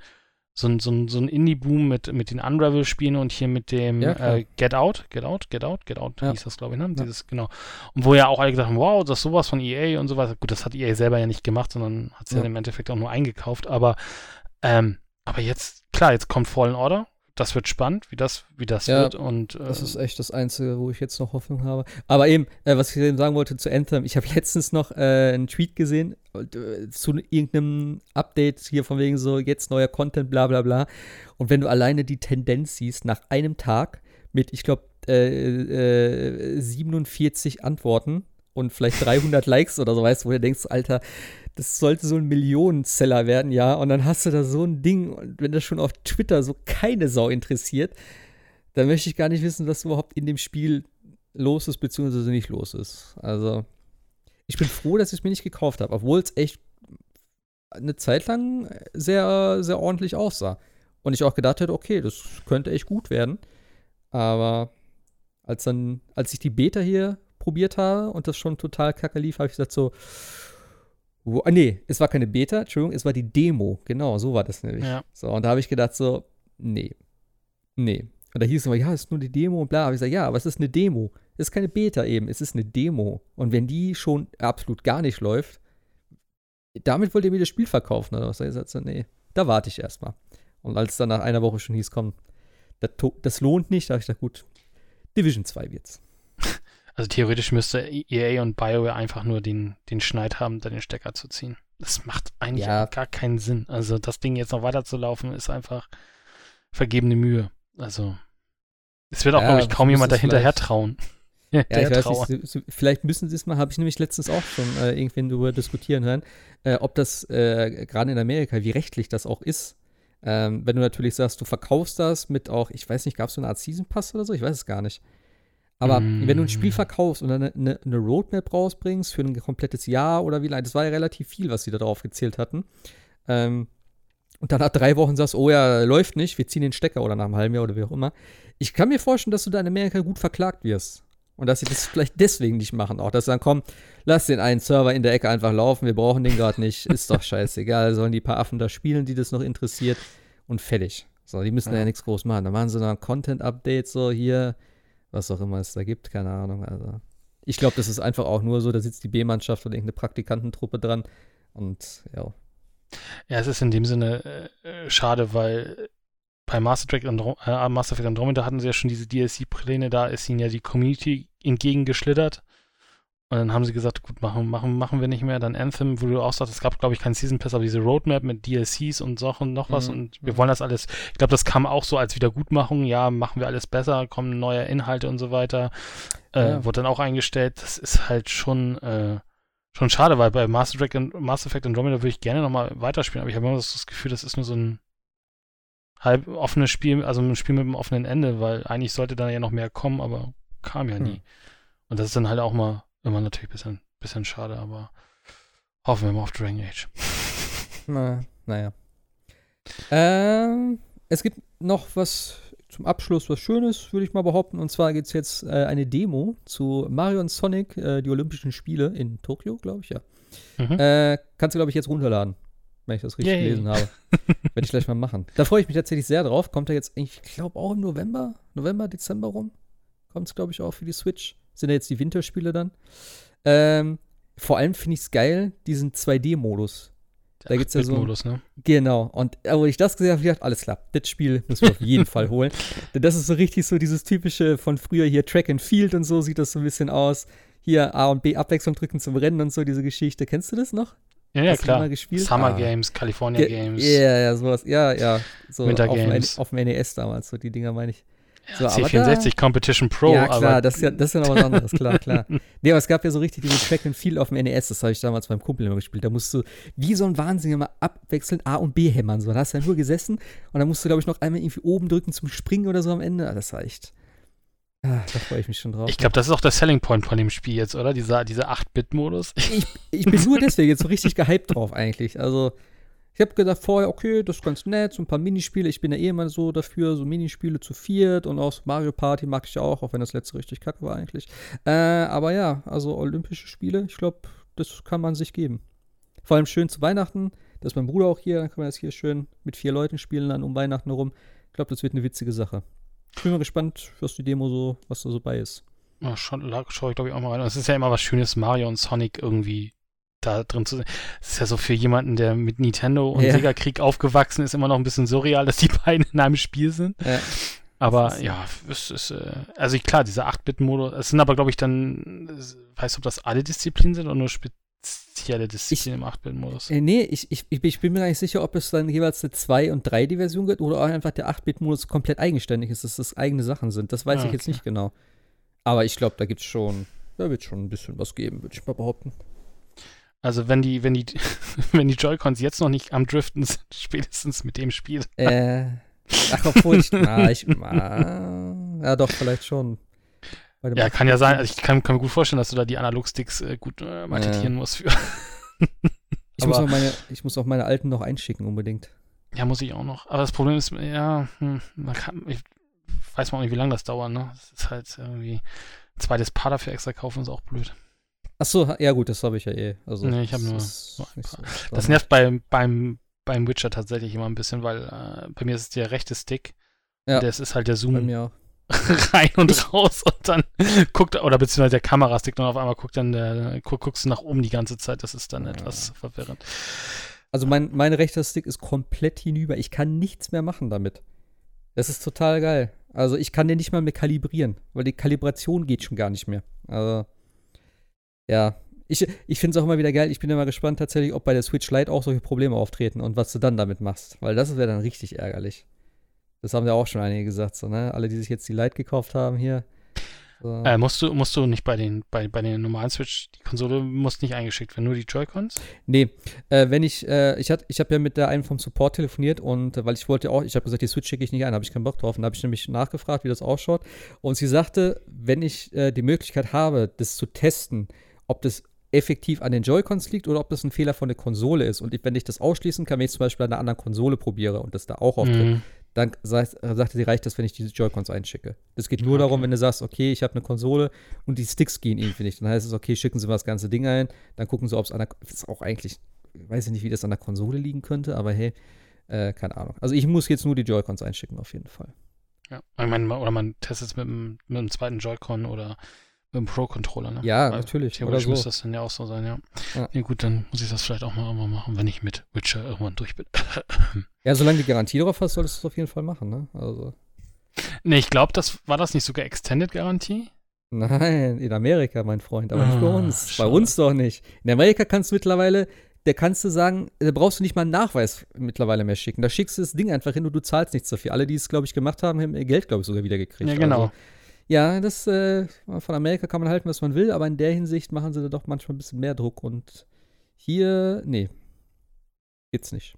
so ein, so ein, so ein Indie-Boom mit, mit den Unravel-Spielen und hier mit dem ja, äh, Get Out, Get Out, Get Out, Get Out, ja. hieß das, glaube ich, ne? Ja. Dieses, genau. Und wo ja auch alle gesagt haben, wow, das ist sowas von EA und so weiter. Gut, das hat EA selber ja nicht gemacht, sondern hat es ja. im Endeffekt auch nur eingekauft. Aber, ähm, aber jetzt, klar, jetzt kommt Fallen Order das wird spannend, wie das, wie das ja, wird. Und, äh, das ist echt das Einzige, wo ich jetzt noch Hoffnung habe. Aber eben, äh, was ich eben sagen wollte zu Anthem, ich habe *laughs* letztens noch äh, einen Tweet gesehen äh, zu irgendeinem Update hier von wegen so, jetzt neuer Content, bla bla bla. Und wenn du alleine die Tendenz siehst, nach einem Tag mit, ich glaube, 47 äh, äh, Antworten und vielleicht 300 Likes oder so, weißt du, wo du denkst, Alter, das sollte so ein Millionenseller werden, ja. Und dann hast du da so ein Ding, und wenn das schon auf Twitter so keine Sau interessiert, dann möchte ich gar nicht wissen, was überhaupt in dem Spiel los ist, beziehungsweise nicht los ist. Also, ich bin froh, dass ich es mir nicht gekauft habe, obwohl es echt eine Zeit lang sehr, sehr ordentlich aussah. Und ich auch gedacht hätte, okay, das könnte echt gut werden. Aber als dann, als ich die Beta hier probiert habe und das schon total kacke lief, habe ich gesagt so, wo, ah, nee, es war keine Beta, Entschuldigung, es war die Demo. Genau, so war das nämlich. Ja. So, und da habe ich gedacht, so, nee, nee. Und da hieß es immer, ja, es ist nur die Demo und bla. Aber ich gesagt, ja, aber es ist eine Demo. Es ist keine Beta eben, es ist eine Demo. Und wenn die schon absolut gar nicht läuft, damit wollt ihr mir das Spiel verkaufen oder was? Ich so, nee, da warte ich erstmal. Und als dann nach einer Woche schon hieß, komm, das, das lohnt nicht, da habe ich gedacht, gut, Division 2 wird's. Also theoretisch müsste EA und BioWare einfach nur den, den Schneid haben, da den Stecker zu ziehen. Das macht eigentlich ja. gar keinen Sinn. Also das Ding jetzt noch weiterzulaufen, ist einfach vergebene Mühe. Also es wird auch, ja, glaube ich, kaum jemand dahinterher trauen. ja, *laughs* ich weiß nicht, vielleicht müssen sie es mal, habe ich nämlich letztens auch schon äh, irgendwann darüber diskutieren hören, äh, ob das äh, gerade in Amerika, wie rechtlich das auch ist. Ähm, wenn du natürlich sagst, du verkaufst das mit auch, ich weiß nicht, gab es so eine Art Season Pass oder so? Ich weiß es gar nicht. Aber mm. wenn du ein Spiel verkaufst und eine, eine, eine, Roadmap rausbringst für ein komplettes Jahr oder wie lange, das war ja relativ viel, was sie da drauf gezählt hatten. Ähm, und dann nach drei Wochen sagst, oh ja, läuft nicht, wir ziehen den Stecker oder nach einem halben Jahr oder wie auch immer. Ich kann mir vorstellen, dass du da in Amerika gut verklagt wirst. Und dass sie das vielleicht deswegen nicht machen. Auch, dass sie dann kommen, lass den einen Server in der Ecke einfach laufen, wir brauchen den gerade nicht, ist doch scheißegal. *laughs* Sollen die paar Affen da spielen, die das noch interessiert und fertig. So, die müssen ja, ja nichts groß machen. Dann machen sie noch ein Content-Update, so hier, was auch immer es da gibt, keine Ahnung. Also ich glaube, das ist einfach auch nur so, da sitzt die B-Mannschaft oder irgendeine Praktikantentruppe dran und ja. Ja, es ist in dem Sinne äh, schade, weil bei Master Effect, Androm äh, Effect Andromeda hatten sie ja schon diese DLC-Pläne, da ist ihnen ja die Community entgegengeschlittert und dann haben sie gesagt, gut, machen, machen, machen wir nicht mehr. Dann Anthem, wo du auch sagst, es gab, glaube ich, keinen Season Pass, aber diese Roadmap mit DLCs und Sachen, noch was. Mhm. Und wir wollen das alles, ich glaube, das kam auch so als Wiedergutmachung. Ja, machen wir alles besser, kommen neue Inhalte und so weiter. Äh, ja. Wurde dann auch eingestellt. Das ist halt schon, äh, schon schade, weil bei Mass Effect, Mass Effect Andromeda würde ich gerne nochmal weiterspielen, aber ich habe immer das Gefühl, das ist nur so ein halb offenes Spiel, also ein Spiel mit einem offenen Ende, weil eigentlich sollte da ja noch mehr kommen, aber kam ja nie. Mhm. Und das ist dann halt auch mal Immer natürlich ein bisschen, bisschen schade, aber hoffen wir mal auf Dragon Age. *laughs* Na, naja. Ähm, es gibt noch was zum Abschluss, was Schönes, würde ich mal behaupten. Und zwar gibt es jetzt äh, eine Demo zu Mario und Sonic, äh, die Olympischen Spiele in Tokio, glaube ich, ja. Mhm. Äh, kannst du, glaube ich, jetzt runterladen. wenn ich das richtig Yay. gelesen habe. *laughs* Werde ich gleich mal machen. Da freue ich mich tatsächlich sehr drauf. Kommt er jetzt, ich glaube, auch im November, November, Dezember rum. Kommt es, glaube ich, auch für die Switch. Sind ja jetzt die Winterspiele dann. Ähm, vor allem finde ich es geil, diesen 2D-Modus. Da gibt's ja so- Modus, ne? Genau. Und wo ich das gesehen habe, habe ich gedacht, alles klar, das Spiel müssen wir auf jeden *laughs* Fall holen. Denn das ist so richtig so dieses typische von früher hier Track and Field und so sieht das so ein bisschen aus. Hier A und B Abwechslung drücken zum Rennen und so, diese Geschichte. Kennst du das noch? Ja, ja, Hast klar. mal gespielt? Summer Ah. Games, California Ge- Games. Ja, ja, sowas. Ja, ja. So Winter auf dem, Games. auf dem NES damals, so die Dinger meine ich. So, aber C64 Competition Pro, ja, klar, aber das ist ja, das ist ja noch was anderes, klar, klar. *laughs* Nee, aber es gab ja so richtig diese Track and Field auf dem NES, das habe ich damals beim Kumpel immer gespielt. Da musst du wie so ein Wahnsinniger mal abwechselnd A und B hämmern. So, da hast du ja nur gesessen und dann musst du, glaube ich, noch einmal irgendwie oben drücken zum Springen oder so am Ende. Ah, Das war echt. Ah, da freue ich mich schon drauf. ich glaube, das ist auch der Selling Point von dem Spiel jetzt, oder? Dieser, dieser 8-Bit-Modus. ich, ich bin nur deswegen jetzt so richtig gehypt drauf eigentlich. Also, ich habe gedacht vorher, okay, das ist ganz nett, so ein paar Minispiele. Ich bin ja eh immer so dafür, so Minispiele zu viert und auch so Mario Party mag ich ja auch, auch wenn das letzte richtig kacke war eigentlich. Äh, aber ja, also Olympische Spiele, ich glaube, das kann man sich geben. Vor allem schön zu Weihnachten. Da ist mein Bruder auch hier, dann kann man das hier schön mit vier Leuten spielen, dann um Weihnachten herum. Ich glaube, das wird eine witzige Sache. Ich bin mal gespannt, was die Demo so, was da so bei ist. Ja, schau, schau ich, glaube ich, auch mal rein. Es ist ja immer was Schönes, Mario und Sonic irgendwie da drin zu sehen. Es ist ja so für jemanden, der mit Nintendo und Ja. Sega-Krieg aufgewachsen ist, immer noch ein bisschen surreal, dass die *laughs* beiden in einem Spiel sind. Ja. Aber Das ja, es ist, äh, also ich- klar, dieser 8-Bit-Modus, es sind aber, glaube ich, dann, weißt du, ob das alle Disziplinen sind oder nur spezielle Disziplinen im 8-Bit-Modus? Äh, nee, ich, ich, ich, ich bin mir gar nicht sicher, ob es dann jeweils eine 2- und 3D-Version gibt oder auch einfach der 8-Bit-Modus komplett eigenständig ist, dass das eigene Sachen sind. Das weiß Ah, ich jetzt okay. nicht genau. Aber ich glaube, da gibt es schon, da wird schon ein bisschen was geben, würde ich mal behaupten. Also wenn die, wenn die, *laughs* wenn die Joy-Cons jetzt noch nicht am Driften sind, *laughs* spätestens mit dem Spiel. äh, ach, obwohl ich, na, ich, ah, ja doch, vielleicht schon. Ja, kann ja 8-Bit. sein. Also ich kann, kann mir gut vorstellen, dass du da die Analogsticks äh, gut äh, malträtieren musst für. *laughs* Ich muss, auch meine, ich muss auch meine alten noch einschicken, unbedingt. Ja, muss ich auch noch. Aber das Problem ist, ja, hm, man kann, ich weiß man auch nicht, wie lange das dauert, ne? Das ist halt irgendwie ein zweites Paar dafür extra kaufen, ist auch blöd. Ach so, ja gut, das habe ich ja eh. Also, Nee, ich hab das nur so Das nervt beim, beim, beim Witcher tatsächlich immer ein bisschen, weil äh, bei mir ist es der rechte Stick. Ja. Das ist halt der bei Zoom mir auch. *laughs* rein und raus und dann *laughs* guckt, oder beziehungsweise der Kamerastick und auf einmal guckt dann der, guck, guckst du nach oben die ganze Zeit. Das ist dann Ja. etwas verwirrend. Also mein, mein rechter Stick ist komplett hinüber. Ich kann nichts mehr machen damit. Das ist total geil. Also ich kann den nicht mal mehr kalibrieren, weil die Kalibration geht schon gar nicht mehr. Also ja, ich, ich finde es auch immer wieder geil. Ich bin immer gespannt tatsächlich, ob bei der Switch Lite auch solche Probleme auftreten und was du dann damit machst. Weil das wäre dann richtig ärgerlich. Das haben ja auch schon einige gesagt, so, ne? Alle, die sich jetzt die Lite gekauft haben hier. So. Äh, musst du, musst du nicht bei den, bei, bei den normalen Switch, die Konsole muss nicht eingeschickt werden, nur die Joy-Cons? Nee, äh, wenn ich, äh, ich, hat- ich habe ja mit der einen vom Support telefoniert und äh, weil ich wollte auch, ich habe gesagt, die Switch schicke ich nicht ein, habe ich keinen Bock drauf. Und da habe ich nämlich nachgefragt, wie das ausschaut. Und sie sagte, wenn ich äh, die Möglichkeit habe, das zu testen, ob das effektiv an den Joy-Cons liegt oder ob das ein Fehler von der Konsole ist. Und wenn ich das ausschließen kann, wenn ich zum Beispiel an einer anderen Konsole probiere und das da auch auftritt, Mhm. dann sagt, sagte sie, reicht das, wenn ich diese Joy-Cons einschicke. Es geht nur Okay. darum, wenn du sagst, okay, ich habe eine Konsole und die Sticks gehen irgendwie nicht. Dann heißt es, okay, schicken Sie mal das ganze Ding ein, dann gucken Sie, ob es an der, das ist auch eigentlich, weiß ich nicht, wie das an der Konsole liegen könnte, aber hey, äh, keine Ahnung. Also ich muss jetzt nur die Joy-Cons einschicken, auf jeden Fall. Ja. Ich meine, oder man testet es mit mit einem zweiten Joy-Con oder mit einem Pro-Controller, ne? Ja, Weil natürlich. Oder Theoretisch so. müsste das dann ja auch so sein, ja. Ja. ja. gut, dann muss ich das vielleicht auch mal irgendwann machen, wenn ich mit Witcher irgendwann durch bin. *laughs* Ja, solange du die Garantie drauf hast, solltest du es auf jeden Fall machen, ne? Also. nee, ich glaube, das war das nicht sogar Extended-Garantie? Nein, in Amerika, mein Freund, aber nicht bei Ah, uns. Bei schade. uns doch nicht. In Amerika kannst du mittlerweile, da kannst du sagen, da brauchst du nicht mal einen Nachweis mittlerweile mehr schicken. Da schickst du das Ding einfach hin und du zahlst nichts dafür. Alle, die es, glaube ich, gemacht haben, haben ihr Geld, glaube ich, sogar wieder gekriegt. Ja, genau. Also, ja, das, äh, von Amerika kann man halten, was man will, aber in der Hinsicht machen sie da doch manchmal ein bisschen mehr Druck und hier, nee, geht's nicht.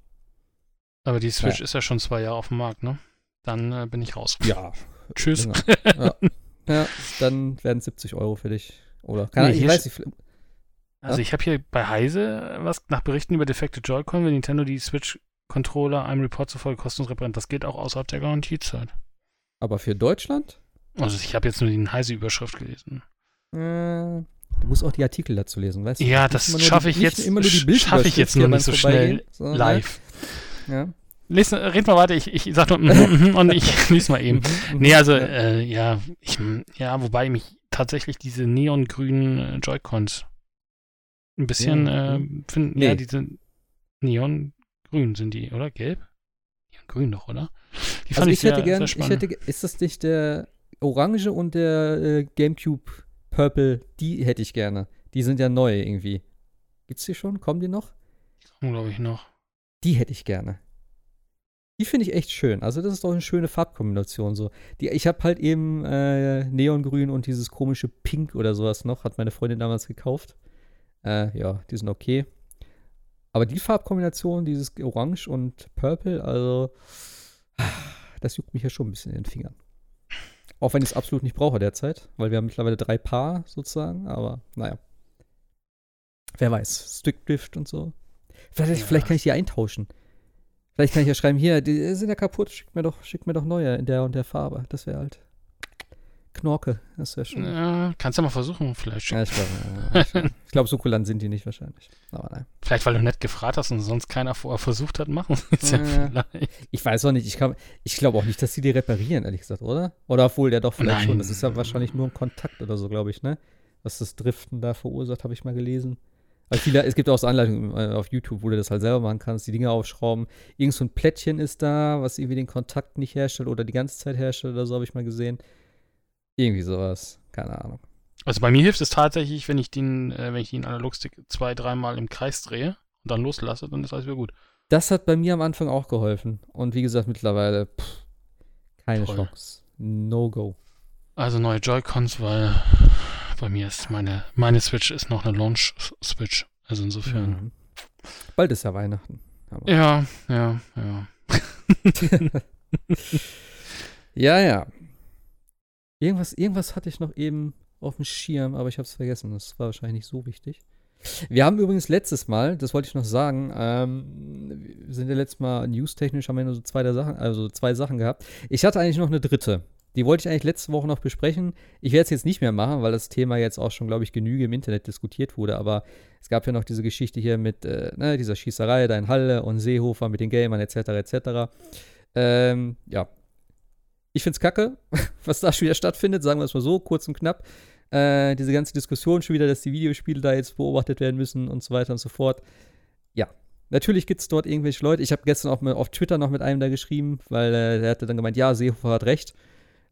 Aber die Switch ist ja schon zwei Jahre auf dem Markt, ne? Dann äh, bin ich raus. Ja. *laughs* Tschüss. Ja. *laughs* ja. ja, dann werden 70 Euro für dich. Oder, keine Nee, ich weiß nicht, Also ich habe hier bei Heise was nach Berichten über defekte Joy-Con, wenn Nintendo die Switch-Controller einem Report zufolge kostenlos repariert. Das geht auch außerhalb der Garantiezeit. aber für Deutschland? Also ich habe jetzt nur die Heise-Überschrift gelesen. Äh, Du musst auch die Artikel dazu lesen, weißt du? Ja, das schaffe ich jetzt, schaffe ich jetzt nur nicht so schnell so, ne? live. Ja. Lies, red mal weiter, ich, ich sag nur mhm, mhm, und ich *laughs* lies mal eben. Mhm, mhm. Nee, also, Ja. äh, ja, ich, ja, wobei mich tatsächlich diese neongrünen äh, Joy-Cons ein bisschen, äh, Neongrün? finden, ja, Nee. diese neongrün sind die, oder? Gelb? Neongrün doch, oder? Die Also ich hätte sehr, gern, sehr ich hätte, ist das nicht der Orange und der äh, Gamecube Purple? Die hätte ich gerne. Die sind ja neu irgendwie. Gibt's die schon? Kommen die noch? glaube ich, noch. Die hätte ich gerne. Die finde ich echt schön. Also das ist doch eine schöne Farbkombination so. Die, ich habe halt eben äh, Neongrün und dieses komische Pink oder sowas noch, hat meine Freundin damals gekauft. Äh, ja, die sind okay. Aber die Farbkombination, dieses Orange und Purple, also das juckt mich ja schon ein bisschen in den Fingern. Auch wenn ich es absolut nicht brauche derzeit, weil wir haben mittlerweile drei Paar sozusagen, aber naja. Wer weiß, Stickdrift und so. Vielleicht, Ja. vielleicht kann ich die eintauschen. Vielleicht kann ich ja schreiben, hier, die sind ja kaputt, schickt mir doch, schickt mir doch neue in der und der Farbe. Das wäre halt Knorke, das wäre schon. Ja, kannst ja mal versuchen, vielleicht. Ja, ich glaube, äh, *laughs* ich glaube, so kulant sind die nicht wahrscheinlich. Aber nein. Vielleicht, weil du nett gefragt hast und sonst keiner vorher versucht hat, machen sie es ja Ja. vielleicht. Ich weiß auch nicht, ich, kann- ich glaube auch nicht, dass die die reparieren, ehrlich gesagt, oder? Oder obwohl, der doch vielleicht Nein. schon. Das ist ja wahrscheinlich nur ein Kontakt oder so, glaube ich, ne? Was das Driften da verursacht, habe ich mal gelesen. Weil viele, es gibt auch so Anleitungen äh, auf YouTube, wo du das halt selber machen kannst, die Dinge aufschrauben. Irgend so ein Plättchen ist da, was irgendwie den Kontakt nicht herstellt oder die ganze Zeit herstellt oder so, habe ich mal gesehen. Irgendwie sowas. Keine Ahnung. Also bei mir hilft es tatsächlich, wenn ich den, äh, wenn ich den Analogstick zwei, dreimal im Kreis drehe und dann loslasse, dann ist alles wieder gut. Das hat bei mir am Anfang auch geholfen. Und wie gesagt, mittlerweile pff, keine Toll. Chance. No go. Also neue Joy-Cons, weil bei mir ist meine, meine Switch ist noch eine Launch-Switch. Also insofern. Mhm. Bald ist ja Weihnachten. Ja, ja, ja. *laughs* Ja, ja. Irgendwas, irgendwas hatte ich noch eben auf dem Schirm, aber ich habe es vergessen. Das war wahrscheinlich nicht so wichtig. Wir haben übrigens letztes Mal, das wollte ich noch sagen, ähm, wir sind ja letztes Mal newstechnisch, haben wir nur so zwei, Sachen, also zwei Sachen gehabt. Ich hatte eigentlich noch eine dritte. Die wollte ich eigentlich letzte Woche noch besprechen. Ich werde es jetzt nicht mehr machen, weil das Thema jetzt auch schon, glaube ich, genüge im Internet diskutiert wurde. Aber es gab ja noch diese Geschichte hier mit äh, ne, dieser Schießerei da in Halle und Seehofer mit den Gamern etc. etc. Ähm, ja, ich find's kacke, *laughs* was da schon wieder stattfindet, sagen wir es mal so, kurz und knapp. Äh, diese ganze Diskussion schon wieder, dass die Videospiele da jetzt beobachtet werden müssen und so weiter und so fort. Ja, natürlich gibt's dort irgendwelche Leute. Ich habe gestern auch auf Twitter noch mit einem da geschrieben, weil äh, der hatte dann gemeint, ja, Seehofer hat recht.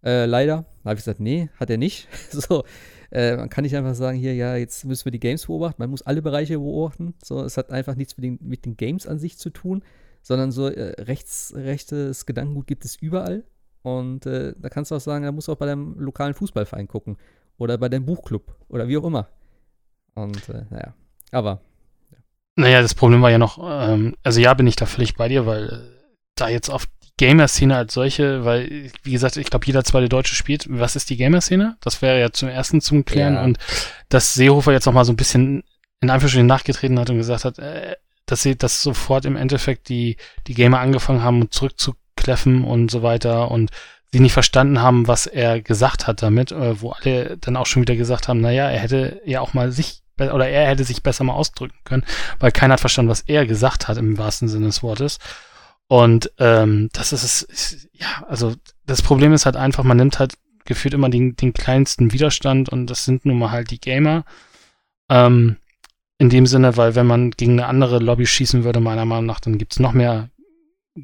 Äh, leider. Da habe ich gesagt, nee, hat er nicht. *laughs* so, äh, man kann nicht einfach sagen, hier, ja, jetzt müssen wir die Games beobachten. Man muss alle Bereiche beobachten. So, es hat einfach nichts mit den, mit den Games an sich zu tun, sondern so äh, rechts, rechtes Gedankengut gibt es überall. Und äh, da kannst du auch sagen, da musst du auch bei deinem lokalen Fußballverein gucken. Oder bei deinem Buchclub. Oder wie auch immer. Und äh, naja. Aber Naja, das Problem war ja noch, ähm, also ja, bin ich da völlig bei dir, weil äh, da jetzt auf die Gamer-Szene als solche, weil, wie gesagt, ich glaube, jeder zweite Deutsche spielt. Was ist die Gamer-Szene? Das wäre ja zum ersten zum Klären. Ja. Und dass Seehofer jetzt noch mal so ein bisschen in Anführungsstrichen nachgetreten hat und gesagt hat, äh, dass sie, dass sofort im Endeffekt die, die Gamer angefangen haben, zurückzukläffen und so weiter und sie nicht verstanden haben, was er gesagt hat damit, äh, wo alle dann auch schon wieder gesagt haben, naja, er hätte ja auch mal sich, oder er hätte sich besser mal ausdrücken können, weil keiner hat verstanden, was er gesagt hat im wahrsten Sinne des Wortes. Und ähm, das ist es, ja, also das Problem ist halt einfach, man nimmt halt gefühlt immer den, den kleinsten Widerstand und das sind nun mal halt die Gamer. Ähm, in dem Sinne, weil wenn man gegen eine andere Lobby schießen würde, meiner Meinung nach, dann gibt's noch mehr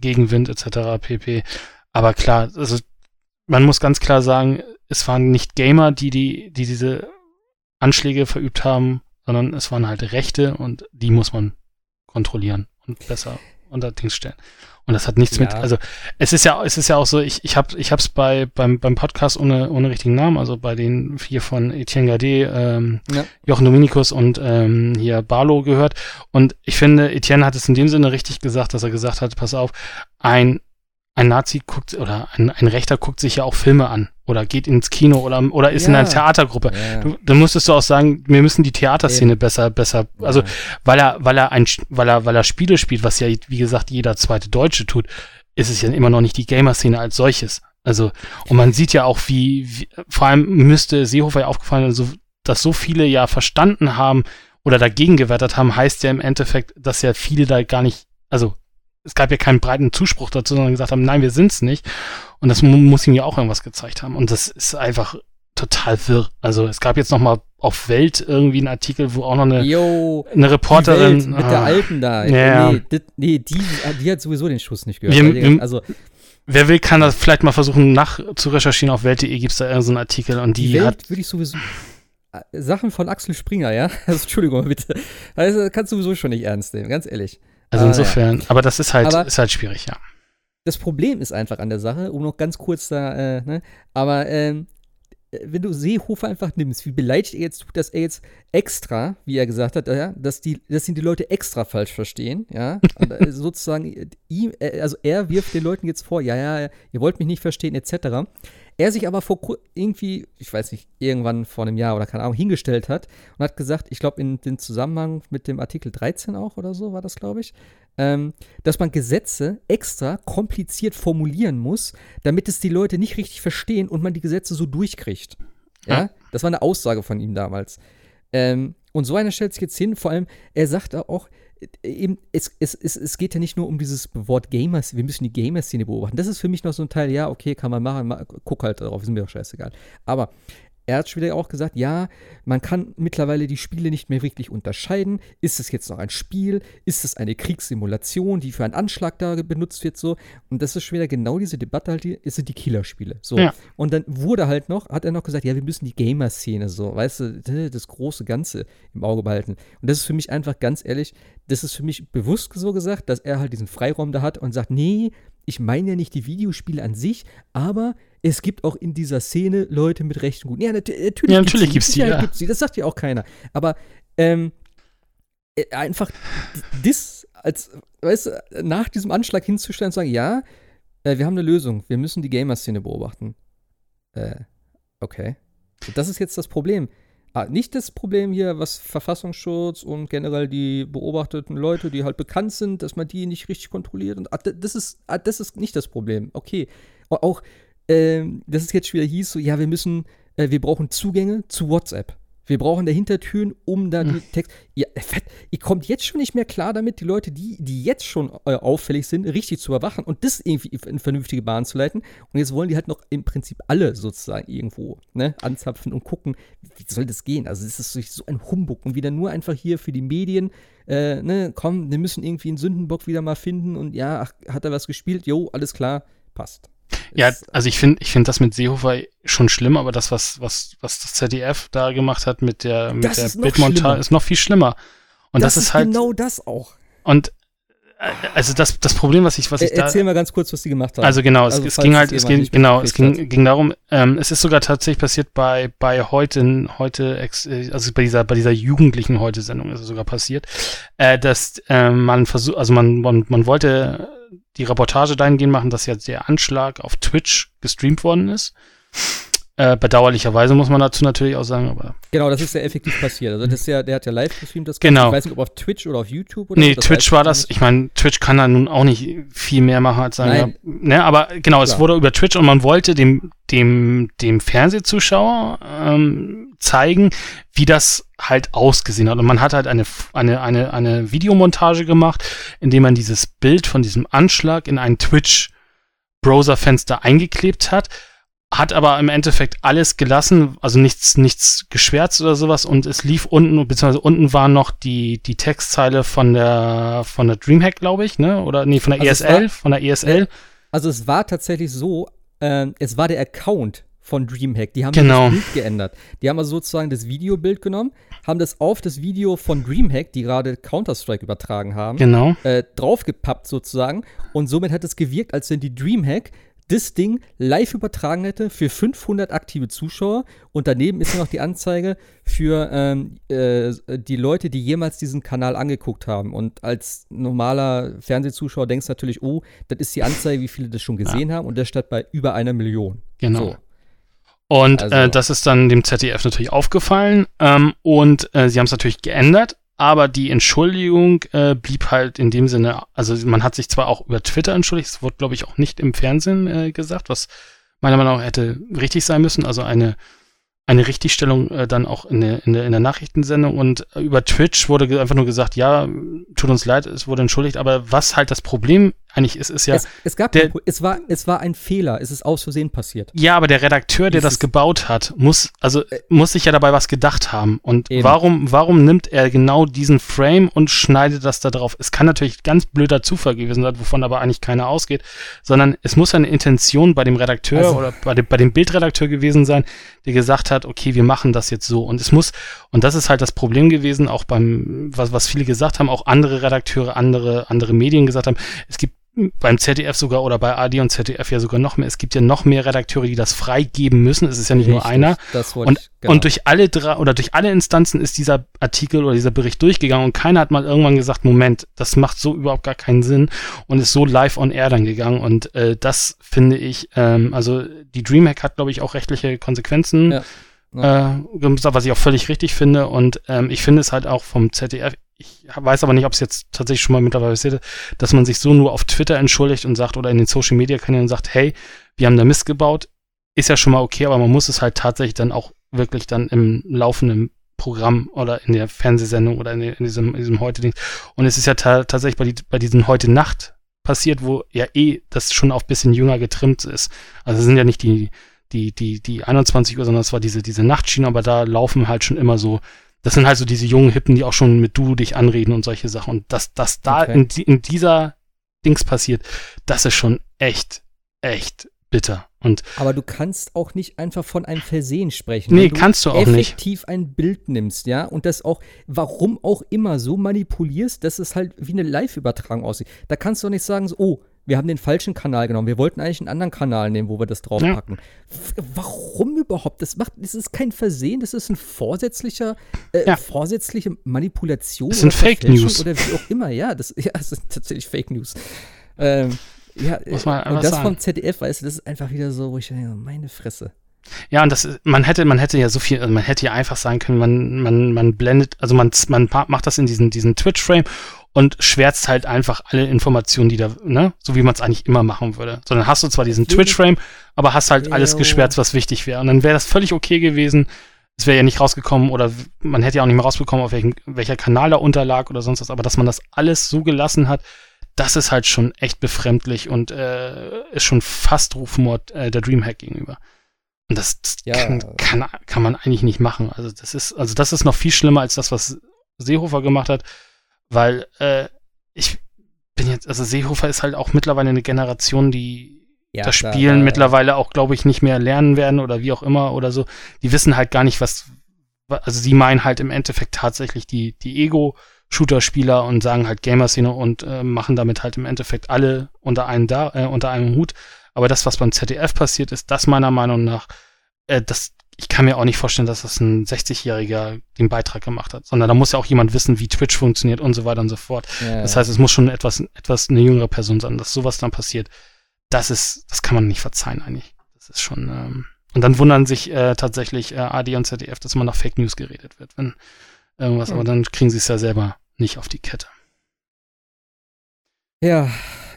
Gegenwind etc. pp. Aber klar, also man muss ganz klar sagen, es waren nicht Gamer, die, die, die diese Anschläge verübt haben, sondern es waren halt Rechte und die muss man kontrollieren und besser unter Dings stellen. Und das hat nichts Ja. mit, also es ist ja, es ist ja auch so, ich, ich habe ich hab's bei, beim, beim Podcast ohne, ohne richtigen Namen, also bei den vier von Etienne Gade, ähm, Ja. Jochen Dominikus und ähm, hier Barlow gehört. Und ich finde, Etienne hat es in dem Sinne richtig gesagt, dass er gesagt hat, pass auf, ein, ein Nazi guckt oder ein, ein Rechter guckt sich ja auch Filme an oder geht ins Kino oder, oder ist in Ja. einer Theatergruppe. ja, Du, dann musstest du auch sagen, wir müssen die Theaterszene Eben. besser, besser, also ja. weil er, weil er ein, weil er, weil er Spiele spielt, was ja, wie gesagt, jeder zweite Deutsche tut, ist es ja immer noch nicht die Gamer-Szene als solches. Also, und man sieht ja auch, wie, wie vor allem müsste Seehofer ja aufgefallen, also das so viele ja verstanden haben oder dagegen gewettert haben, heißt ja im Endeffekt, dass ja viele da gar nicht, also es gab ja keinen breiten Zuspruch dazu, sondern gesagt haben, nein, wir sind's nicht. Und das mu muss ihm ja auch irgendwas gezeigt haben. Und das ist einfach total wirr. Also es gab jetzt noch mal auf Welt irgendwie einen Artikel, wo auch noch eine, Yo, eine Reporterin Welt mit der ah. Alten da. Ja. Nee, dit, nee die, die hat sowieso den Schuss nicht gehört. Wir- wir- also Wer will, kann das vielleicht mal versuchen, nach zu recherchieren. Auf Welt.de gibt es da irgendeinen so Artikel und die, die, Welt hat. würde ich sowieso. Sachen von Axel Springer, ja? *laughs* Also, Entschuldigung bitte. Also, das kannst du sowieso schon nicht ernst nehmen, ganz ehrlich. Also Ah, insofern, aber das ist halt, Aber- ist halt schwierig, ja. Das Problem ist einfach an der Sache, um noch ganz kurz da, äh, ne? Aber ähm, äh, wenn du Seehofer einfach nimmst, wie beleidigt er jetzt tut, dass er jetzt extra, wie er gesagt hat, ja, dass die, dass ihn die Leute extra falsch verstehen, ja, *laughs* äh, sozusagen äh, ihm, also er wirft den Leuten jetzt vor, ja, ja, ihr wollt mich nicht verstehen, etc. Er sich aber vor irgendwie, ich weiß nicht, irgendwann vor einem Jahr oder keine Ahnung, hingestellt hat und hat gesagt, ich glaube, in den Zusammenhang mit dem Artikel 13 auch oder so war das, glaube ich, ähm, dass man Gesetze extra kompliziert formulieren muss, damit es die Leute nicht richtig verstehen und man die Gesetze so durchkriegt. Ja, Ja. das war eine Aussage von ihm damals. Ähm, und so einer stellt sich jetzt hin, vor allem, er sagt auch, eben, es, es, es, es geht ja nicht nur um dieses Wort Gamers, wir müssen die Gamer-Szene beobachten. Das ist für mich noch so ein Teil, ja, okay, kann man machen, ma, guck halt drauf, ist mir doch scheißegal. Aber er hat schon wieder auch gesagt, ja, man kann mittlerweile die Spiele nicht mehr wirklich unterscheiden. Ist es jetzt noch ein Spiel? Ist es eine Kriegssimulation, die für einen Anschlag da benutzt wird? So. Und das ist schon wieder genau diese Debatte halt, die, es sind die Killerspiele. So. Ja. Und dann wurde halt noch, hat er noch gesagt, ja, wir müssen die Gamer-Szene so, weißt du, das große Ganze im Auge behalten. Und das ist für mich einfach ganz ehrlich, das ist für mich bewusst so gesagt, dass er halt diesen Freiraum da hat und sagt, nee, ich meine ja nicht die Videospiele an sich, aber es gibt auch in dieser Szene Leute mit rechten Guten. Ja, nat natürlich, Ja, natürlich gibt's Mit die, ja. gibt's die. Das sagt ja auch keiner. Aber ähm, äh, einfach das als, weißt du, nach diesem Anschlag hinzustellen und sagen, ja, äh, wir haben eine Lösung. Wir müssen die Gamer-Szene beobachten. Äh, okay. Das ist jetzt das Problem. Ah, nicht das Problem hier, was Verfassungsschutz und generell die beobachteten Leute, die halt bekannt sind, dass man die nicht richtig kontrolliert. Und, ah, das, ist, ah, das ist nicht das Problem. Okay. Au- Auch, ähm, dass es jetzt wieder hieß, so, ja, wir müssen, äh, wir brauchen Zugänge zu WhatsApp. Wir brauchen dahinter Türen, um da die Text. Fett, ihr kommt jetzt schon nicht mehr klar damit, die Leute, die, die jetzt schon äh, auffällig sind, richtig zu überwachen und das irgendwie in vernünftige Bahn zu leiten. Und jetzt wollen die halt noch im Prinzip alle sozusagen irgendwo ne, anzapfen und gucken, wie soll das gehen? Also, es ist so- so ein Humbug und wieder nur einfach hier für die Medien, äh, ne, komm, wir müssen irgendwie einen Sündenbock wieder mal finden und ja, ach, hat er was gespielt? Jo, alles klar, passt. Ja, also ich finde ich finde das mit Seehofer schon schlimm, aber das, was, was, was das ZDF da gemacht hat mit der, mit Das der ist Bildmontage, ist noch viel schlimmer. Und das, ist halt, genau das auch. und also das, das Problem, was ich, was ich Äh, da. Erzähl mal ganz kurz, was die gemacht haben. Also genau, es, Also, es falls ging halt, es es ging, genau, es ging, ging darum, ähm, es ist sogar tatsächlich passiert bei, bei heute, heute, äh, also bei dieser, bei dieser jugendlichen Heute-Sendung ist es sogar passiert, äh, dass äh, man versucht, also man, man, man wollte die Reportage dahingehend machen, dass ja der Anschlag auf Twitch gestreamt worden ist. Äh, bedauerlicherweise muss man dazu natürlich auch sagen, aber Genau, das ist ja effektiv passiert. Also das ist ja, der hat ja live gestreamt, das Genau. Ich weiß nicht, ob auf Twitch oder auf YouTube oder Nee, Twitch war das. Ich meine, Twitch kann da nun auch nicht viel mehr machen als sagen, Nein. ja, ne, aber genau, es Klar. wurde über Twitch und man wollte dem, dem, dem Fernsehzuschauer ähm, zeigen, wie das halt ausgesehen hat. Und man hat halt eine, eine, eine, eine Videomontage gemacht, indem man dieses Bild von diesem Anschlag in ein Twitch-Browser-Fenster eingeklebt hat hat aber im Endeffekt alles gelassen, also nichts, nichts geschwärzt oder sowas und es lief unten, beziehungsweise unten war noch die, die Textzeile von der, von der Dreamhack, glaube ich, ne, oder, nee, von der Also es ESL, war- von der ESL, Also es war tatsächlich so, ähm, es war der Account von Dreamhack. Die haben Genau. das Bild geändert. Die haben also sozusagen das Videobild genommen, haben das auf das Video von Dreamhack, die gerade Counter-Strike übertragen haben, genau, äh, draufgepappt sozusagen. Und somit hat es gewirkt, als wenn die Dreamhack das Ding live übertragen hätte für 500 aktive Zuschauer. Und daneben ist noch die Anzeige für ähm, äh, die Leute, die jemals diesen Kanal angeguckt haben. Und als normaler Fernsehzuschauer denkst du natürlich, oh, das ist die Anzeige, wie viele das schon gesehen haben. Und das steht bei über einer Million. genau. So. Und Also- äh, das ist dann dem ZDF natürlich aufgefallen ähm, und äh, sie haben es natürlich geändert, aber die Entschuldigung äh, blieb halt in dem Sinne, also man hat sich zwar auch über Twitter entschuldigt, es wurde glaube ich auch nicht im Fernsehen äh, gesagt, was meiner Meinung nach hätte richtig sein müssen, also eine eine Richtigstellung äh, dann auch in der, in, der, in der Nachrichtensendung. Und äh, über Twitch wurde einfach nur gesagt, ja, tut uns leid, es wurde entschuldigt, aber was halt das Problem eigentlich ist, ist ja. Es, es gab der, es war, es war ein Fehler, es ist aus Versehen passiert. Ja, aber der Redakteur, der das gebaut hat, muss, also äh, muss sich ja dabei was gedacht haben. Und eben. warum, warum nimmt er genau diesen Frame und schneidet das da drauf? Es kann natürlich ganz blöder Zufall gewesen sein, wovon aber eigentlich keiner ausgeht, sondern es muss eine Intention bei dem Redakteur also, oder bei dem, bei dem Bildredakteur gewesen sein, der gesagt hat, okay, wir machen das jetzt so. Und es muss, und das ist halt das Problem gewesen, auch beim, was, was viele gesagt haben, auch andere Redakteure, andere, andere Medien gesagt haben, es gibt beim ZDF sogar oder bei AD und ZDF ja sogar noch mehr. Es gibt ja noch mehr Redakteure, die das freigeben müssen. Es ist ja nicht Richtig, nur einer. und, ich, genau. und durch alle drei oder durch alle Instanzen ist dieser Artikel oder dieser Bericht durchgegangen und keiner hat mal irgendwann gesagt, Moment, das macht so überhaupt gar keinen Sinn und ist so live on air dann gegangen. Und äh, das finde ich, ähm, also die Dreamhack hat, glaube ich, auch rechtliche Konsequenzen. Ja. Ja. Äh, was ich auch völlig richtig finde. Und ähm, ich finde es halt auch vom ZDF ich weiß aber nicht, ob es jetzt tatsächlich schon mal mittlerweile passiert dass man sich so nur auf Twitter entschuldigt und sagt oder in den Social Media Kanälen sagt, hey, wir haben da Mist gebaut, ist ja schon mal okay, aber man muss es halt tatsächlich dann auch wirklich dann im laufenden Programm oder in der Fernsehsendung oder in, in diesem, diesem Heute-Ding. Und es ist ja ta tatsächlich bei, die, bei diesen Heute Nacht passiert, wo ja eh das schon auf bisschen jünger getrimmt ist. Also es sind ja nicht die, die, die, die 21 Uhr, sondern es war diese, diese Nachtschiene, aber da laufen halt schon immer so das sind halt so diese jungen Hippen, die auch schon mit du dich anreden und solche Sachen. Und dass das da okay. in, in, dieser Dings passiert, das ist schon echt, echt bitter. Und Aber du kannst auch nicht einfach von einem Versehen sprechen. Nee, du kannst du auch effektiv nicht. effektiv ein Bild nimmst, ja, und das auch, warum auch immer, so manipulierst, dass es halt wie eine Live-Übertragung aussieht. Da kannst du auch nicht sagen, so, oh, wir haben den falschen Kanal genommen. Wir wollten eigentlich einen anderen Kanal nehmen, wo wir das draufpacken. Ja. Warum überhaupt? Das macht, das ist kein Versehen, das ist ein vorsätzlicher, äh, ja. vorsätzliche Manipulation. Das sind Fake News. Oder wie auch immer, ja, das, *laughs* ja, das sind tatsächlich Fake News. Ähm, ja, Muss man und das sagen. vom ZDF, weißt du, das ist einfach wieder so, wo ich denke, meine Fresse. Ja, und das, man hätte, man hätte ja so viel, also man hätte ja einfach sagen können, man, man, man blendet, also man, man macht das in diesen, diesen Twitch-Frame und schwärzt halt einfach alle Informationen, die da, ne, so wie man es eigentlich immer machen würde. Sondern hast du zwar diesen Twitch-Frame, aber hast halt alles geschwärzt, was wichtig wäre. Und dann wäre das völlig okay gewesen. Es wäre ja nicht rausgekommen oder man hätte ja auch nicht mehr rausbekommen, auf welchem, welcher Kanal da unterlag oder sonst was. Aber dass man das alles so gelassen hat, das ist halt schon echt befremdlich und äh, ist schon fast Rufmord äh, der Dreamhack gegenüber. Und das, das ja. kann, kann, kann man eigentlich nicht machen. Also das ist, also das ist noch viel schlimmer als das, was Seehofer gemacht hat weil äh, ich bin jetzt, also Seehofer ist halt auch mittlerweile eine Generation, die ja, das Spielen da, mittlerweile auch, glaube ich, nicht mehr lernen werden oder wie auch immer oder so. Die wissen halt gar nicht, was, also sie meinen halt im Endeffekt tatsächlich die, die Ego-Shooter-Spieler und sagen halt Gamer-Szene und äh, machen damit halt im Endeffekt alle unter einen da, äh, unter einem Hut. Aber das, was beim ZDF passiert ist, das meiner Meinung nach, äh, das, ich kann mir auch nicht vorstellen, dass das ein 60-Jähriger den Beitrag gemacht hat, sondern da muss ja auch jemand wissen, wie Twitch funktioniert und so weiter und so fort. Ja, das heißt, es muss schon etwas, etwas eine jüngere Person sein, dass sowas dann passiert. Das ist, das kann man nicht verzeihen eigentlich. Das ist schon, ähm, und dann wundern sich äh, tatsächlich äh, AD und ZDF, dass man nach Fake News geredet wird, wenn irgendwas, mhm. aber dann kriegen sie es ja selber nicht auf die Kette. Ja,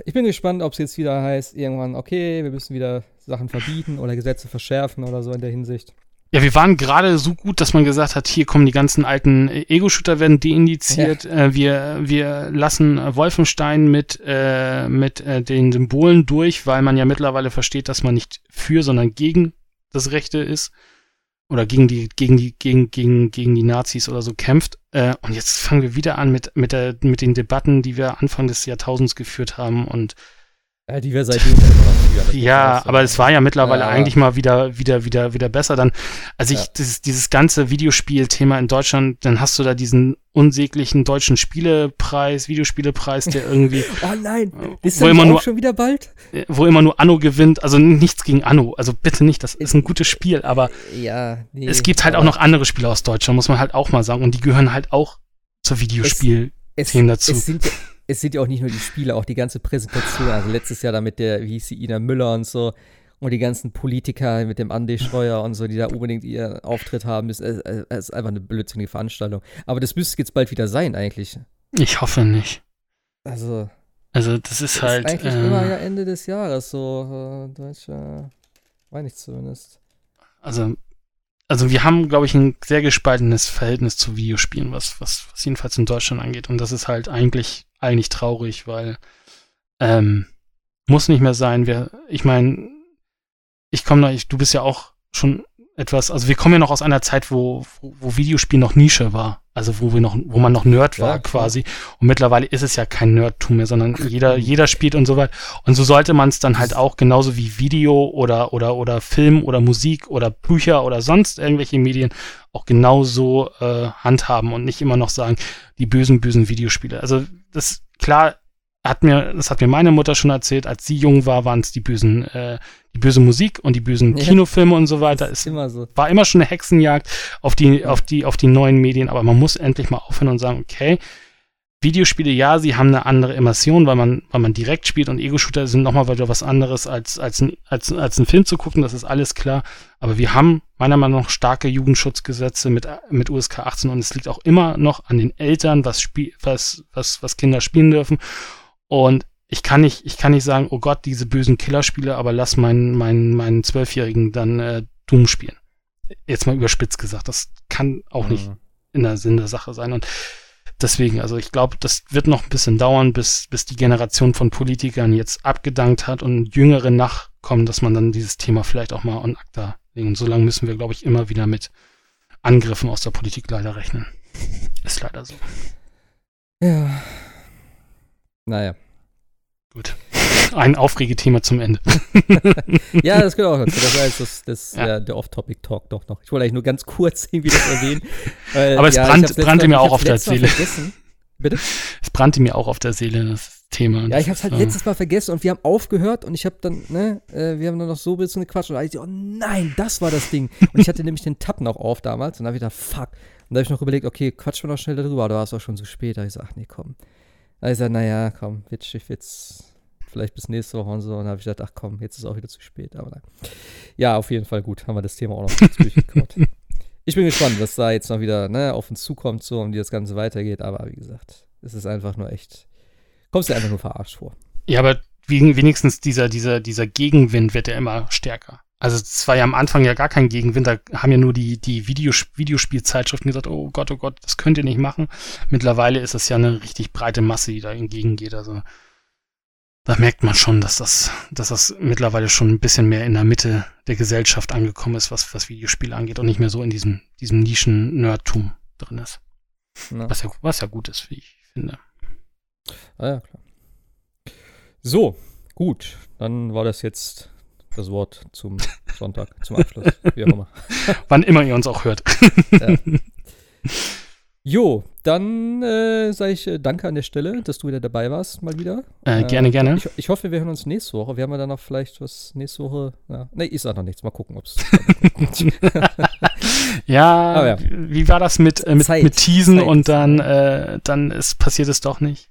ich bin gespannt, ob es jetzt wieder heißt, irgendwann, okay, wir müssen wieder Sachen verbieten oder Gesetze verschärfen oder so in der Hinsicht. Ja, wir waren gerade so gut, dass man gesagt hat, hier kommen die ganzen alten Ego-Shooter werden deindiziert. Ja. Äh, wir, wir lassen Wolfenstein mit, äh, mit äh, den Symbolen durch, weil man ja mittlerweile versteht, dass man nicht für, sondern gegen das Rechte ist. Oder gegen die, gegen die, gegen, gegen, gegen die Nazis oder so kämpft. Äh, und jetzt fangen wir wieder an mit, mit, der, mit den Debatten, die wir Anfang des Jahrtausends geführt haben und ja, die wir seitdem Ja, aber es war ja mittlerweile ja. eigentlich mal wieder, wieder, wieder, wieder besser. Dann, also ich, ja. dieses, dieses ganze Videospielthema in Deutschland, dann hast du da diesen unsäglichen deutschen Spielepreis, Videospielepreis, der irgendwie. *laughs* oh nein, ist wo immer nur, schon wieder bald? Äh, wo immer nur Anno gewinnt. Also nichts gegen Anno. Also bitte nicht, das ist ein gutes Spiel, aber ja, nee, es gibt halt auch noch andere Spiele aus Deutschland, muss man halt auch mal sagen. Und die gehören halt auch zur Videospiel-Themen dazu. Es sind, es sind ja auch nicht nur die Spiele, auch die ganze Präsentation. Also letztes Jahr da mit der, wie hieß sie, Ina Müller und so. Und die ganzen Politiker mit dem Andi Schreuer und so, die da unbedingt ihren Auftritt haben, ist, ist, ist einfach eine blödsinnige Veranstaltung. Aber das müsste jetzt bald wieder sein, eigentlich. Ich hoffe nicht. Also. Also, das ist das halt. Ist eigentlich äh, immer ja Ende des Jahres, so. Äh, deutscher. Meine ich zumindest. Also, also wir haben, glaube ich, ein sehr gespaltenes Verhältnis zu Videospielen, was, was, was jedenfalls in Deutschland angeht. Und das ist halt eigentlich, eigentlich traurig, weil ähm, muss nicht mehr sein. Wir, ich meine, ich komme noch, ich, du bist ja auch schon etwas, also wir kommen ja noch aus einer Zeit, wo, wo, wo Videospiel noch Nische war. Also wo wir noch, wo man noch Nerd war Ja, quasi. Und mittlerweile ist es ja kein Nerdtum mehr, sondern jeder, jeder spielt und so weiter. Und so sollte man es dann halt auch genauso wie Video oder, oder, oder Film oder Musik oder Bücher oder sonst irgendwelche Medien auch genauso äh, handhaben und nicht immer noch sagen, die bösen, bösen Videospiele. Also das klar hat mir, das hat mir meine Mutter schon erzählt, als sie jung war, waren es die bösen, äh, die böse Musik und die bösen Ja. Kinofilme und so weiter. Es immer so. war immer schon eine Hexenjagd auf die, auf die, auf die neuen Medien, aber man muss endlich mal aufhören und sagen, okay, Videospiele, ja, sie haben eine andere Immersion, weil man, weil man direkt spielt und Ego-Shooter sind nochmal wieder was anderes als, als, ein, als, als ein Film zu gucken, das ist alles klar. Aber wir haben meiner Meinung nach starke Jugendschutzgesetze mit, mit USK 18 und es liegt auch immer noch an den Eltern, was, spiel, was, was, was Kinder spielen dürfen. Und ich kann nicht, ich kann nicht sagen, oh Gott, diese bösen Killerspiele, aber lass meinen, meinen, meinen Zwölfjährigen dann äh, Doom spielen. Jetzt mal überspitzt gesagt, das kann auch nicht Mhm. in der Sinn der Sache sein. Und deswegen, also ich glaube, das wird noch ein bisschen dauern, bis, bis die Generation von Politikern jetzt abgedankt hat und Jüngere nachkommen, dass man dann dieses Thema vielleicht auch mal an ACTA. Und so lange müssen wir, glaube ich, immer wieder mit Angriffen aus der Politik leider rechnen. *laughs* Ist leider so. Ja. Naja. Gut. Ein Aufregethema zum Ende. *laughs* Ja, das gehört auch dazu. Das war jetzt das, das, Ja. der, der Off-Topic-Talk doch noch. Ich wollte eigentlich nur ganz kurz *laughs* irgendwie das erwähnen. Weil, Aber es ja, brannte mir auch auf der Seele. Vergessen. Bitte? Es brannte mir auch auf der Seele, das Thema. Ja, ich hab's halt Das, letztes Mal vergessen und wir haben aufgehört und ich habe dann, ne, äh, wir haben dann noch so ein bisschen gequatscht und ich oh nein, das war das Ding. Und ich hatte *laughs* nämlich den Tab noch auf damals und da habe ich gedacht, fuck. Und da habe ich noch überlegt, okay, quatschen wir noch schnell darüber, aber da war es auch schon so spät. Da hab ich so, ach nee, komm. Da hab ich gesagt, naja, komm, jetzt, jetzt vielleicht bis nächste Woche und so. Und da habe ich gedacht, ach komm, jetzt ist auch wieder zu spät. Aber nein. Ja, auf jeden Fall gut, haben wir das Thema auch noch *laughs* kurz durchgekaut. Ich bin gespannt, was da jetzt noch wieder ne, auf uns zukommt, so und wie das Ganze weitergeht. Aber wie gesagt, es ist einfach nur echt, kommst dir einfach nur verarscht vor. Ja, aber wenigstens dieser, dieser, dieser Gegenwind wird ja immer stärker. Also es war ja am Anfang ja gar kein Gegenwind, da haben ja nur die, die Videos Videospielzeitschriften gesagt, oh Gott, oh Gott, das könnt ihr nicht machen. Mittlerweile ist es ja eine richtig breite Masse, die da entgegengeht. Also da merkt man schon, dass das, dass das mittlerweile schon ein bisschen mehr in der Mitte der Gesellschaft angekommen ist, was, was Videospiele angeht und nicht mehr so in diesem, diesem Nischen-Nerdtum drin ist. Ne? Was ja, was ja gut ist, wie ich finde. Ah ja, klar. So, gut. Dann war das jetzt das Wort zum *laughs* Sonntag, zum Abschluss. Wie auch immer. Wann immer ihr uns auch hört. *laughs* Jo, dann äh, sage ich äh, danke an der Stelle, dass du wieder dabei warst, mal wieder. Äh, gerne, gerne. Ich, ich hoffe, wir hören uns nächste Woche. Wir haben ja dann noch vielleicht was nächste Woche. Ja. Nee, ich sag noch nichts. Mal gucken, ob es. *laughs* Ja, ja. wie war das mit, äh, mit, Zeit. mit Teasen Zeit und dann, äh, dann ist, passiert es doch nicht?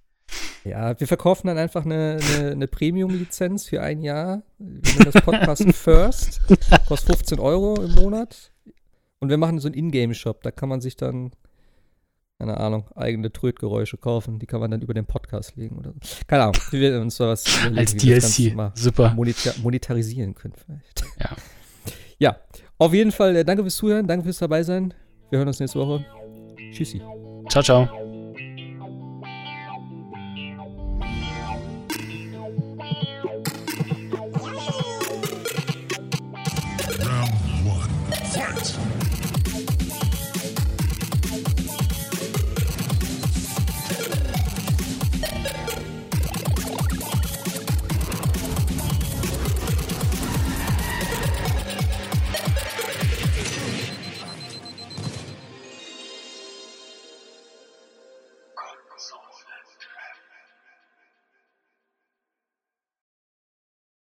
ja, wir verkaufen dann einfach eine, eine, eine Premium-Lizenz für ein Jahr. Wir nennen das Podcast *laughs* First. Kostet 15 Euro im Monat. Und wir machen so einen Ingame-Shop. Da kann man sich dann, keine Ahnung, eigene Trötgeräusche kaufen. Die kann man dann über den Podcast legen oder so. Keine Ahnung. Wir werden uns da was *laughs* überlegen, Als wie wir DLC. mal Super. monetar monetarisieren können vielleicht. *laughs* Ja. Ja, auf jeden Fall äh, danke fürs Zuhören, danke fürs dabei sein. Wir hören uns nächste Woche. Tschüssi. Ciao, ciao.